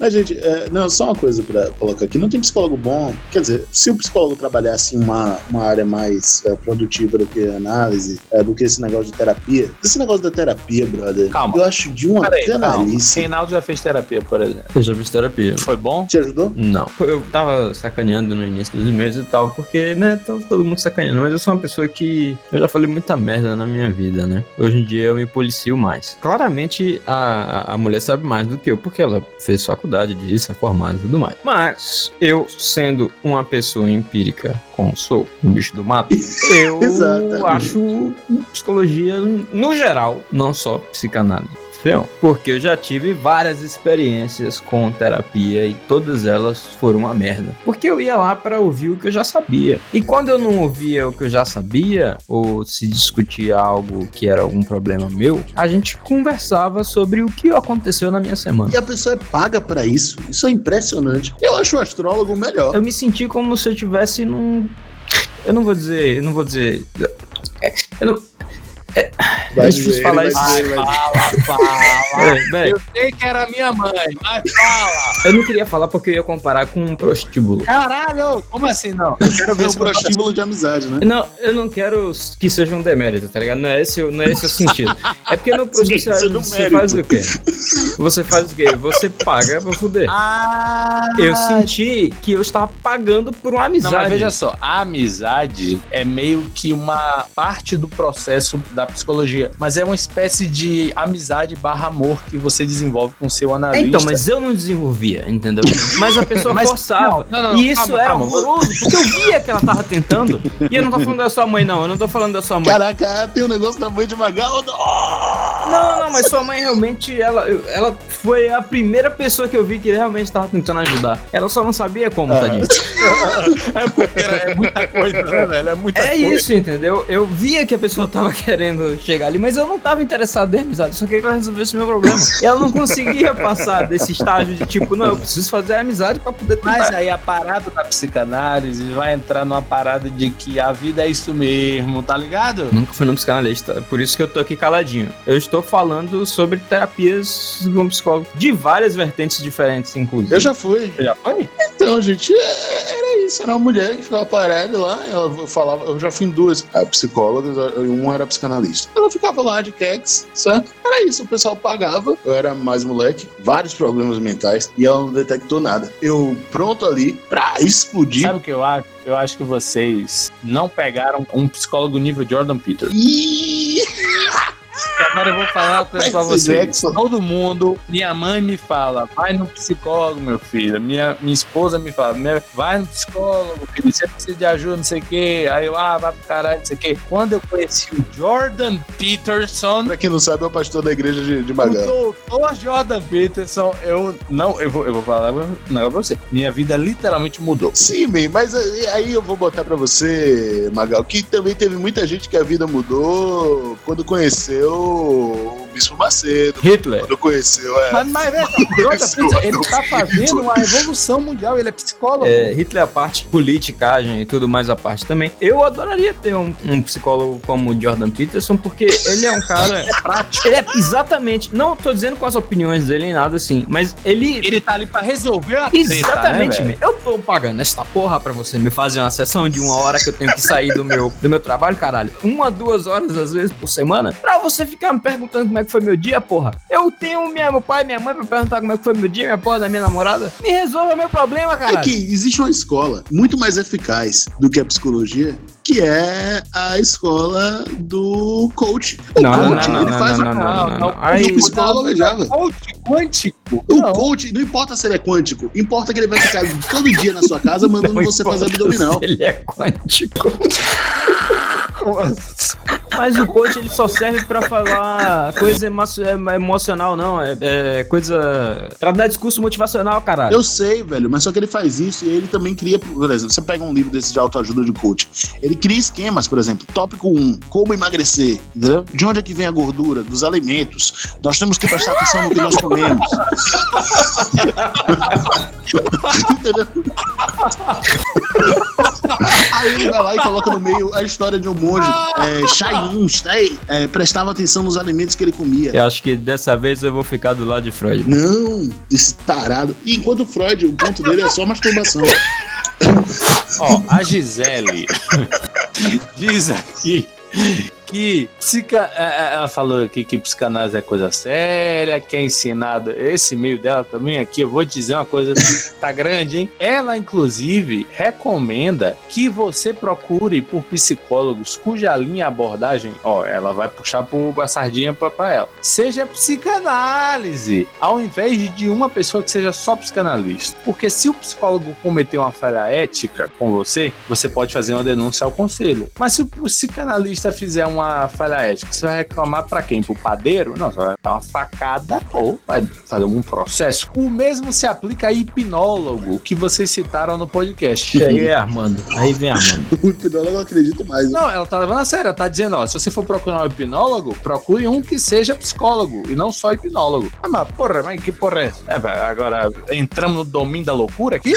Speaker 11: Mas, gente, é, não, só uma coisa pra colocar aqui. Não tem psicólogo bom. Quer dizer, se o psicólogo trabalhasse em uma, uma área mais é, produtiva do que análise, é, do que esse negócio de terapia. Esse negócio da terapia, brother,
Speaker 1: Calma.
Speaker 11: eu acho de uma canalice.
Speaker 1: Reinaldo já fez terapia, por exemplo.
Speaker 12: Eu já fiz terapia.
Speaker 1: Foi bom?
Speaker 11: Te ajudou?
Speaker 12: Não. Eu tava sacaneando no início dos meses e tal, porque, né, tava todo mundo sacaneando, mas eu sou uma pessoa que eu já falei muita merda na minha vida, né? Hoje em dia eu me policio mais. Claramente a, a mulher sabe mais do que eu, porque ela fez faculdade disso, é formada e tudo mais. Mas eu, sendo uma pessoa empírica, como sou, um bicho do mato, eu acho psicologia, no geral, não só psicanálise. Porque eu já tive várias experiências com terapia e todas elas foram uma merda. Porque eu ia lá para ouvir o que eu já sabia. E quando eu não ouvia o que eu já sabia, ou se discutia algo que era algum problema meu, a gente conversava sobre o que aconteceu na minha semana.
Speaker 11: E a pessoa é paga pra isso. Isso é impressionante. Eu acho o astrólogo melhor.
Speaker 12: Eu me senti como se eu tivesse num. Eu não vou dizer. Eu não vou dizer. Eu não. É,
Speaker 11: Vai
Speaker 12: é difícil
Speaker 11: dizer,
Speaker 12: falar isso.
Speaker 11: dizer, vai
Speaker 12: É,
Speaker 1: Eu sei que era minha mãe, mas fala!
Speaker 12: eu não queria falar porque eu ia comparar com um prostíbulo.
Speaker 1: Caralho! Como assim não?
Speaker 11: Eu quero ver um prostíbulo de amizade, né?
Speaker 12: Não, eu não quero que seja um demérito, tá ligado? Não é esse, o- não é esse o sentido. É porque no prostíbulo
Speaker 11: é
Speaker 12: você faz o quê? Você faz o quê? Você paga pra fuder.
Speaker 1: Ah!
Speaker 12: Eu senti que eu estava pagando por uma
Speaker 1: Não,
Speaker 12: amizade.
Speaker 1: mas veja só, a amizade é meio que uma parte do processo da psicologia, mas é uma espécie de amizade barra amor que você desenvolve com o seu analista.
Speaker 12: Então, mas eu não desenvolvia, entendeu? Mas a pessoa
Speaker 1: Mas-
Speaker 12: forçava.
Speaker 1: não, não, não,
Speaker 12: e isso
Speaker 1: calma,
Speaker 12: era
Speaker 1: calma.
Speaker 12: horroroso, porque eu via que ela tava tentando. E eu não tô falando da sua mãe, não. Eu não tô falando da sua mãe.
Speaker 11: Caraca, tem um negócio da mãe de Magal.
Speaker 12: Não, não, mas sua mãe realmente, ela, ela foi a primeira pessoa que eu vi que realmente tava tentando ajudar. Ela só não sabia como, tadinho.
Speaker 1: é porque é muita coisa, né, velho? É muita
Speaker 12: É
Speaker 1: coisa.
Speaker 12: isso, entendeu? Eu via que a pessoa tava querendo chegar ali, mas eu não tava interessado em amizade, eu só queria que ela resolvesse o meu problema. E ela não conseguia passar desse estágio de tipo, não, eu preciso fazer amizade pra poder tentar.
Speaker 1: Mas aí a parada da psicanálise vai entrar numa parada de que a vida é isso mesmo, tá ligado?
Speaker 12: Nunca fui num psicanalista, por isso que eu tô aqui caladinho. Eu estou falando sobre terapias com psicólogo de várias vertentes diferentes, inclusive.
Speaker 11: Eu já fui.
Speaker 1: Já foi?
Speaker 11: Então, gente, é- era isso. Era uma mulher que ficava parada lá. Ela falava, eu já fui em duas psicólogas, uma era psicanalista. Ela ficava lá de quex, certo? Era isso, o pessoal pagava. Eu era mais moleque, vários problemas mentais, e ela não detectou nada. Eu pronto ali pra explodir.
Speaker 1: Sabe o que eu acho? Eu acho que vocês não pegaram um psicólogo nível Jordan Peterson.
Speaker 11: Ih!
Speaker 1: Agora eu vou falar pra.
Speaker 11: Jackson.
Speaker 1: Todo mundo, minha mãe me fala, vai no psicólogo, meu filho. Minha, minha esposa me fala, "Minha- vai no psicólogo, filho. Você precisa de ajuda, não sei o quê. Aí eu, ah, vai pro caralho, não sei o quê. Quando eu conheci o Jordan Peterson,
Speaker 11: Pra quem não sabe, é o pastor da igreja de, de
Speaker 1: o
Speaker 11: Magal.
Speaker 1: doutor Jordan Peterson, eu não, eu vou, eu vou falar negócio pra você. Minha vida literalmente mudou.
Speaker 11: Sim, bem, mas aí eu vou botar pra você, Magal, que também teve muita gente que a vida mudou quando conheceu o Bispo Macedo,
Speaker 12: Hitler.
Speaker 11: quando conheceu, é.
Speaker 1: Mas, mas Jordan Peterson, ele tá fazendo uma evolução mundial, ele é psicólogo.
Speaker 12: É, Hitler a parte, politicagem e tudo mais a parte também. Eu adoraria ter um, um psicólogo como o Jordan Peterson, porque ele é um cara prático. Ele é exatamente. Não tô dizendo com as opiniões dele nem nada assim, mas ele.
Speaker 1: Ele tá ali pra resolver a treta,
Speaker 12: Exatamente,
Speaker 1: né,
Speaker 12: eu tô pagando essa porra pra você me fazer uma sessão de uma hora que eu tenho que sair do meu, do meu trabalho, caralho. Uma, duas horas às vezes por semana, pra você ficar me perguntando como é que foi meu dia, porra. Eu tenho minha, meu pai e minha mãe pra perguntar como é que foi meu dia, minha porra da minha namorada. Me resolva meu problema,
Speaker 11: É
Speaker 12: caralho.
Speaker 11: que existe uma escola muito mais eficaz do que a psicologia, que é a escola do coach. O
Speaker 12: Não, não,
Speaker 11: coach,
Speaker 12: não,
Speaker 11: ele
Speaker 12: não,
Speaker 11: faz
Speaker 12: não,
Speaker 11: a...
Speaker 12: não, não, não, não.
Speaker 11: O psicólogo é.
Speaker 1: Coach quântico.
Speaker 11: O coach, não importa se ele é quântico, importa que ele vai ficar todo dia na sua casa mandando
Speaker 12: Não
Speaker 11: você fazer abdominal.
Speaker 12: Ele é quântico. Mas o coach ele só serve pra falar coisa emo é, emocional, não. É, é coisa. Pra dar discurso motivacional, caralho.
Speaker 11: Eu sei, velho, mas só que ele faz isso e ele também cria, por exemplo, você pega um livro desse de autoajuda de coach, ele cria esquemas, por exemplo, tópico 1, como emagrecer, entendeu? De onde é que vem a gordura? Dos alimentos. Nós temos que prestar atenção no que nós comemos. entendeu? Aí ele vai lá e coloca no meio a história de um monge, é, Shailin, é, prestava atenção nos alimentos que ele comia.
Speaker 12: Eu acho que dessa vez eu vou ficar do lado de Freud.
Speaker 11: Não, esse tarado. E enquanto Freud, o ponto dele é só masturbação.
Speaker 1: Ó, a Gisele diz aqui que psica, é, é, ela falou aqui que psicanálise é coisa séria, que é ensinado esse meio dela também aqui, eu vou dizer uma coisa, tá grande, hein? Ela, inclusive, recomenda que você procure por psicólogos cuja linha abordagem, ó, ela vai puxar por a sardinha pra, pra ela, seja psicanálise, ao invés de uma pessoa que seja só psicanalista. Porque se o psicólogo cometer uma falha ética com você, você pode fazer uma denúncia ao conselho. Mas se o psicanalista fizer uma uma falha ética, você vai reclamar para quem? Pro padeiro? Não, você vai dar uma facada ou vai fazer um processo. O mesmo se aplica a hipnólogo, que vocês citaram no podcast.
Speaker 12: E aí, Armando? Aí vem Armando.
Speaker 11: o hipnólogo eu acredito mais.
Speaker 1: Né? Não, ela tá levando a sério, ela tá dizendo, ó, se você for procurar um hipnólogo, procure um que seja psicólogo e não só hipnólogo. Ah, mas porra, mas que porra é essa? É, agora, entramos no domínio da loucura aqui?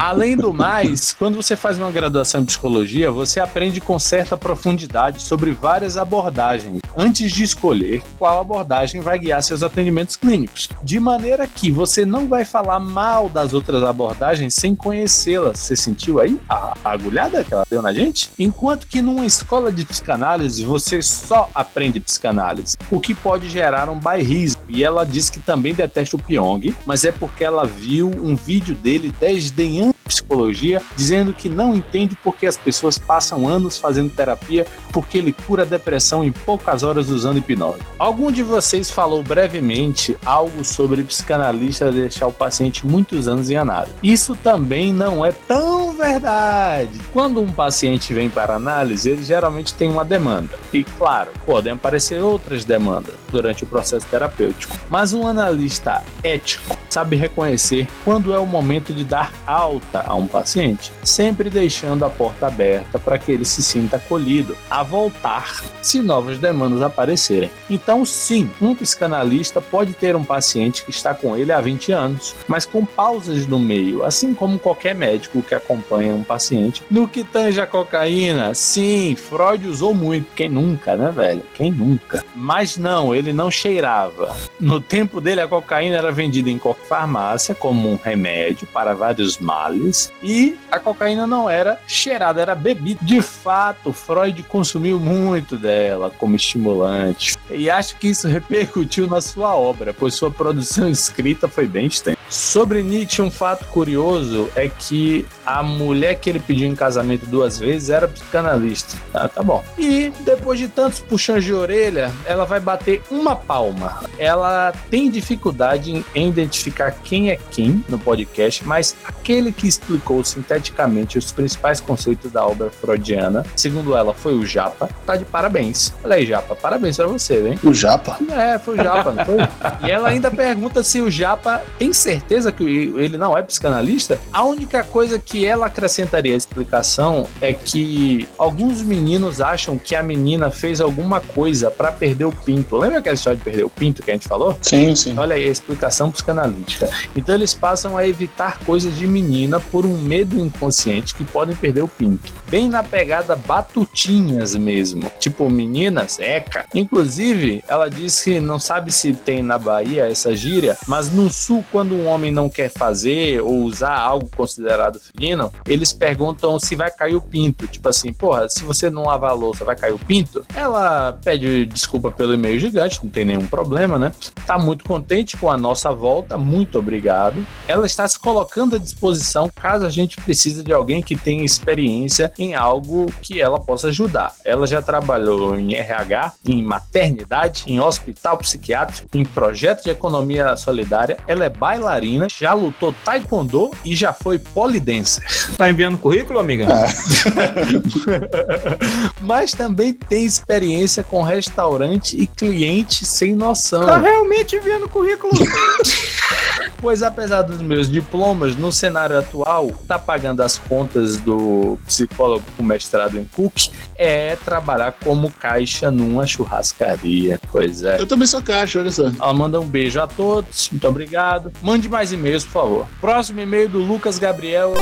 Speaker 1: Além do mais, quando você faz uma graduação em psicologia, você aprende com certa profundidade sobre várias abordagens, antes de escolher qual abordagem vai guiar seus atendimentos clínicos. De maneira que você não vai falar mal das outras abordagens sem conhecê-las. Você sentiu aí a, agulhada que ela deu na gente? Enquanto que numa escola de psicanálise, você só aprende psicanálise, o que pode gerar um bairrismo. E ela diz que também detesta o Pyong, mas é porque ela viu um vídeo dele desdenhando psicologia, dizendo que não entende porque as pessoas passam anos fazendo terapia porque ele cura a depressão em poucas horas usando hipnose. Algum de vocês falou brevemente algo sobre psicanalista deixar o paciente muitos anos enganado. Isso também não é tão verdade. Quando um paciente vem para análise, ele geralmente tem uma demanda. E claro, podem aparecer outras demandas durante o processo terapêutico. Mas um analista ético sabe reconhecer quando é o momento de dar alta a um paciente, sempre deixando a porta aberta para que ele se sinta acolhido a voltar se novas demandas aparecerem. Então, sim, um psicanalista pode ter um paciente que está com ele há 20 anos, mas com pausas no meio, assim como qualquer médico que acompanha um paciente. No que tange a cocaína, sim, Freud usou muito. Quem nunca, né, velho? Quem nunca? Mas não, ele não cheirava. No tempo dele, a cocaína era vendida em qualquer farmácia como um remédio para vários males e a cocaína não era cheirada, era bebida. De fato, Freud consumiu muito dela como estimulante e acho que isso repercutiu na sua obra, pois sua produção escrita foi bem extensa. Sobre Nietzsche, um fato curioso é que a mulher que ele pediu em casamento duas vezes era psicanalista. Ah, tá bom. E depois de tantos puxões de orelha, ela vai bater uma palma. Ela tem dificuldade em identificar quem é quem no podcast, mas aquele que explicou sinteticamente os principais conceitos da obra freudiana, segundo ela, foi o Japa. Tá de parabéns. Olha aí, Japa, parabéns pra você, hein?
Speaker 11: O Japa?
Speaker 1: É, foi o Japa, não foi? e ela ainda pergunta se o Japa tem certeza que ele não é psicanalista. A única coisa que ela acrescentaria à explicação é que alguns meninos acham que a menina fez alguma coisa para perder o pinto. Lembra aquela história de perder o pinto que a gente falou?
Speaker 11: Sim, sim.
Speaker 1: Olha aí a explicação psicanalítica. Então eles passam a evitar coisas de menina por um medo inconsciente que podem perder o pinto. Bem na pegada batutinhas mesmo. Tipo, meninas, eca. Inclusive, ela diz que não sabe se tem na Bahia essa gíria, mas no sul, quando um homem não quer fazer ou usar algo considerado feminino, eles perguntam se vai cair o pinto. Tipo assim, porra, se você não lavar a louça, vai cair o pinto? Ela pede desculpa pelo e-mail gigante, não tem nenhum problema, né? Tá muito contente com a nossa volta, muito obrigado. Ela está se colocando à disposição caso a gente precise de alguém que tenha experiência em algo que ela possa ajudar. Ela já trabalhou em RH, em maternidade, em hospital psiquiátrico, em projeto de economia solidária. Ela é bailarina bailarina, já lutou taekwondo e já foi polidancer.
Speaker 12: Tá enviando currículo, amiga?
Speaker 1: Mas também tem experiência com restaurante e cliente sem noção.
Speaker 12: Tá realmente enviando currículo.
Speaker 1: Pois apesar dos meus diplomas, no cenário atual, tá pagando as contas do psicólogo com mestrado em Cook é trabalhar como caixa numa churrascaria. Pois é.
Speaker 11: Eu também sou caixa, olha só.
Speaker 1: Ela manda um beijo a todos, muito obrigado. Mande mais e-mails, por favor. Próximo e-mail do Lucas Gabriel.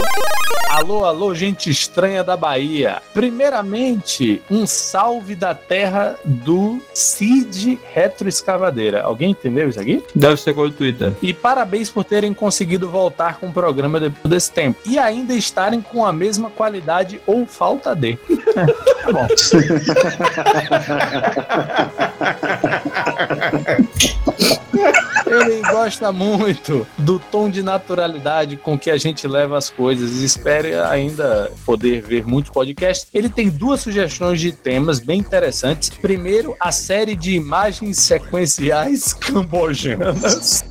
Speaker 1: Alô, alô, gente estranha da Bahia. Primeiramente, um salve da terra do Cid Retroescavadeira. Alguém entendeu isso aqui?
Speaker 12: Deve ser com o Twitter.
Speaker 1: E parabéns por terem conseguido voltar com o programa depois desse tempo. E ainda estarem com a mesma qualidade ou falta de. tá bom. Ele gosta muito do tom de naturalidade com que a gente leva as coisas e espera ainda poder ver muitos podcasts. Ele tem duas sugestões de temas bem interessantes. Primeiro, a série de imagens sequenciais cambojanas.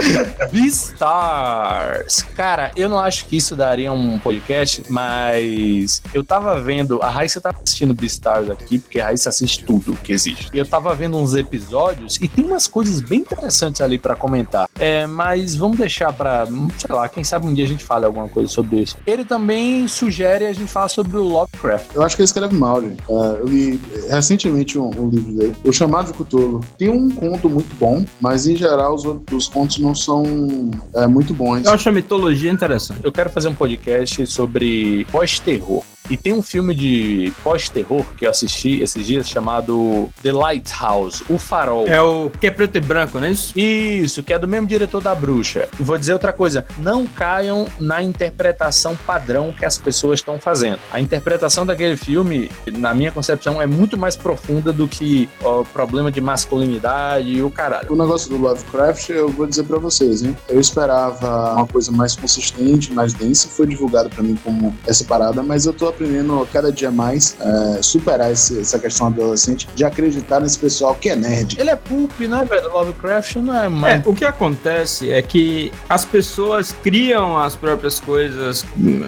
Speaker 1: Beastars. Cara, eu não acho que isso daria um podcast, mas eu tava vendo. A Raíssa tá assistindo Beastars aqui, porque a Raíssa assiste tudo que existe. Eu tava vendo uns episódios e tem umas coisas bem interessantes ali para comentar. É, mas vamos deixar para, sei lá, quem sabe um dia a gente fale alguma coisa sobre isso. Ele também sugere a gente falar sobre o Lovecraft.
Speaker 11: Eu acho que ele escreve mal, gente. Uh, eu li recentemente um, um, livro dele, O Chamado de Cthulhu. Tem um conto muito bom, mas em geral os, os contos não são é, muito bons.
Speaker 12: Eu acho a mitologia interessante.
Speaker 1: Eu quero fazer um podcast sobre pós-terror. E tem um filme de pós-terror que eu assisti esses dias chamado The Lighthouse, O Farol.
Speaker 12: É o que é preto e branco, não é isso?
Speaker 1: Isso, que é do mesmo diretor da Bruxa. E vou dizer outra coisa: não caiam na interpretação padrão que as pessoas estão fazendo. A interpretação daquele filme, na minha concepção, é muito mais profunda do que o problema de masculinidade e o caralho.
Speaker 11: O negócio do Lovecraft, eu vou dizer para vocês, hein? Eu esperava uma coisa mais consistente, mais densa, foi divulgado para mim como essa parada, mas eu tô aprendendo cada dia mais é, superar esse, essa questão adolescente de acreditar nesse pessoal que é nerd.
Speaker 1: Ele é pulp, né, velho? Lovecraft não é mais.
Speaker 12: É, o que acontece é que as pessoas criam as próprias coisas,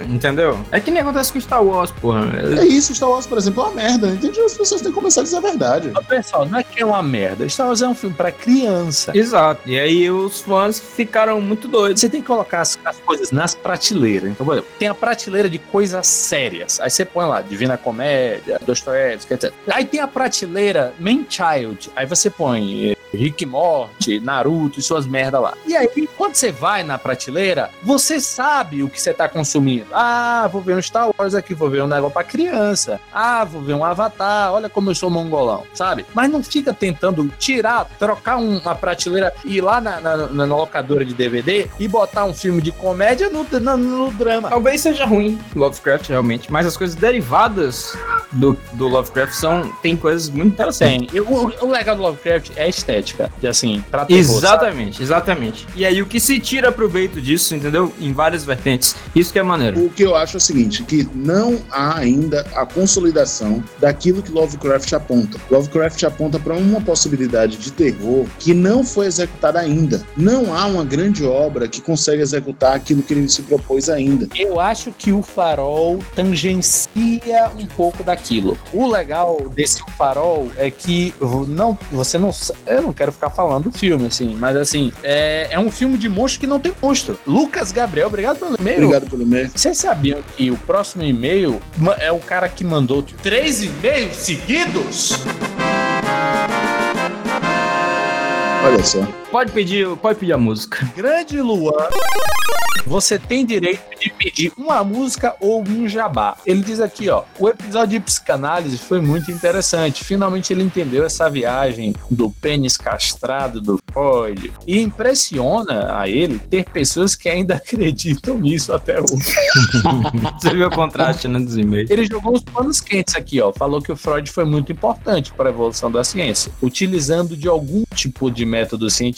Speaker 12: entendeu? É que nem acontece com Star Wars, porra.
Speaker 11: É isso, Star Wars, por exemplo, é uma merda. Entende? As pessoas têm que começar a dizer a verdade.
Speaker 1: Mas, pessoal, não é que é uma merda. Star Wars é um filme pra criança.
Speaker 12: Exato. E aí os fãs ficaram muito doidos.
Speaker 1: Você tem que colocar as, as coisas nas prateleiras. Então, por exemplo, tem a prateleira de coisas sérias. Aí você põe lá Divina Comédia, Dostoiévski, etc. Aí tem a prateleira Man Child. Aí você põe eh, Rick Morty, Naruto e suas merda lá. E aí, quando você vai na prateleira, você sabe o que você tá consumindo. Ah, vou ver um Star Wars aqui, vou ver um negócio pra criança. Ah, vou ver um Avatar, olha como eu sou mongolão, sabe? Mas não fica tentando tirar, trocar uma prateleira, ir lá na, na, na locadora de DVD e botar um filme de comédia no, no, no drama.
Speaker 12: Talvez seja ruim Lovecraft, realmente, mas as coisas derivadas do, do Lovecraft são, tem coisas muito interessantes.
Speaker 1: Tem. O, o legal do Lovecraft é a estética, de assim, pra terror,
Speaker 12: Exatamente,
Speaker 1: sabe?
Speaker 12: exatamente. E aí o que se tira proveito disso, entendeu? Em várias vertentes. Isso que é maneiro.
Speaker 11: O que eu acho é o seguinte, que não há ainda a consolidação daquilo que Lovecraft aponta. Lovecraft aponta para uma possibilidade de terror que não foi executada ainda. Não há uma grande obra que consegue executar aquilo que ele se propôs ainda.
Speaker 1: Eu acho que o Farol tangencia um pouco daquilo. O legal desse O Farol é que não, você não, eu não quero ficar falando do filme assim, mas assim, é, é um filme de monstro que não tem monstro. Lucas Gabriel, obrigado pelo e-mail.
Speaker 11: Obrigado pelo e-mail.
Speaker 1: Vocês sabiam que o próximo e-mail é o cara que mandou três e-mails seguidos?
Speaker 11: Olha só.
Speaker 12: Pode pedir, pode pedir a música.
Speaker 1: Grande Luan, você tem direito de pedir uma música ou um jabá. Ele diz aqui, ó, o episódio de psicanálise foi muito interessante. Finalmente ele entendeu essa viagem do pênis castrado do Freud. E impressiona a ele ter pessoas que ainda acreditam nisso até hoje.
Speaker 12: Você viu o contraste né, dos e-mails.
Speaker 1: Ele jogou os panos quentes aqui, ó. Falou que o Freud foi muito importante para a evolução da ciência, utilizando de algum tipo de método científico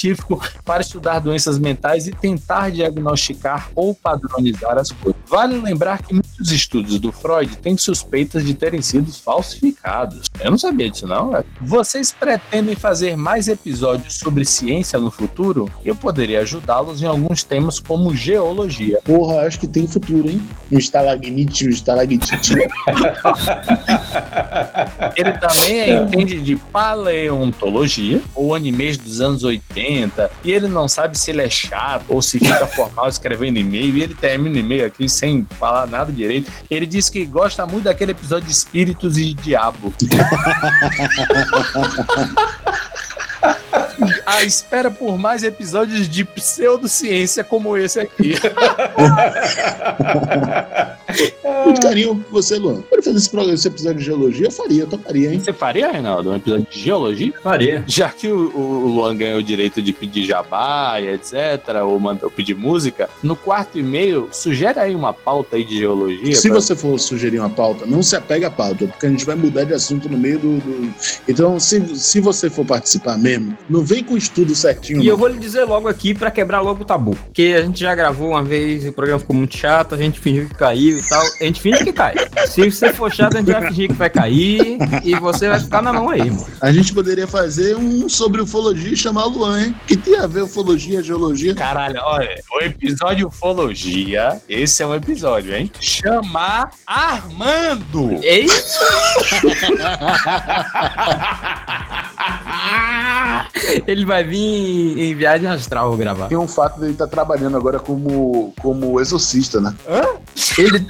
Speaker 1: para estudar doenças mentais e tentar diagnosticar ou padronizar as coisas. Vale lembrar que muitos estudos do Freud têm suspeitas de terem sido falsificados. Eu não sabia disso, não. velho. Vocês pretendem fazer mais episódios sobre ciência no futuro? Eu poderia ajudá-los em alguns temas como geologia.
Speaker 11: Porra, acho que tem futuro, hein? Um estalagmite, um estalactite.
Speaker 1: Ele também entende de paleontologia ou animes dos anos 80 e ele não sabe se ele é chato ou se fica formal escrevendo e-mail e ele termina o e-mail aqui sem falar nada direito. Ele diz que gosta muito daquele episódio de espíritos e diabo. A espera por mais episódios de pseudociência como esse aqui.
Speaker 11: Muito carinho por você, Luan. Pode fazer esse, programa, esse episódio de geologia? Eu faria, eu toparia, hein?
Speaker 1: Você faria, Reinaldo, um episódio de geologia?
Speaker 12: Faria.
Speaker 1: Já que o, o Luan ganhou o direito de pedir jabá e etc, ou, manda, ou pedir música, no quarto e-mail, sugere aí uma pauta aí de geologia.
Speaker 11: Se
Speaker 1: pra-
Speaker 11: você for sugerir uma pauta, não se apega à pauta, porque a gente vai mudar de assunto no meio do. do- Então, se, se você for participar mesmo, não vem com estudo certinho.
Speaker 12: E
Speaker 11: não.
Speaker 12: eu vou lhe dizer logo aqui pra quebrar logo o tabu. Porque a gente já gravou uma vez e o programa ficou muito chato, a gente fingiu que caiu e tal. A gente finge que cai. Se você for chato, a gente vai fingir que vai cair e você vai ficar na mão aí, mano.
Speaker 11: A gente poderia fazer um sobre ufologia e chamar Luan, hein? Que tem a ver ufologia, geologia.
Speaker 1: Caralho, olha, o episódio ufologia, esse é um episódio, hein? Chamar Armando!
Speaker 12: Ei! Ele vai vir em viagem astral gravar.
Speaker 11: Tem um fato dele estar trabalhando agora como, como exorcista, né?
Speaker 12: Ele.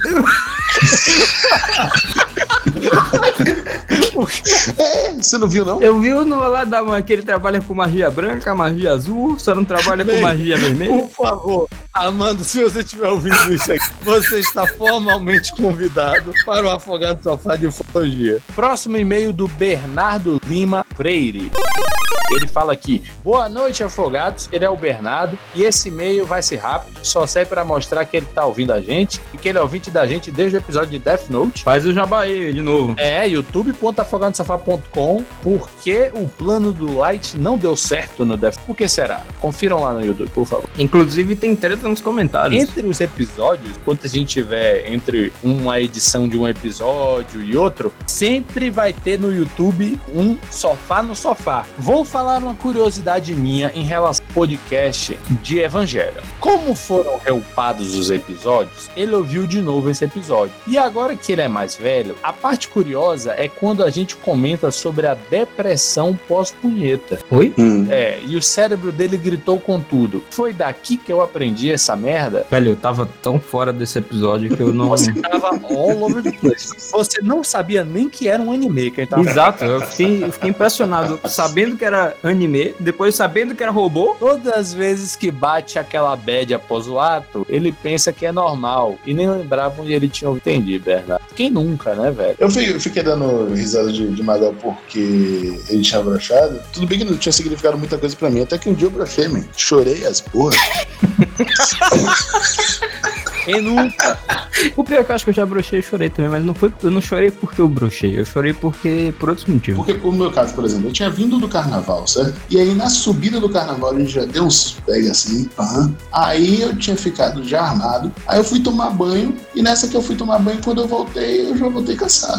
Speaker 11: É, você não viu, não?
Speaker 12: Eu vi no lá da mãe que ele trabalha com magia branca, magia azul, só não trabalha com
Speaker 1: Bem,
Speaker 12: magia vermelha.
Speaker 1: Por favor, Armando, se você estiver ouvindo isso aqui, você está formalmente convidado para o Afogado Sofá de Ufologia. Próximo e-mail do Bernardo Lima Freire. Ele fala aqui: Boa noite, afogados. Ele é o Bernardo e esse e-mail vai ser rápido, só serve para mostrar que ele tá ouvindo a gente e que ele é ouvinte da gente desde o episódio de Death Note.
Speaker 12: Faz o jabá aí de novo.
Speaker 1: É, youtube.afogadosofá.com porque o plano do Light não deu certo no Death. Por que será? Confiram lá no YouTube, por favor.
Speaker 12: Inclusive tem treta nos comentários.
Speaker 1: Entre os episódios, quando a gente tiver entre uma edição de um episódio e outro, sempre vai ter no YouTube um sofá no sofá. Vou falar uma curiosidade minha em relação ao podcast de Evangelho. Como foram reupados os episódios, ele ouviu de novo esse episódio. E agora que ele é mais velho, a parte curiosa é quando a gente comenta sobre a depressão pós-punheta.
Speaker 12: Oi?
Speaker 1: É, e o cérebro dele gritou com tudo. Foi daqui que eu aprendi essa merda.
Speaker 12: Velho, eu tava tão fora desse episódio que eu não.
Speaker 1: Você tava all over the place. Você não sabia nem que era um anime que ele tava
Speaker 12: Exato, eu fiquei, eu fiquei impressionado sabendo que era anime, depois sabendo que era robô.
Speaker 1: Todas as vezes que bate aquela bad após o ato, ele pensa que é normal. E nem lembrava onde ele tinha entendido, Bernardo. Quem nunca, né, velho?
Speaker 11: Eu eu fiquei dando risada de, de Magal porque ele tinha brochado. Tudo bem que não tinha significado muita coisa pra mim. Até que um dia eu brochei, man. Chorei as porra.
Speaker 1: Quem nunca?
Speaker 12: O pior é que eu acho que eu já brochei e chorei também, mas não foi, eu não chorei porque eu brochei, eu chorei porque por outros motivos.
Speaker 11: Porque, no meu caso, por exemplo, eu tinha vindo do carnaval, certo? E aí, na subida do carnaval, a gente já deu uns pega assim, pã. Aí eu tinha ficado já armado. Aí eu fui tomar banho. E nessa que eu fui tomar banho, quando eu voltei, eu já voltei cansado.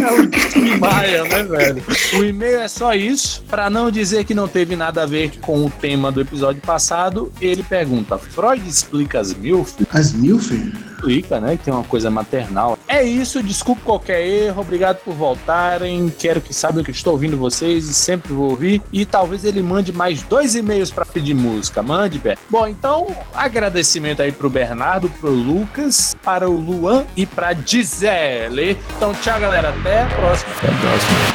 Speaker 1: É o Maia, né, velho? O e-mail é só isso. Pra não dizer que não teve nada a ver com o tema do episódio passado, ele pergunta: Freud explica as MILF?
Speaker 11: As MILF?
Speaker 1: Explica, né? Que tem uma coisa maternal. É isso, desculpe qualquer erro, obrigado por voltarem. Quero que saibam que estou ouvindo vocês e sempre vou ouvir. E talvez ele mande mais dois e-mails pra pedir música. Mande, Bé. Bom, então, agradecimento aí pro Bernardo, pro Lucas, para o Luan e pra Gisele. Então, tchau, galera. Até a próxima. Até a próxima.